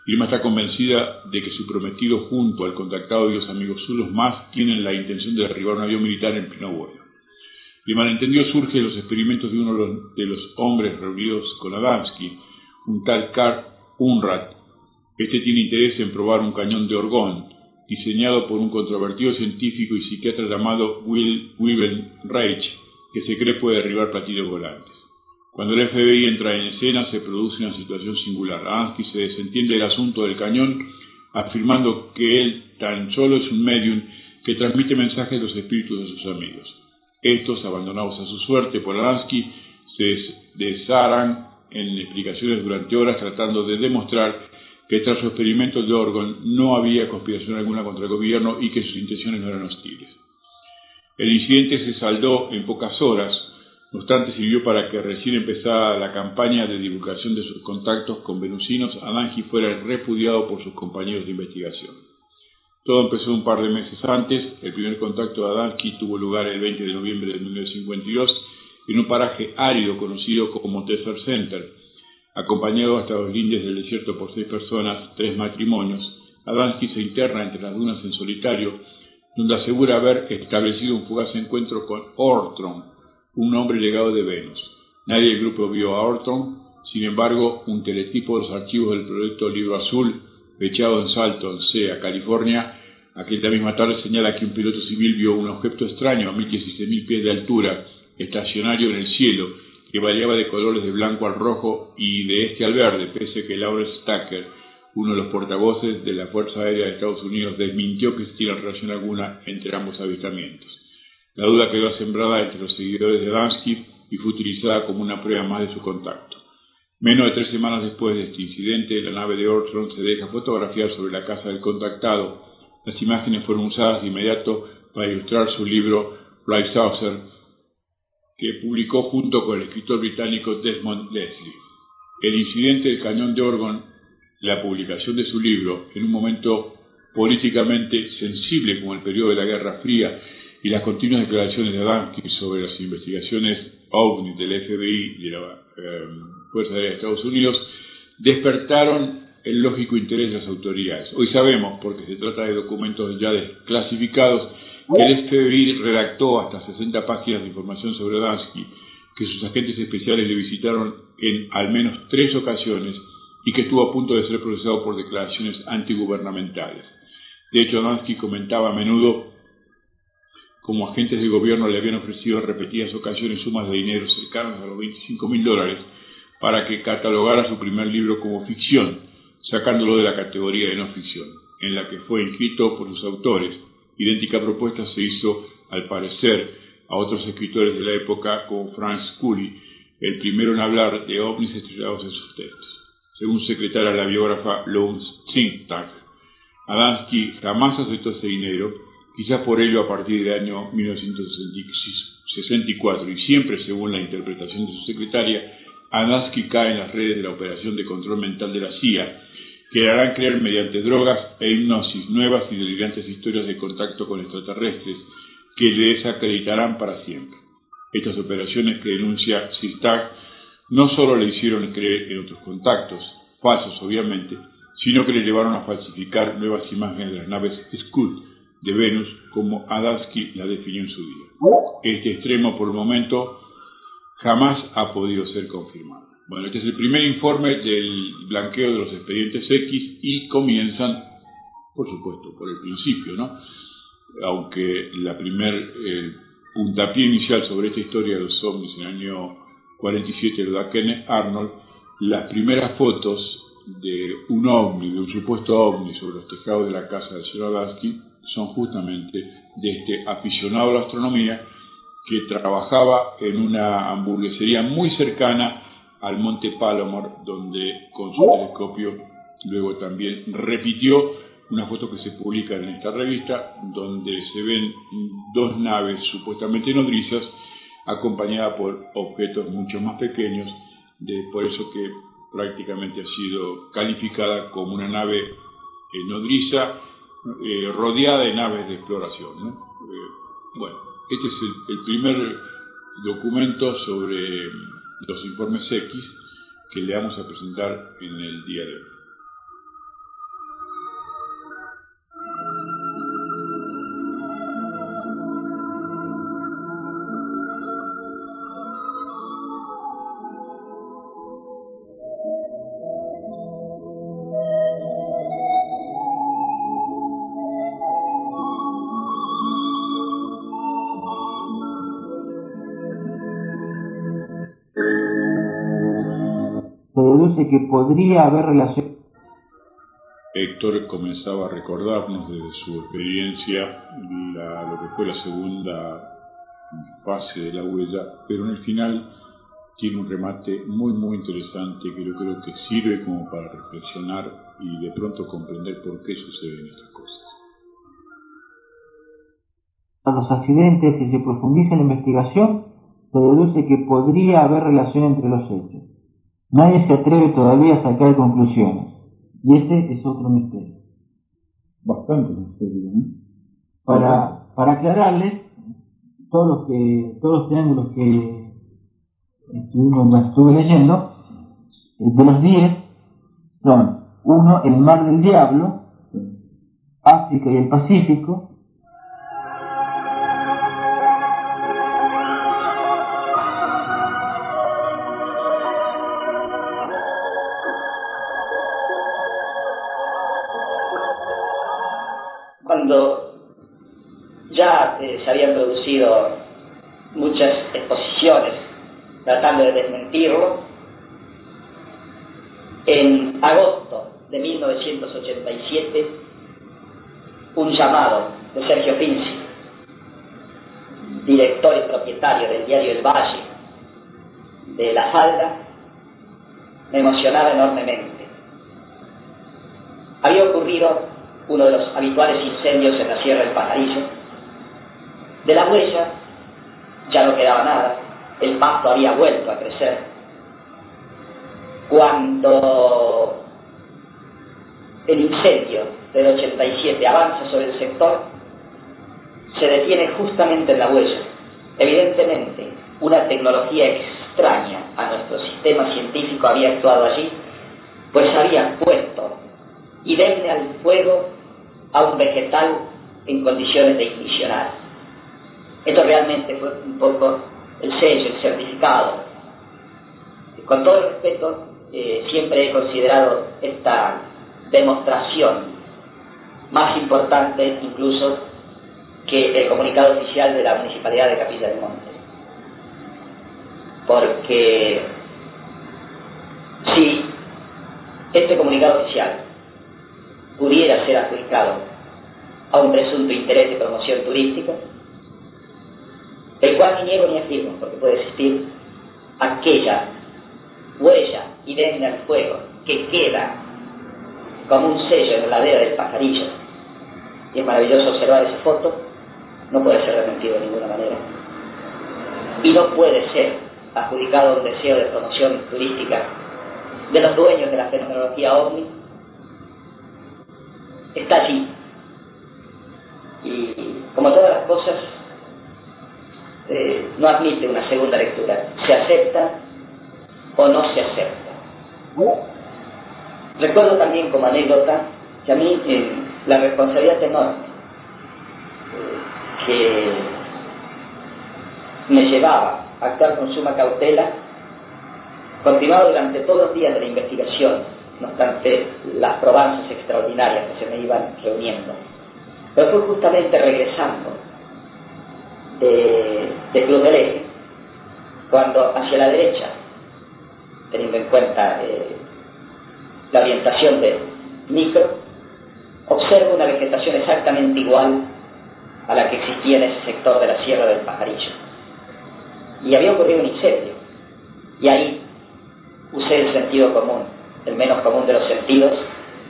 Irma está convencida de que su prometido junto al contactado y los amigos suyos más tienen la intención de derribar un avión militar en pleno. El malentendido surge de los experimentos de uno de los hombres reunidos con Adamski, un tal Karl Unrat. Este tiene interés en probar un cañón de orgón, diseñado por un controvertido científico y psiquiatra llamado Will Wilhelm Reich, que se cree puede derribar platillos volantes. Cuando el FBI entra en escena se produce una situación singular. Adamski se desentiende del asunto del cañón, afirmando que él tan solo es un medium que transmite mensajes de los espíritus de sus amigos. Estos, abandonados a su suerte por Alansky, se desharan en explicaciones durante horas tratando de demostrar que tras su experimento de Orgon no había conspiración alguna contra el gobierno y que sus intenciones no eran hostiles. El incidente se saldó en pocas horas, no obstante sirvió para que recién empezada la campaña de divulgación de sus contactos con venusinos, Alangi fuera repudiado por sus compañeros de investigación. Todo empezó un par de meses antes. El primer contacto de Adamski tuvo lugar el 20 de noviembre de 1952 en un paraje árido conocido como Desert Center. Acompañado hasta los lindes del desierto por seis personas, tres matrimonios, Adamski se interna entre las dunas en solitario, donde asegura haber establecido un fugaz encuentro con Ortron, un hombre legado de Venus. Nadie del grupo vio a Ortron, Sin embargo, un teletipo de los archivos del proyecto Libro Azul, fechado en Salton, Sea, California, aquella misma tarde señala que un piloto civil vio un objeto extraño a 1.016.000 pies de altura, estacionario en el cielo, que variaba de colores de blanco al rojo y de este al verde, pese que Lawrence Stacker, uno de los portavoces de la Fuerza Aérea de Estados Unidos, desmintió que existiera relación alguna entre ambos avistamientos. La duda quedó sembrada entre los seguidores de Dansky y fue utilizada como una prueba más de su contacto. Menos de tres semanas después de este incidente, la nave de Ortron se deja fotografiar sobre la casa del contactado. Las imágenes fueron usadas de inmediato para ilustrar su libro Saucer, que publicó junto con el escritor británico Desmond Leslie. El incidente del cañón de Orgon, la publicación de su libro, en un momento políticamente sensible como el periodo de la Guerra Fría y las continuas declaraciones de Adamski sobre las investigaciones OVNI del FBI y de la eh, Fuerza Aérea de Estados Unidos, despertaron el lógico interés de las autoridades. Hoy sabemos, porque se trata de documentos ya desclasificados, que el FBI redactó hasta 60 páginas de información sobre Adamski, que sus agentes especiales le visitaron en al menos tres ocasiones y que estuvo a punto de ser procesado por declaraciones antigubernamentales. De hecho, Adamski comentaba a menudo como agentes de gobierno le habían ofrecido en repetidas ocasiones sumas de dinero cercanas a los 25 mil dólares para que catalogara su primer libro como ficción, sacándolo de la categoría de no ficción, en la que fue inscrito por sus autores. Idéntica propuesta se hizo, al parecer, a otros escritores de la época como Frank Scully, el primero en hablar de ovnis estrellados en sus textos. Según secretaria la biógrafa Lone Tag, Adamski jamás aceptó ese dinero quizás por ello a partir del año 1964 y siempre según la interpretación de su secretaria, Adansky cae en las redes de la operación de control mental de la CIA, que le harán creer mediante drogas e hipnosis nuevas y delirantes historias de contacto con extraterrestres que le desacreditarán para siempre. Estas operaciones que denuncia Sistag no solo le hicieron creer en otros contactos, falsos obviamente, sino que le llevaron a falsificar nuevas imágenes de las naves Scud, de Venus como Adamski la definió en su día. Este extremo por el momento jamás ha podido ser confirmado. Bueno, este es el primer informe del blanqueo de los expedientes X y comienzan, por supuesto, por el principio, ¿no? Aunque la primer puntapié inicial sobre esta historia de los ovnis en el año 47 lo da Kenneth Arnold, las primeras fotos de un ovni, de un supuesto ovni sobre los tejados de la casa del señor Adamski, son justamente de este aficionado a la astronomía que trabajaba en una hamburguesería muy cercana al Monte Palomar, donde con su telescopio luego también repitió una foto que se publica en esta revista, donde se ven dos naves supuestamente nodrizas acompañadas por objetos mucho más pequeños, de, por eso que prácticamente ha sido calificada como una nave nodriza eh, rodeada de naves de exploración. Eh, bueno, este es el, primer documento sobre los informes X que le vamos a presentar en el día de hoy. Que podría haber relación. Héctor comenzaba a recordarnos desde su experiencia lo que fue la segunda fase de la huella, pero en el final tiene un remate muy muy interesante que yo creo que sirve como para reflexionar y de pronto comprender por qué suceden estas cosas. A los accidentes, si se profundiza en la investigación, se deduce que podría haber relación entre los hechos. Nadie se atreve todavía a sacar conclusiones. Y ese es otro misterio. Bastante misterio, ¿no? Para, para aclararles, todos los, que, todos los triángulos que estuve leyendo, eh, de los 10, son uno, el Mar del Diablo, África y el Pacífico, De la huella ya no quedaba nada, el pasto había vuelto a crecer. Cuando el incendio del 87 avanza sobre el sector, se detiene justamente en la huella. Evidentemente, una tecnología extraña a nuestro sistema científico había actuado allí, pues había puesto idemne al fuego a un vegetal en condiciones de ignicionar. Esto realmente fue un poco el sello, el certificado. Con todo el respeto, eh, siempre he considerado esta demostración más importante incluso que el comunicado oficial de la Municipalidad de Capilla del Monte. Porque si este comunicado oficial pudiera ser aplicado a un presunto interés de promoción turística, el cual ni niego ni afirmo, porque puede existir aquella huella idéntica al fuego que queda como un sello en la ladera del pajarillo, y es maravilloso observar esa foto, no puede ser desmentido de ninguna manera. Y no puede ser adjudicado un deseo de promoción turística de los dueños de la fenomenología ovni. Está allí. Y como todas las cosas, eh, no admite una segunda lectura. Se acepta o no se acepta. Recuerdo también como anécdota que a mí eh, la responsabilidad enorme eh, que me llevaba a actuar con suma cautela continuaba durante todos los días de la investigación, no obstante las probanzas extraordinarias que se me iban reuniendo. Pero fue justamente regresando de, de Club del Eje, cuando hacia la derecha, teniendo en cuenta eh, la orientación del micro, observo una vegetación exactamente igual a la que existía en ese sector de la Sierra del Pajarillo. Y había ocurrido un incendio. Y ahí usé el sentido común, el menos común de los sentidos,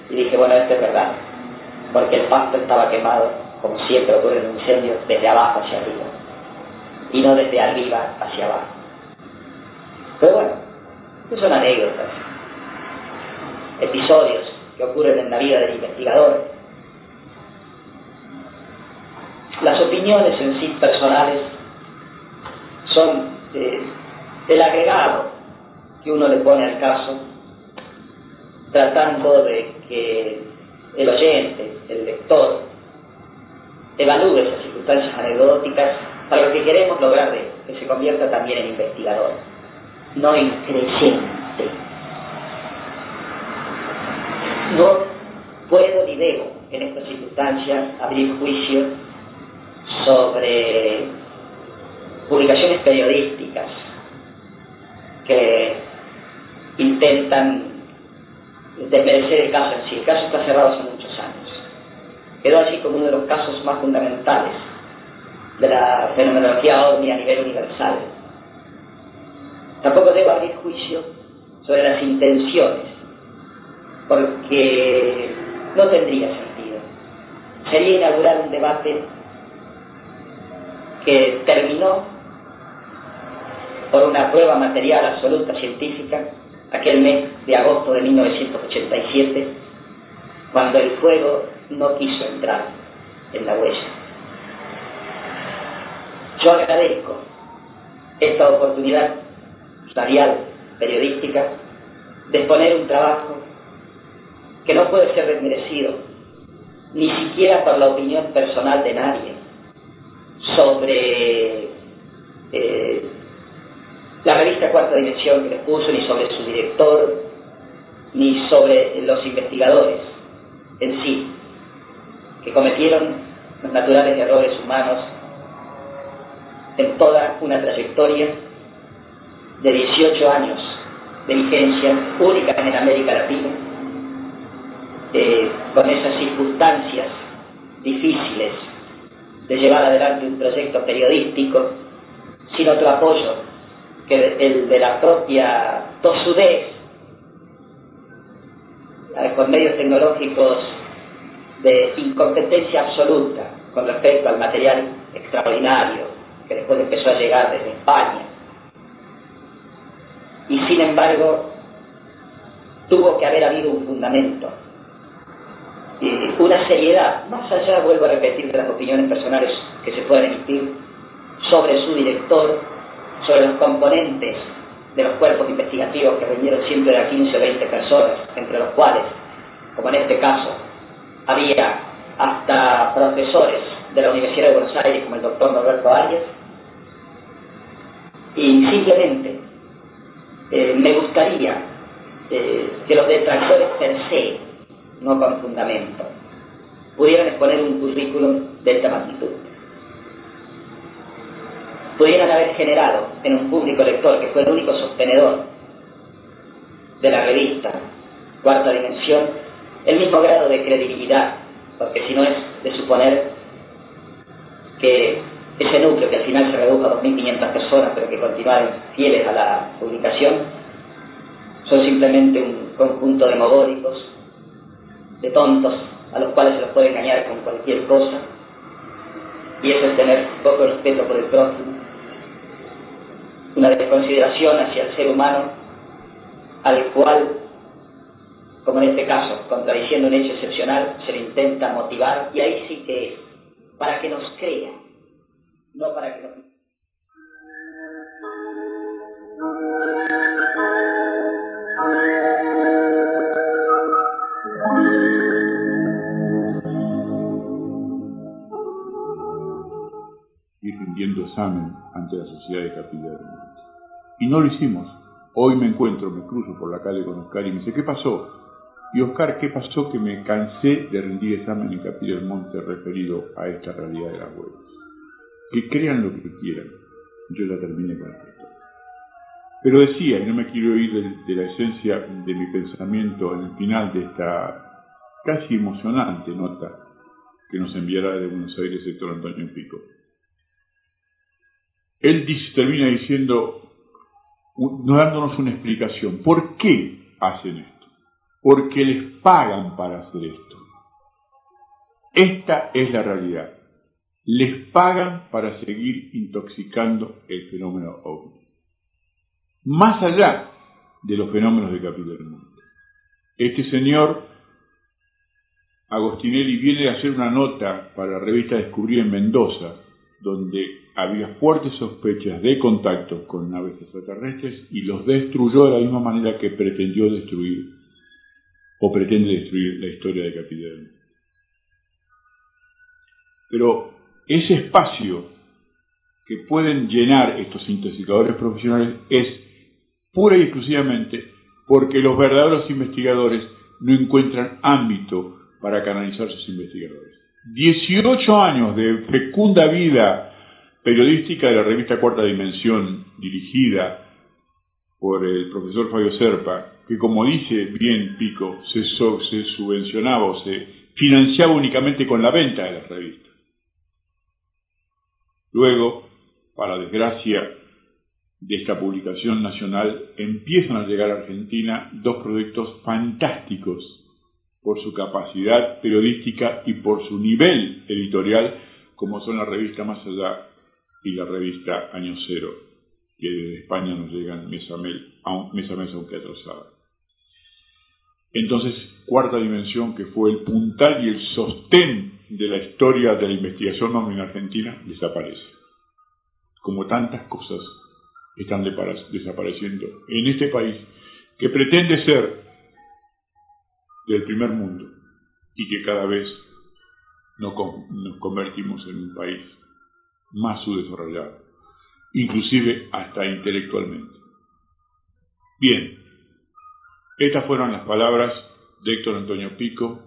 y dije, bueno, esto es verdad, porque el pasto estaba quemado, como siempre ocurre en un incendio, desde abajo hacia arriba, y no desde arriba hacia abajo. Pero bueno, son anécdotas, episodios que ocurren en la vida del investigador. Las opiniones en sí personales son eh, el agregado que uno le pone al caso, tratando de que el oyente, el lector, evalúe esas circunstancias anecdóticas para lo que queremos lograr de que se convierta también en investigador, no en creyente. No puedo ni debo en estas circunstancias abrir juicio sobre publicaciones periodísticas que intentan desmerecer el caso en sí. El caso está cerrado. Quedó allí como uno de los casos más fundamentales de la fenomenología ovni a nivel universal. Tampoco debo abrir juicio sobre las intenciones, porque no tendría sentido. Sería inaugurar un debate que terminó por una prueba material absoluta científica aquel mes de agosto de 1987, cuando el fuego no quiso entrar en la huella. Yo agradezco esta oportunidad radial, periodística, de exponer un trabajo que no puede ser desmerecido, ni siquiera por la opinión personal de nadie, sobre eh, la revista Cuarta Dimensión que les puso, ni sobre su director, ni sobre los investigadores en sí, que cometieron los naturales errores humanos en toda una trayectoria de 18 años de vigencia única en América Latina, eh, con esas circunstancias difíciles de llevar adelante un proyecto periodístico sin otro apoyo que el de la propia tosudez con medios tecnológicos de incompetencia absoluta con respecto al material extraordinario que después empezó a llegar desde España. Y sin embargo, tuvo que haber habido un fundamento, una seriedad, más allá, vuelvo a repetir, de las opiniones personales que se pueden emitir sobre su director, sobre los componentes de los cuerpos investigativos que reunieron siempre de 15 o 20 personas, entre los cuales, como en este caso, había hasta profesores de la Universidad de Buenos Aires como el doctor Norberto Arias, y simplemente eh, me gustaría eh, que los detractores per se, no con fundamento, pudieran exponer un currículum de esta magnitud. Pudieran haber generado en un público lector que fue el único sostenedor de la revista Cuarta Dimensión el mismo grado de credibilidad, porque si no es de suponer que ese núcleo que al final se redujo a 2.500 personas, pero que continuaron fieles a la publicación, son simplemente un conjunto de mogólicos, de tontos, a los cuales se los puede engañar con cualquier cosa, y eso es tener poco respeto por el prójimo, una desconsideración hacia el ser humano, al cual, como en este caso, contradiciendo un hecho excepcional, se le intenta motivar, y ahí sí que es, para que nos crean no para que lo... ir rindiendo examen ante la sociedad de Capilla Y no lo hicimos. Hoy me encuentro, me cruzo por la calle con Oscar y me dice, ¿qué pasó? Y Oscar, ¿qué pasó? Que me cansé de rendir examen en Capilla del Monte referido a esta realidad de las huelgas que crean lo que quieran. Yo ya terminé con esto. Pero decía, y no me quiero ir de, la esencia de mi pensamiento en el final de esta casi emocionante nota que nos enviará de Buenos Aires el doctor Antonio Pico. Él termina diciendo, dándonos una explicación. ¿Por qué hacen esto? Porque les pagan para hacer esto. Esta es la realidad les pagan para seguir intoxicando el fenómeno ovni. Más allá de los fenómenos de Capitán Monte. Este señor Agostinelli viene a hacer una nota para la revista Descubrir en Mendoza, donde había fuertes sospechas de contacto con naves extraterrestres y los destruyó de la misma manera que pretendió destruir o pretende destruir la historia de Capitán. Pero ese espacio que pueden llenar estos intoxicadores profesionales es pura y exclusivamente porque los verdaderos investigadores no encuentran ámbito para canalizar sus investigadores. 18 años de fecunda vida periodística de la revista Cuarta Dimensión, dirigida por el profesor Fabio Serpa, que como dice bien Pico, se, se subvencionaba o se financiaba únicamente con la venta de las revistas. Luego, para desgracia de esta publicación nacional, empiezan a llegar a Argentina dos proyectos fantásticos por su capacidad periodística y por su nivel editorial, como son la revista Más Allá y la revista Año Cero, que desde España nos llegan mes a mes, mes, a aunque atrasada. Entonces, cuarta dimensión, que fue el puntal y el sostén de la historia de la investigación en Argentina desaparece. Como tantas cosas están desapareciendo en este país que pretende ser del primer mundo y que cada vez nos, convertimos en un país más subdesarrollado, inclusive hasta intelectualmente. Bien, estas fueron las palabras de Héctor Antonio Pico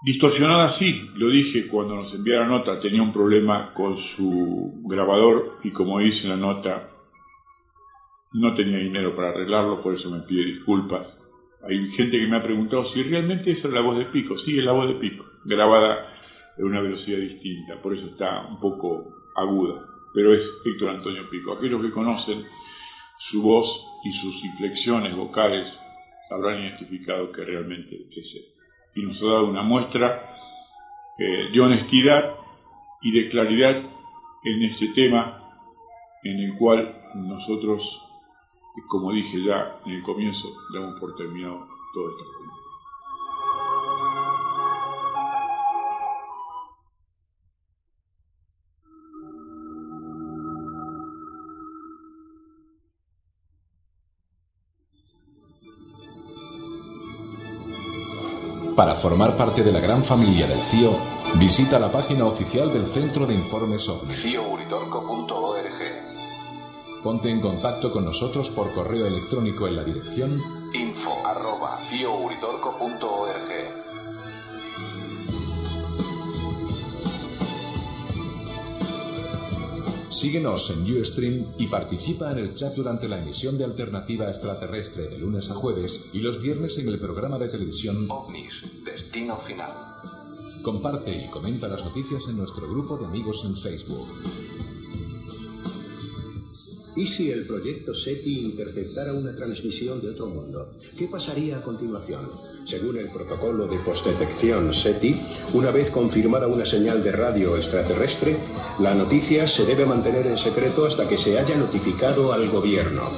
Distorsionada sí, lo dije cuando nos envió la nota, tenía un problema con su grabador y como dice la nota, no tenía dinero para arreglarlo, por eso me pide disculpas. Hay gente que me ha preguntado si realmente esa es la voz de Pico. Sí, es la voz de Pico, grabada en una velocidad distinta, por eso está un poco aguda, pero es Víctor Antonio Pico. Aquellos que conocen su voz y sus inflexiones vocales habrán identificado que realmente es él. Y nos ha dado una muestra eh, de honestidad y de claridad en ese tema en el cual nosotros, como dije ya en el comienzo, damos por terminado todo esto. Para formar parte de la gran familia del CIO, visita la página oficial del Centro de Informes OVNI. Ponte en contacto con nosotros por correo electrónico en la dirección info@ciouritorco.org. Síguenos en Ustream y participa en el chat durante la emisión de Alternativa Extraterrestre de lunes a jueves y los viernes en el programa de televisión OVNIS, Destino Final. Comparte y comenta las noticias en nuestro grupo de amigos en Facebook. ¿Y si el proyecto SETI interceptara una transmisión de otro mundo? ¿Qué pasaría a continuación? Según el protocolo de postdetección SETI, una vez confirmada una señal de radio extraterrestre, la noticia se debe mantener en secreto hasta que se haya notificado al gobierno.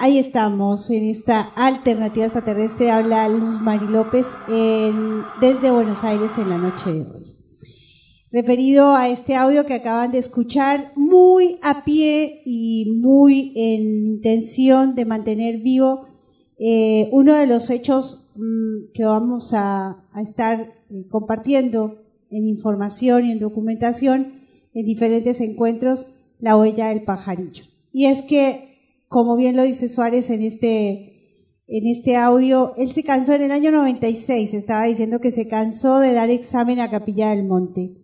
Ahí estamos en esta alternativa extraterrestre. Habla Luz Mari López desde Buenos Aires en la noche de hoy. Referido a este audio que acaban de escuchar, muy a pie y muy en intención de mantener vivo eh, uno de los hechos mm, que vamos a, a estar eh, compartiendo en información y en documentación en diferentes encuentros, la huella del pajarillo. Y es que como bien lo dice Suárez en este, en este audio, él se cansó en el año 96, estaba diciendo que se cansó de dar examen a Capilla del Monte.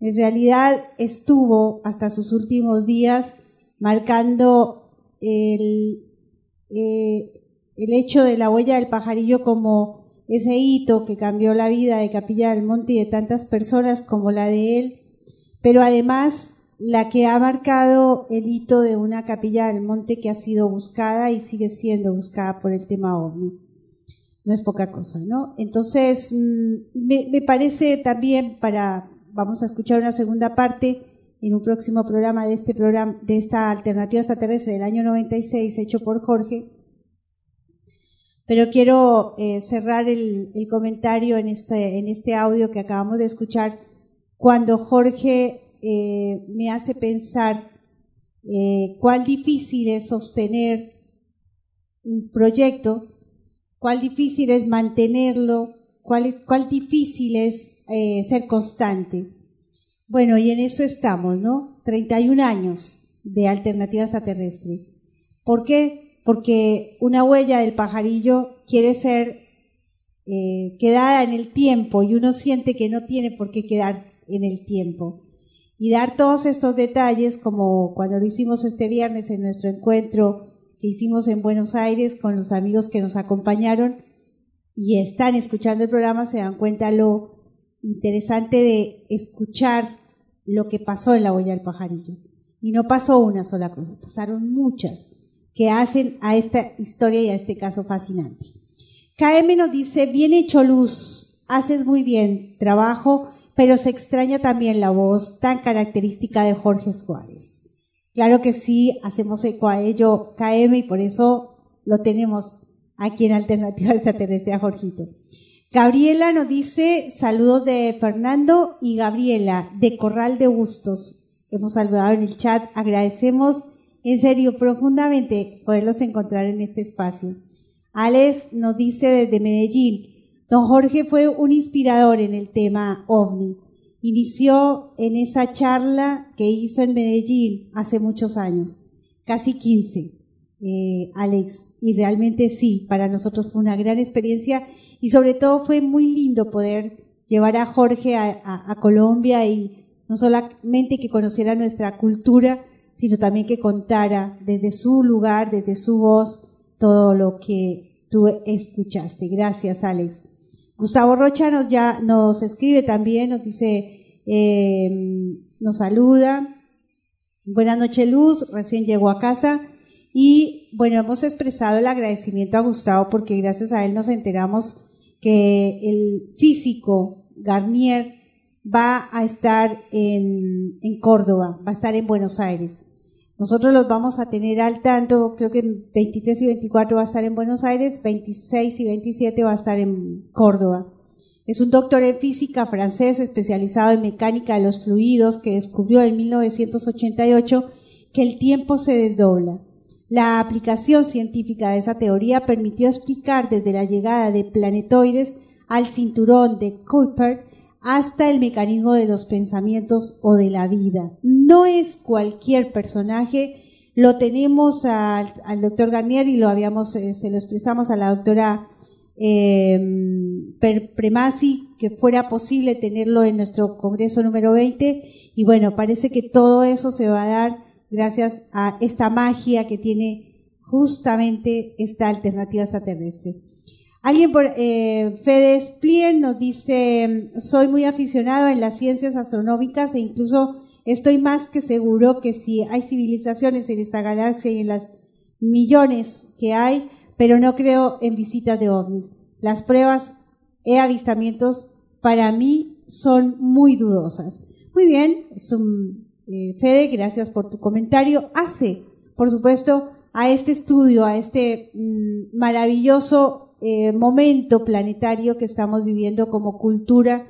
En realidad estuvo hasta sus últimos días marcando el, eh, el hecho de la huella del pajarillo como ese hito que cambió la vida de Capilla del Monte y de tantas personas como la de él, pero además la que ha marcado el hito de una capilla del monte que ha sido buscada y sigue siendo buscada por el tema ovni. No es poca cosa, ¿no? Entonces, mm, me, parece también para, vamos a escuchar una segunda parte en un próximo programa de este programa, de esta alternativa extraterrestre del año 96 hecho por Jorge. Pero quiero eh, cerrar el, el comentario en este, en este audio que acabamos de escuchar cuando Jorge eh, me hace pensar eh, cuál difícil es sostener un proyecto, cuál difícil es mantenerlo, cuál, difícil es eh, ser constante. Bueno, y en eso estamos, ¿no? 31 años de alternativa extraterrestre. ¿Por qué? Porque una huella del pajarillo quiere ser eh, quedada en el tiempo y uno siente que no tiene por qué quedar en el tiempo y dar todos estos detalles, como cuando lo hicimos este viernes en nuestro encuentro que hicimos en Buenos Aires con los amigos que nos acompañaron y están escuchando el programa, se dan cuenta lo interesante de escuchar lo que pasó en la huella del pajarillo. Y no pasó una sola cosa, pasaron muchas que hacen a esta historia y a este caso fascinante. KM nos dice, bien hecho Luz, haces muy bien trabajo, pero se extraña también la voz tan característica de Jorge Suárez. Claro que sí, hacemos eco a ello KM y por eso lo tenemos aquí en Alternativa Extraterrestre a Jorgito. Gabriela nos dice saludos de Fernando y Gabriela de Corral de Bustos. Hemos saludado en el chat, agradecemos en serio, profundamente poderlos encontrar en este espacio. Alex nos dice desde Medellín, don Jorge fue un inspirador en el tema ovni. Inició en esa charla que hizo en Medellín hace muchos años, casi 15, eh, Alex. Y realmente sí, para nosotros fue una gran experiencia y sobre todo fue muy lindo poder llevar a Jorge a, a Colombia y no solamente que conociera nuestra cultura, sino también que contara desde su lugar, desde su voz, todo lo que tú escuchaste. Gracias, Alex. Gustavo Rocha nos ya nos escribe también, nos dice, eh, nos saluda. Buenas noches, Luz. Recién llegó a casa. Y bueno, hemos expresado el agradecimiento a Gustavo porque gracias a él nos enteramos que el físico Garnier va a estar en, en Córdoba, va a estar en Buenos Aires. Nosotros los vamos a tener al tanto, creo que 23 y 24 va a estar en Buenos Aires, 26 y 27 va a estar en Córdoba. Es un doctor en física francés especializado en mecánica de los fluidos que descubrió en 1988 que el tiempo se desdobla. La aplicación científica de esa teoría permitió explicar desde la llegada de planetoides al cinturón de Kuiper hasta el mecanismo de los pensamientos o de la vida. No es cualquier personaje, lo tenemos al, doctor Garnier y lo habíamos, eh, se lo expresamos a la doctora eh, Premasi, que fuera posible tenerlo en nuestro congreso número 20. Y bueno, parece que todo eso se va a dar gracias a esta magia que tiene justamente esta alternativa extraterrestre. Alguien por eh, Fede Splien nos dice, soy muy aficionado en las ciencias astronómicas e incluso estoy más que seguro que si hay civilizaciones en esta galaxia y en las millones que hay, pero no creo en visitas de ovnis. Las pruebas e avistamientos para mí son muy dudosas. Muy bien, eh, Fede, gracias por tu comentario. Hace, por supuesto, a este estudio, a este mm, maravilloso eh, momento planetario que estamos viviendo como cultura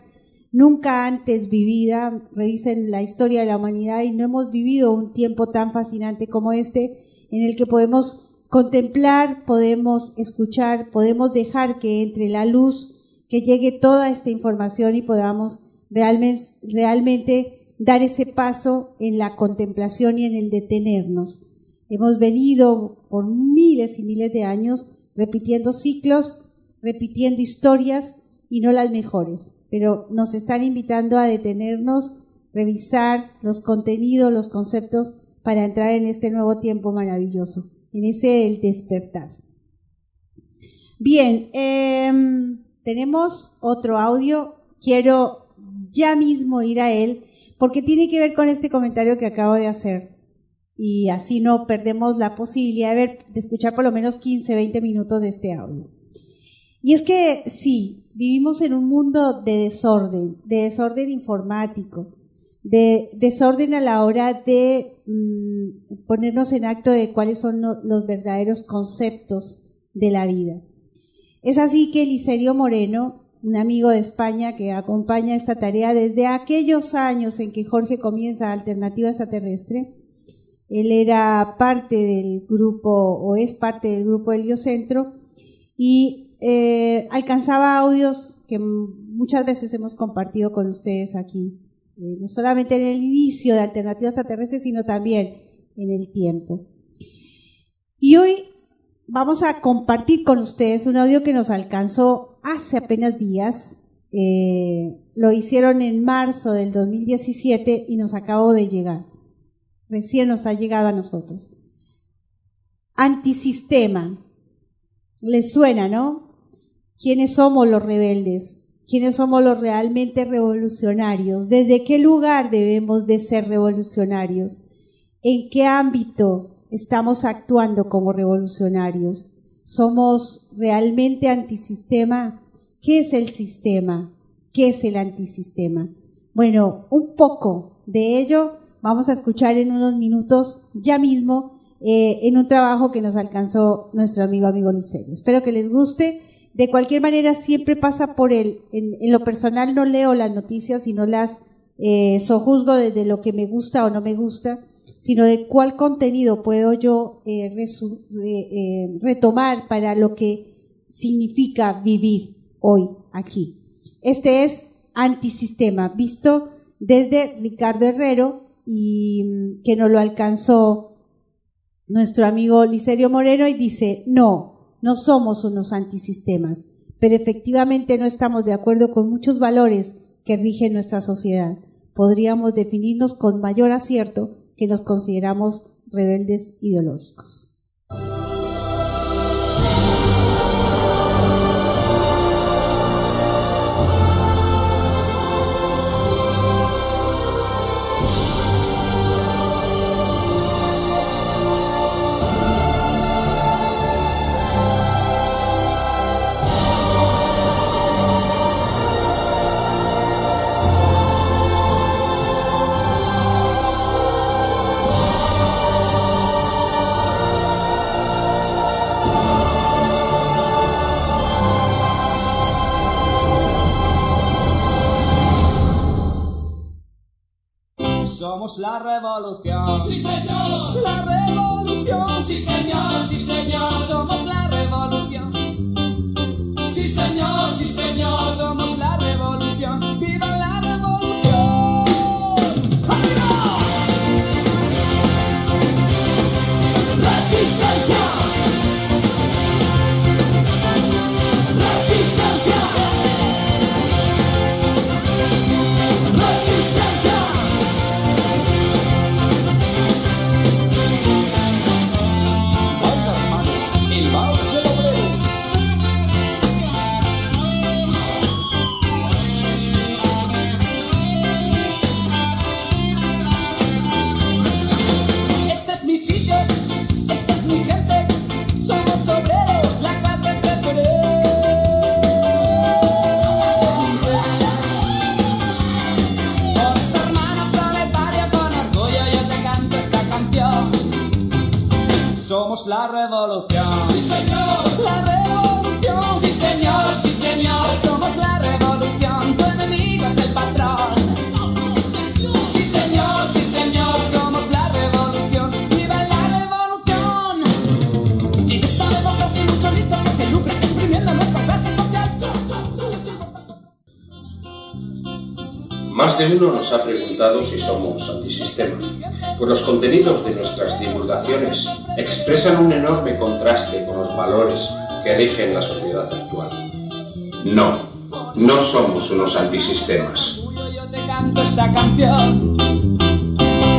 nunca antes vivida. Revisen la historia de la humanidad y no hemos vivido un tiempo tan fascinante como este en el que podemos contemplar, podemos escuchar, podemos dejar que entre la luz, que llegue toda esta información y podamos realmente, realmente dar ese paso en la contemplación y en el detenernos. Hemos venido por miles y miles de años repitiendo ciclos, repitiendo historias y no las mejores. Pero nos están invitando a detenernos, revisar los contenidos, los conceptos para entrar en este nuevo tiempo maravilloso, en ese el despertar. Bien, em, tenemos otro audio. Quiero ya mismo ir a él porque tiene que ver con este comentario que acabo de hacer y así no perdemos la posibilidad de, escuchar por lo menos 15, 20 minutos de este audio. Y es que sí, vivimos en un mundo de desorden, de desorden informático, de desorden a la hora de mm, ponernos en acto de cuáles son los verdaderos conceptos de la vida. Es así que Liserio Moreno, un amigo de España que acompaña esta tarea desde aquellos años en que Jorge comienza Alternativa Extraterrestre, él era parte del grupo, o es parte del grupo Heliocentro, y eh, alcanzaba audios que muchas veces hemos compartido con ustedes aquí, eh, no solamente en el inicio de Alternativa Extraterrestre, sino también en el tiempo. Y hoy vamos a compartir con ustedes un audio que nos alcanzó hace apenas días. Eh, lo hicieron en marzo del 2017 y nos acabó de llegar recién nos ha llegado a nosotros. Antisistema. Les suena, ¿no? ¿Quiénes somos los rebeldes? ¿Quiénes somos los realmente revolucionarios? ¿Desde qué lugar debemos de ser revolucionarios? ¿En qué ámbito estamos actuando como revolucionarios? ¿Somos realmente antisistema? ¿Qué es el sistema? ¿Qué es el antisistema? Bueno, un poco de ello vamos a escuchar en unos minutos ya mismo eh, en un trabajo que nos alcanzó nuestro amigo amigo Licerio. Espero que les guste. De cualquier manera, siempre pasa por él. En, lo personal no leo las noticias y no las eh, sojuzgo desde lo que me gusta o no me gusta, sino de cuál contenido puedo yo eh, eh, retomar para lo que significa vivir hoy aquí. Este es antisistema, visto desde Ricardo Herrero y que no lo alcanzó nuestro amigo Licerio Moreno y dice, no, no somos unos antisistemas, pero efectivamente no estamos de acuerdo con muchos valores que rigen nuestra sociedad. Podríamos definirnos con mayor acierto que nos consideramos rebeldes ideológicos. Somos la revolución. Sí, señor. La revolución. Sí, señor, sí, señor. Somos la revolución. Sí, señor, sí, señor. Somos la revolución. ¡Viva la la revolución. Sí, señor. La revolución. Sí, señor, sí, señor. Somos la revolución. Tu enemigo es el patrón. Sí, señor, sí, señor. Somos la revolución. ¡Viva la revolución! En esta democracia mucho listo que se lucra exprimiendo nuestra clase social. Más de uno nos ha preguntado si somos antisistema, pues los contenidos de nuestras divulgaciones expresan un enorme contraste con los valores que rigen la sociedad actual. No, no somos unos antisistemas. Yo te canto esta canción.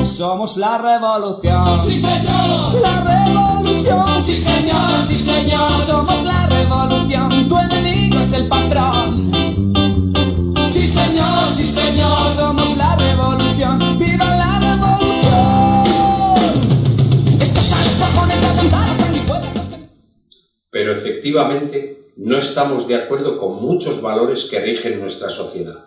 Somos la revolución. Sí, señor. La revolución. Sí, señor, sí, señor. Somos la revolución. Tu enemigo es el patrón. Sí, señor, sí, señor. Somos la revolución. ¡Viva la Pero efectivamente no estamos de acuerdo con muchos valores que rigen nuestra sociedad.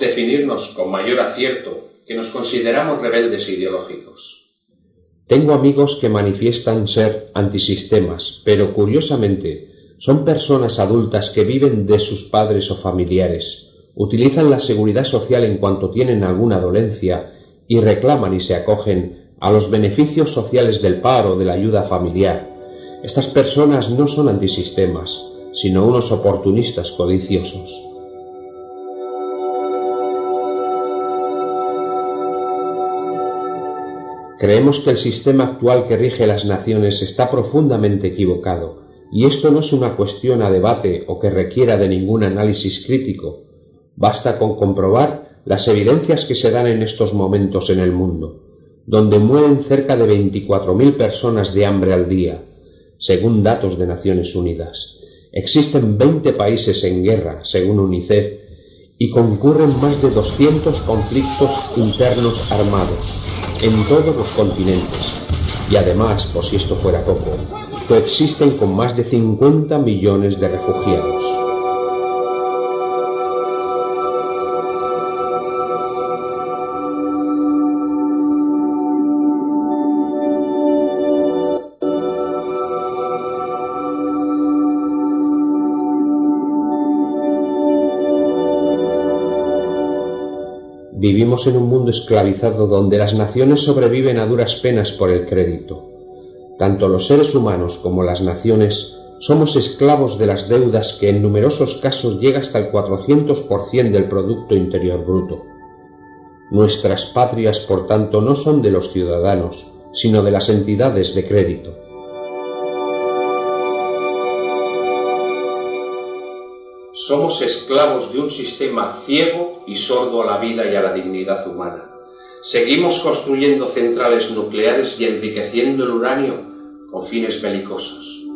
Definirnos con mayor acierto que nos consideramos rebeldes ideológicos. Tengo amigos que manifiestan ser antisistemas, pero curiosamente son personas adultas que viven de sus padres o familiares, utilizan la seguridad social en cuanto tienen alguna dolencia y reclaman y se acogen a los beneficios sociales del paro, de la ayuda familiar. Estas personas no son antisistemas, sino unos oportunistas codiciosos. Creemos que el sistema actual que rige las naciones está profundamente equivocado, y esto no es una cuestión a debate o que requiera de ningún análisis crítico. Basta con comprobar las evidencias que se dan en estos momentos en el mundo, donde mueren cerca de 24.000 personas de hambre al día, según datos de Naciones Unidas. Existen 20 países en guerra, según UNICEF, y concurren más de 200 conflictos internos armados en todos los continentes. Y además, por si esto fuera poco, coexisten con más de 50 millones de refugiados. Vivimos en un mundo esclavizado donde las naciones sobreviven a duras penas por el crédito. Tanto los seres humanos como las naciones somos esclavos de las deudas que en numerosos casos llega hasta el 400% del Producto Interior Bruto. Nuestras patrias, por tanto, no son de los ciudadanos, sino de las entidades de crédito. Somos esclavos de un sistema ciego y sordo a la vida y a la dignidad humana. Seguimos construyendo centrales nucleares y enriqueciendo el uranio con fines belicosos.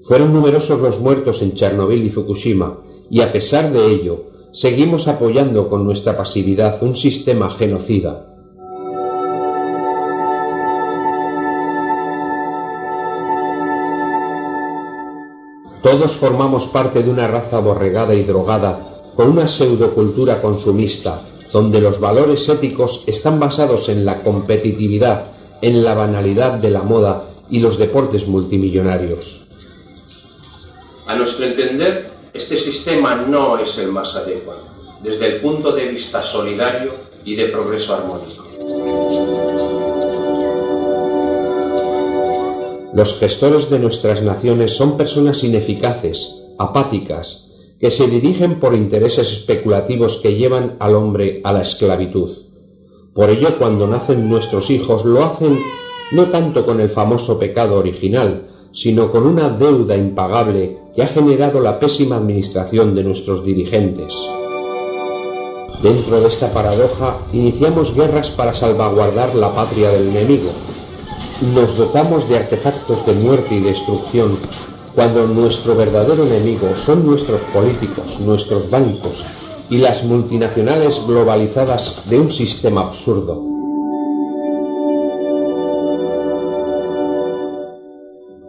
Fueron numerosos los muertos en Chernobyl y Fukushima, y a pesar de ello, seguimos apoyando con nuestra pasividad un sistema genocida Todos formamos parte de una raza aborregada y drogada, con una pseudocultura consumista, donde los valores éticos están basados en la competitividad, en la banalidad de la moda y los deportes multimillonarios. A nuestro entender, este sistema no es el más adecuado, desde el punto de vista solidario y de progreso armónico. Los gestores de nuestras naciones son personas ineficaces, apáticas, que se dirigen por intereses especulativos que llevan al hombre a la esclavitud. Por ello, cuando nacen nuestros hijos, lo hacen no tanto con el famoso pecado original, sino con una deuda impagable que ha generado la pésima administración de nuestros dirigentes. Dentro de esta paradoja, iniciamos guerras para salvaguardar la patria del enemigo, nos dotamos de artefactos de muerte y destrucción cuando nuestro verdadero enemigo son nuestros políticos, nuestros bancos y las multinacionales globalizadas de un sistema absurdo.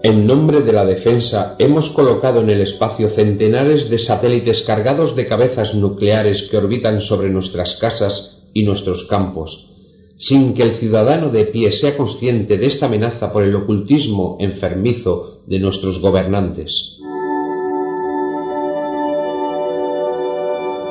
En nombre de la defensa hemos colocado en el espacio centenares de satélites cargados de cabezas nucleares que orbitan sobre nuestras casas y nuestros campos, sin que el ciudadano de pie sea consciente de esta amenaza por el ocultismo enfermizo de nuestros gobernantes.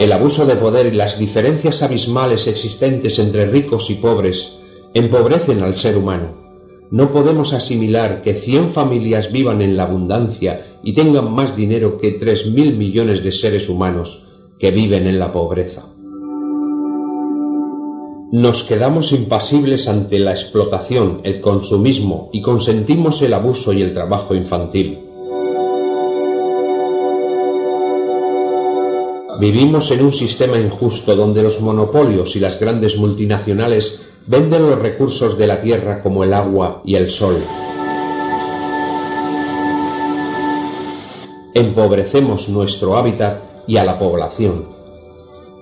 El abuso de poder y las diferencias abismales existentes entre ricos y pobres empobrecen al ser humano. No podemos asimilar que cien familias vivan en la abundancia y tengan más dinero que tres mil millones de seres humanos que viven en la pobreza nos quedamos impasibles ante la explotación, el consumismo y consentimos el abuso y el trabajo infantil. Vivimos en un sistema injusto donde los monopolios y las grandes multinacionales venden los recursos de la tierra como el agua y el sol. Empobrecemos nuestro hábitat y a la población.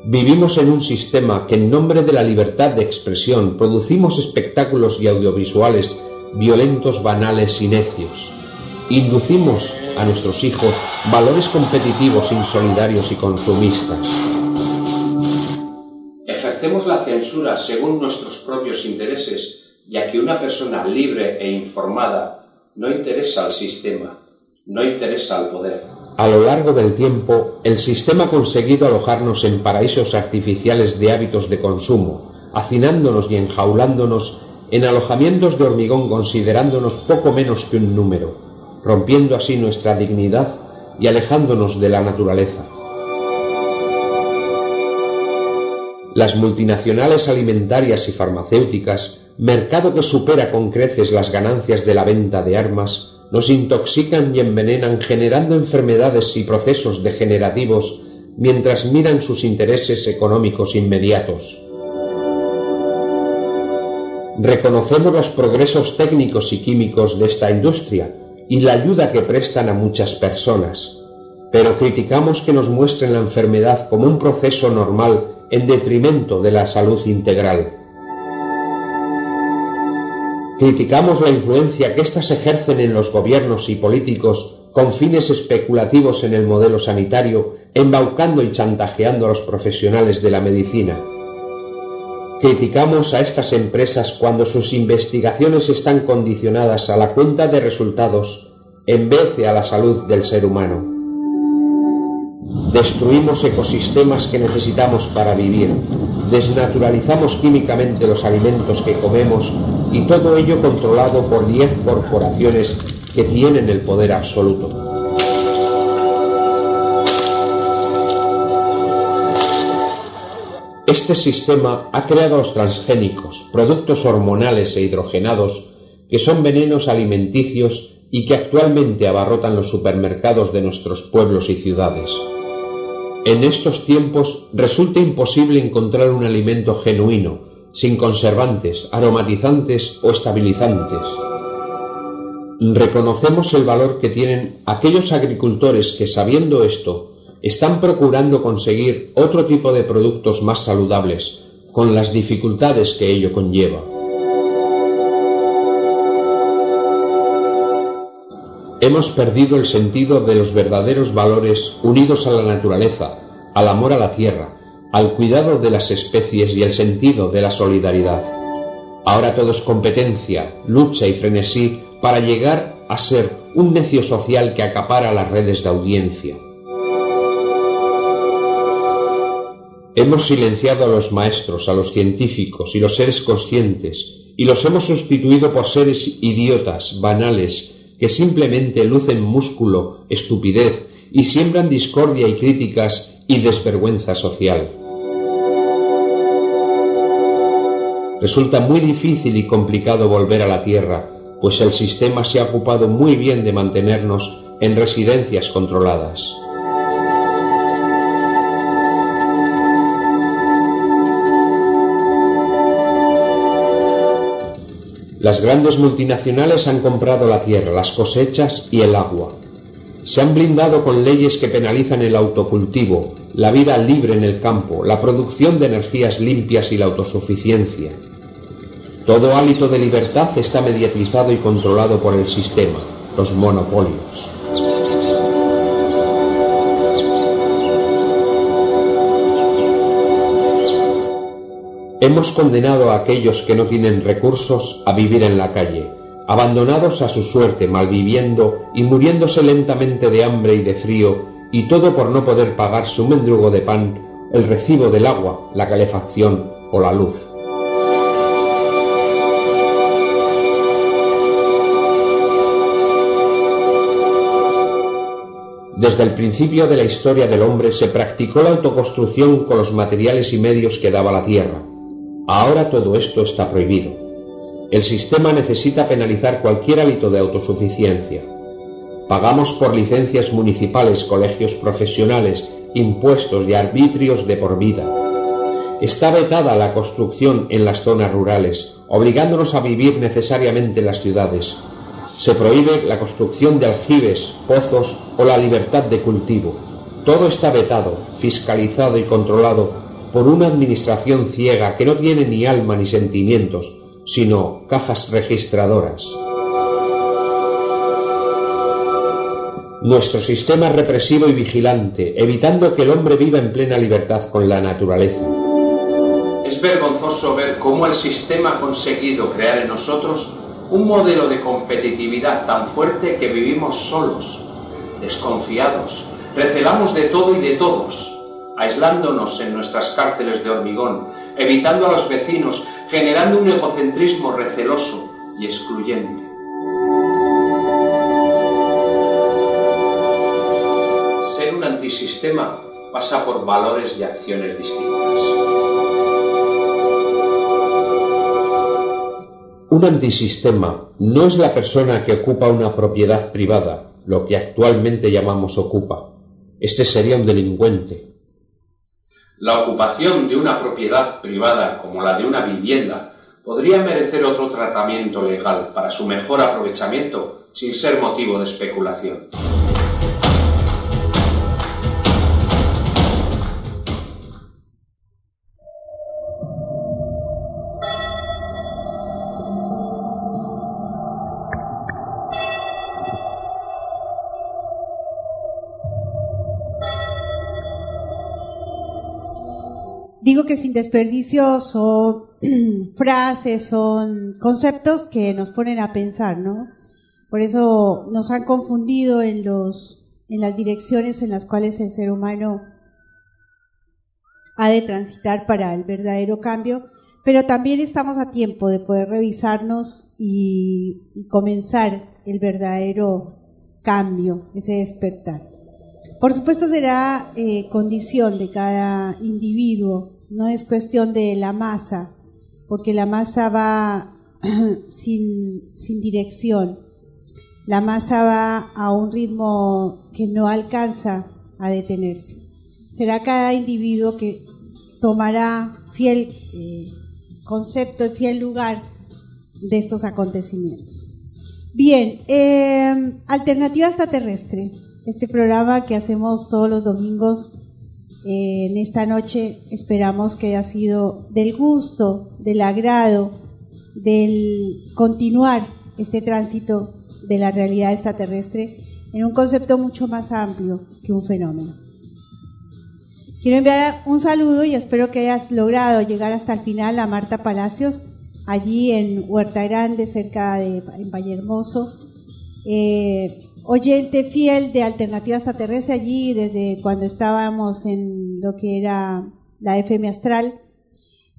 Vivimos en un sistema que en nombre de la libertad de expresión producimos espectáculos y audiovisuales violentos, banales y necios. Inducimos a nuestros hijos valores competitivos, insolidarios y consumistas. Ejercemos la censura según nuestros propios intereses, ya que una persona libre e informada no interesa al sistema, no interesa al poder. A lo largo del tiempo, el sistema ha conseguido alojarnos en paraísos artificiales de hábitos de consumo, hacinándonos y enjaulándonos en alojamientos de hormigón considerándonos poco menos que un número, rompiendo así nuestra dignidad y alejándonos de la naturaleza. Las multinacionales alimentarias y farmacéuticas, mercado que supera con creces las ganancias de la venta de armas, nos intoxican y envenenan generando enfermedades y procesos degenerativos mientras miran sus intereses económicos inmediatos. Reconocemos los progresos técnicos y químicos de esta industria y la ayuda que prestan a muchas personas, pero criticamos que nos muestren la enfermedad como un proceso normal en detrimento de la salud integral. Criticamos la influencia que éstas ejercen en los gobiernos y políticos con fines especulativos en el modelo sanitario, embaucando y chantajeando a los profesionales de la medicina. Criticamos a estas empresas cuando sus investigaciones están condicionadas a la cuenta de resultados en vez de a la salud del ser humano. Destruimos ecosistemas que necesitamos para vivir, desnaturalizamos químicamente los alimentos que comemos y todo ello controlado por diez corporaciones que tienen el poder absoluto. Este sistema ha creado los transgénicos, productos hormonales e hidrogenados que son venenos alimenticios y que actualmente abarrotan los supermercados de nuestros pueblos y ciudades. En estos tiempos resulta imposible encontrar un alimento genuino, sin conservantes, aromatizantes o estabilizantes. Reconocemos el valor que tienen aquellos agricultores que, sabiendo esto, están procurando conseguir otro tipo de productos más saludables, con las dificultades que ello conlleva. Hemos perdido el sentido de los verdaderos valores unidos a la naturaleza, al amor a la tierra, al cuidado de las especies y el sentido de la solidaridad. Ahora todo es competencia, lucha y frenesí para llegar a ser un necio social que acapara las redes de audiencia. Hemos silenciado a los maestros, a los científicos y los seres conscientes, y los hemos sustituido por seres idiotas, banales, que simplemente lucen músculo, estupidez y siembran discordia y críticas y desvergüenza social. Resulta muy difícil y complicado volver a la Tierra, pues el sistema se ha ocupado muy bien de mantenernos en residencias controladas. Las grandes multinacionales han comprado la tierra, las cosechas y el agua. Se han blindado con leyes que penalizan el autocultivo, la vida libre en el campo, la producción de energías limpias y la autosuficiencia. Todo hálito de libertad está mediatizado y controlado por el sistema, los monopolios. Hemos condenado a aquellos que no tienen recursos a vivir en la calle, abandonados a su suerte, malviviendo y muriéndose lentamente de hambre y de frío, y todo por no poder pagarse un mendrugo de pan, el recibo del agua, la calefacción o la luz. Desde el principio de la historia del hombre se practicó la autoconstrucción con los materiales y medios que daba la tierra. Ahora todo esto está prohibido. El sistema necesita penalizar cualquier hábito de autosuficiencia. Pagamos por licencias municipales, colegios profesionales, impuestos y arbitrios de por vida. Está vetada la construcción en las zonas rurales, obligándonos a vivir necesariamente en las ciudades. Se prohíbe la construcción de aljibes, pozos o la libertad de cultivo. Todo está vetado, fiscalizado y controlado por una administración ciega que no tiene ni alma ni sentimientos, sino cajas registradoras. Nuestro sistema es represivo y vigilante, evitando que el hombre viva en plena libertad con la naturaleza. Es vergonzoso ver cómo el sistema ha conseguido crear en nosotros un modelo de competitividad tan fuerte que vivimos solos, desconfiados, recelamos de todo y de todos, aislándonos en nuestras cárceles de hormigón, evitando a los vecinos, generando un egocentrismo receloso y excluyente. Ser un antisistema pasa por valores y acciones distintas. Un antisistema no es la persona que ocupa una propiedad privada, lo que actualmente llamamos ocupa. Este sería un delincuente. La ocupación de una propiedad privada como la de una vivienda podría merecer otro tratamiento legal para su mejor aprovechamiento sin ser motivo de especulación. Digo que sin desperdicio son frases, son conceptos que nos ponen a pensar, ¿no? Por eso nos han confundido en los en las direcciones en las cuales el ser humano ha de transitar para el verdadero cambio, pero también estamos a tiempo de poder revisarnos y, comenzar el verdadero cambio, ese despertar. Por supuesto será eh, condición de cada individuo, no es cuestión de la masa, porque la masa va sin, dirección, la masa va a un ritmo que no alcanza a detenerse. Será cada individuo que tomará fiel eh, concepto y fiel lugar de estos acontecimientos. Bien, eh, alternativa extraterrestre este programa que hacemos todos los domingos en esta noche. Esperamos que haya sido del gusto, del agrado, del continuar este tránsito de la realidad extraterrestre en un concepto mucho más amplio que un fenómeno. Quiero enviar un saludo y espero que hayas logrado llegar hasta el final a Marta Palacios, allí en Huerta Grande, cerca de en Valle Hermoso. Eh, oyente fiel de Alternativa Extraterrestre allí desde cuando estábamos en lo que era la FM Astral.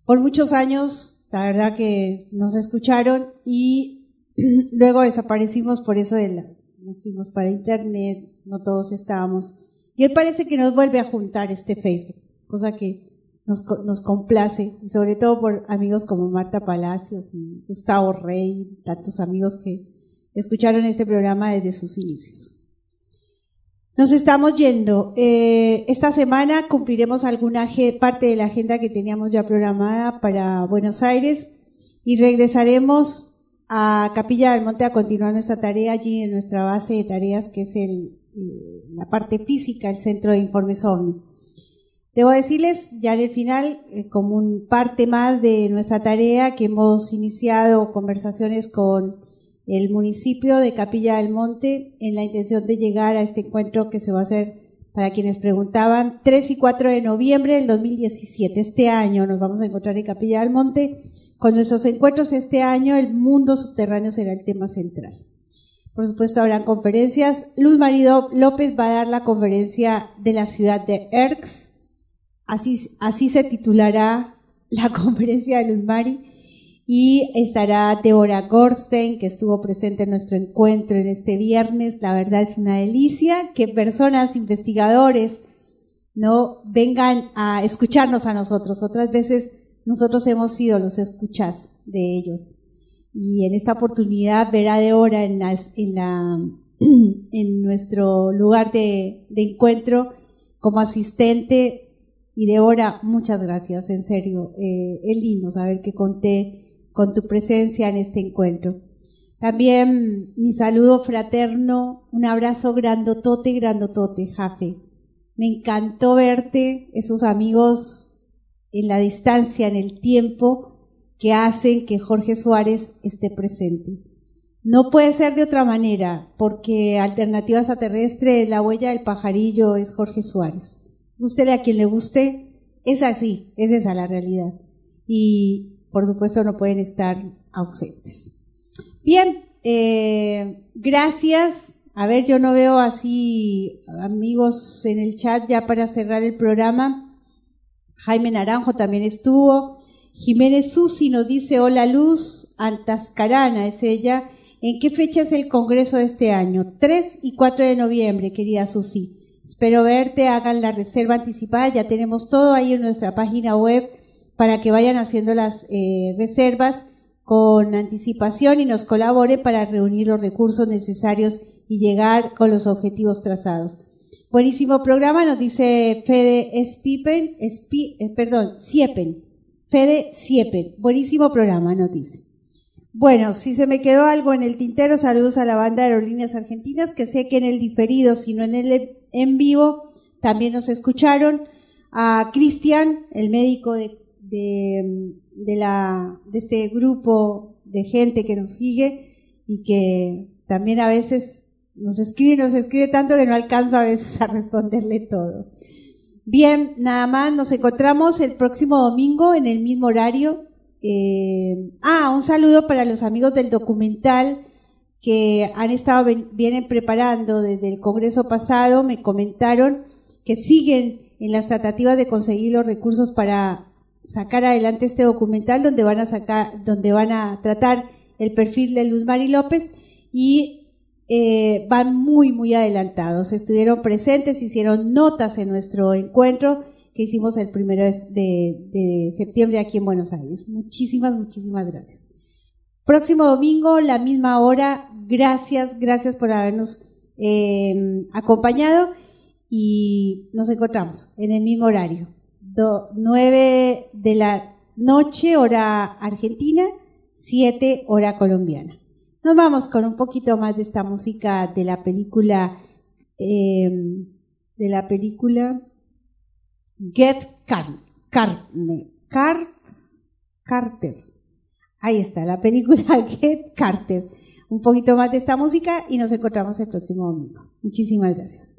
Por muchos años, la verdad que nos escucharon y luego desaparecimos por eso de la, nos fuimos para internet, no todos estábamos. Y hoy parece que nos vuelve a juntar este Facebook, cosa que nos, nos complace, sobre todo por amigos como Marta Palacios y Gustavo Rey, tantos amigos que escucharon este programa desde sus inicios. Nos estamos yendo. Eh, esta semana cumpliremos alguna parte de la agenda que teníamos ya programada para Buenos Aires y regresaremos a Capilla del Monte a continuar nuestra tarea allí en nuestra base de tareas que es eh, la parte física, el centro de informes OVNI. Debo decirles ya en el final, eh, como un parte más de nuestra tarea, que hemos iniciado conversaciones con el municipio de Capilla del Monte en la intención de llegar a este encuentro que se va a hacer, para quienes preguntaban, 3 y 4 de noviembre del 2017. Este año nos vamos a encontrar en Capilla del Monte. Con nuestros encuentros este año, el mundo subterráneo será el tema central. Por supuesto, habrán conferencias. Luz Marido López va a dar la conferencia de la ciudad de Erx. Así, se titulará la conferencia de Luz Mari y estará Deborah Gorstein, que estuvo presente en nuestro encuentro en este viernes. La verdad es una delicia que personas, investigadores, no vengan a escucharnos a nosotros. Otras veces nosotros hemos sido los escuchas de ellos. Y en esta oportunidad ver a Deborah en, nuestro lugar de, encuentro como asistente. Y Deborah, muchas gracias, en serio. Eh, es lindo saber que conté con tu presencia en este encuentro. También mi saludo fraterno, un abrazo grandotote, grandotote, Jafe. Me encantó verte, esos amigos en la distancia, en el tiempo, que hacen que Jorge Suárez esté presente. No puede ser de otra manera, porque Alternativas a Terrestre, la huella del pajarillo es Jorge Suárez. Guste a quien le guste, es así, es esa la realidad. Y por supuesto no pueden estar ausentes. Bien, eh, gracias. A ver, yo no veo así amigos en el chat ya para cerrar el programa. Jaime Naranjo también estuvo. Jiménez Susi nos dice, hola Luz, Antascarana es ella. ¿En qué fecha es el Congreso de este año? 3 y 4 de noviembre, querida Susi. Espero verte, hagan la reserva anticipada, ya tenemos todo ahí en nuestra página web para que vayan haciendo las eh, reservas con anticipación y nos colaboren para reunir los recursos necesarios y llegar con los objetivos trazados. Buenísimo programa, nos dice Fede Spipen, eh, perdón, Siepen. Fede Siepen. Buenísimo programa, nos dice. Bueno, si se me quedó algo en el tintero, saludos a la banda de aerolíneas argentinas, que sé que en el diferido, sino en el en vivo, también nos escucharon. A Cristian, el médico de, de, de, la, de este grupo de gente que nos sigue y que también a veces nos escribe, nos escribe tanto que no alcanzo a veces a responderle todo. Bien, nada más, nos encontramos el próximo domingo en el mismo horario. Eh, ah, un saludo para los amigos del documental que han estado, vienen preparando desde el Congreso pasado, me comentaron que siguen en las tratativas de conseguir los recursos para sacar adelante este documental donde van a sacar, donde van a tratar el perfil de Luz Mari López y eh, van muy, muy adelantados. Estuvieron presentes, hicieron notas en nuestro encuentro que hicimos el primero de, septiembre aquí en Buenos Aires. Muchísimas, muchísimas gracias. Próximo domingo, la misma hora. Gracias, gracias por habernos em, acompañado y nos encontramos en el mismo horario. Nueve de la noche, hora argentina, siete, hora colombiana. Nos vamos con un poquito más de esta música de la película, eh, de la película Get Carter. Carter. Ahí está, la película Get Carter. Un poquito más de esta música y nos encontramos el próximo domingo. Muchísimas gracias.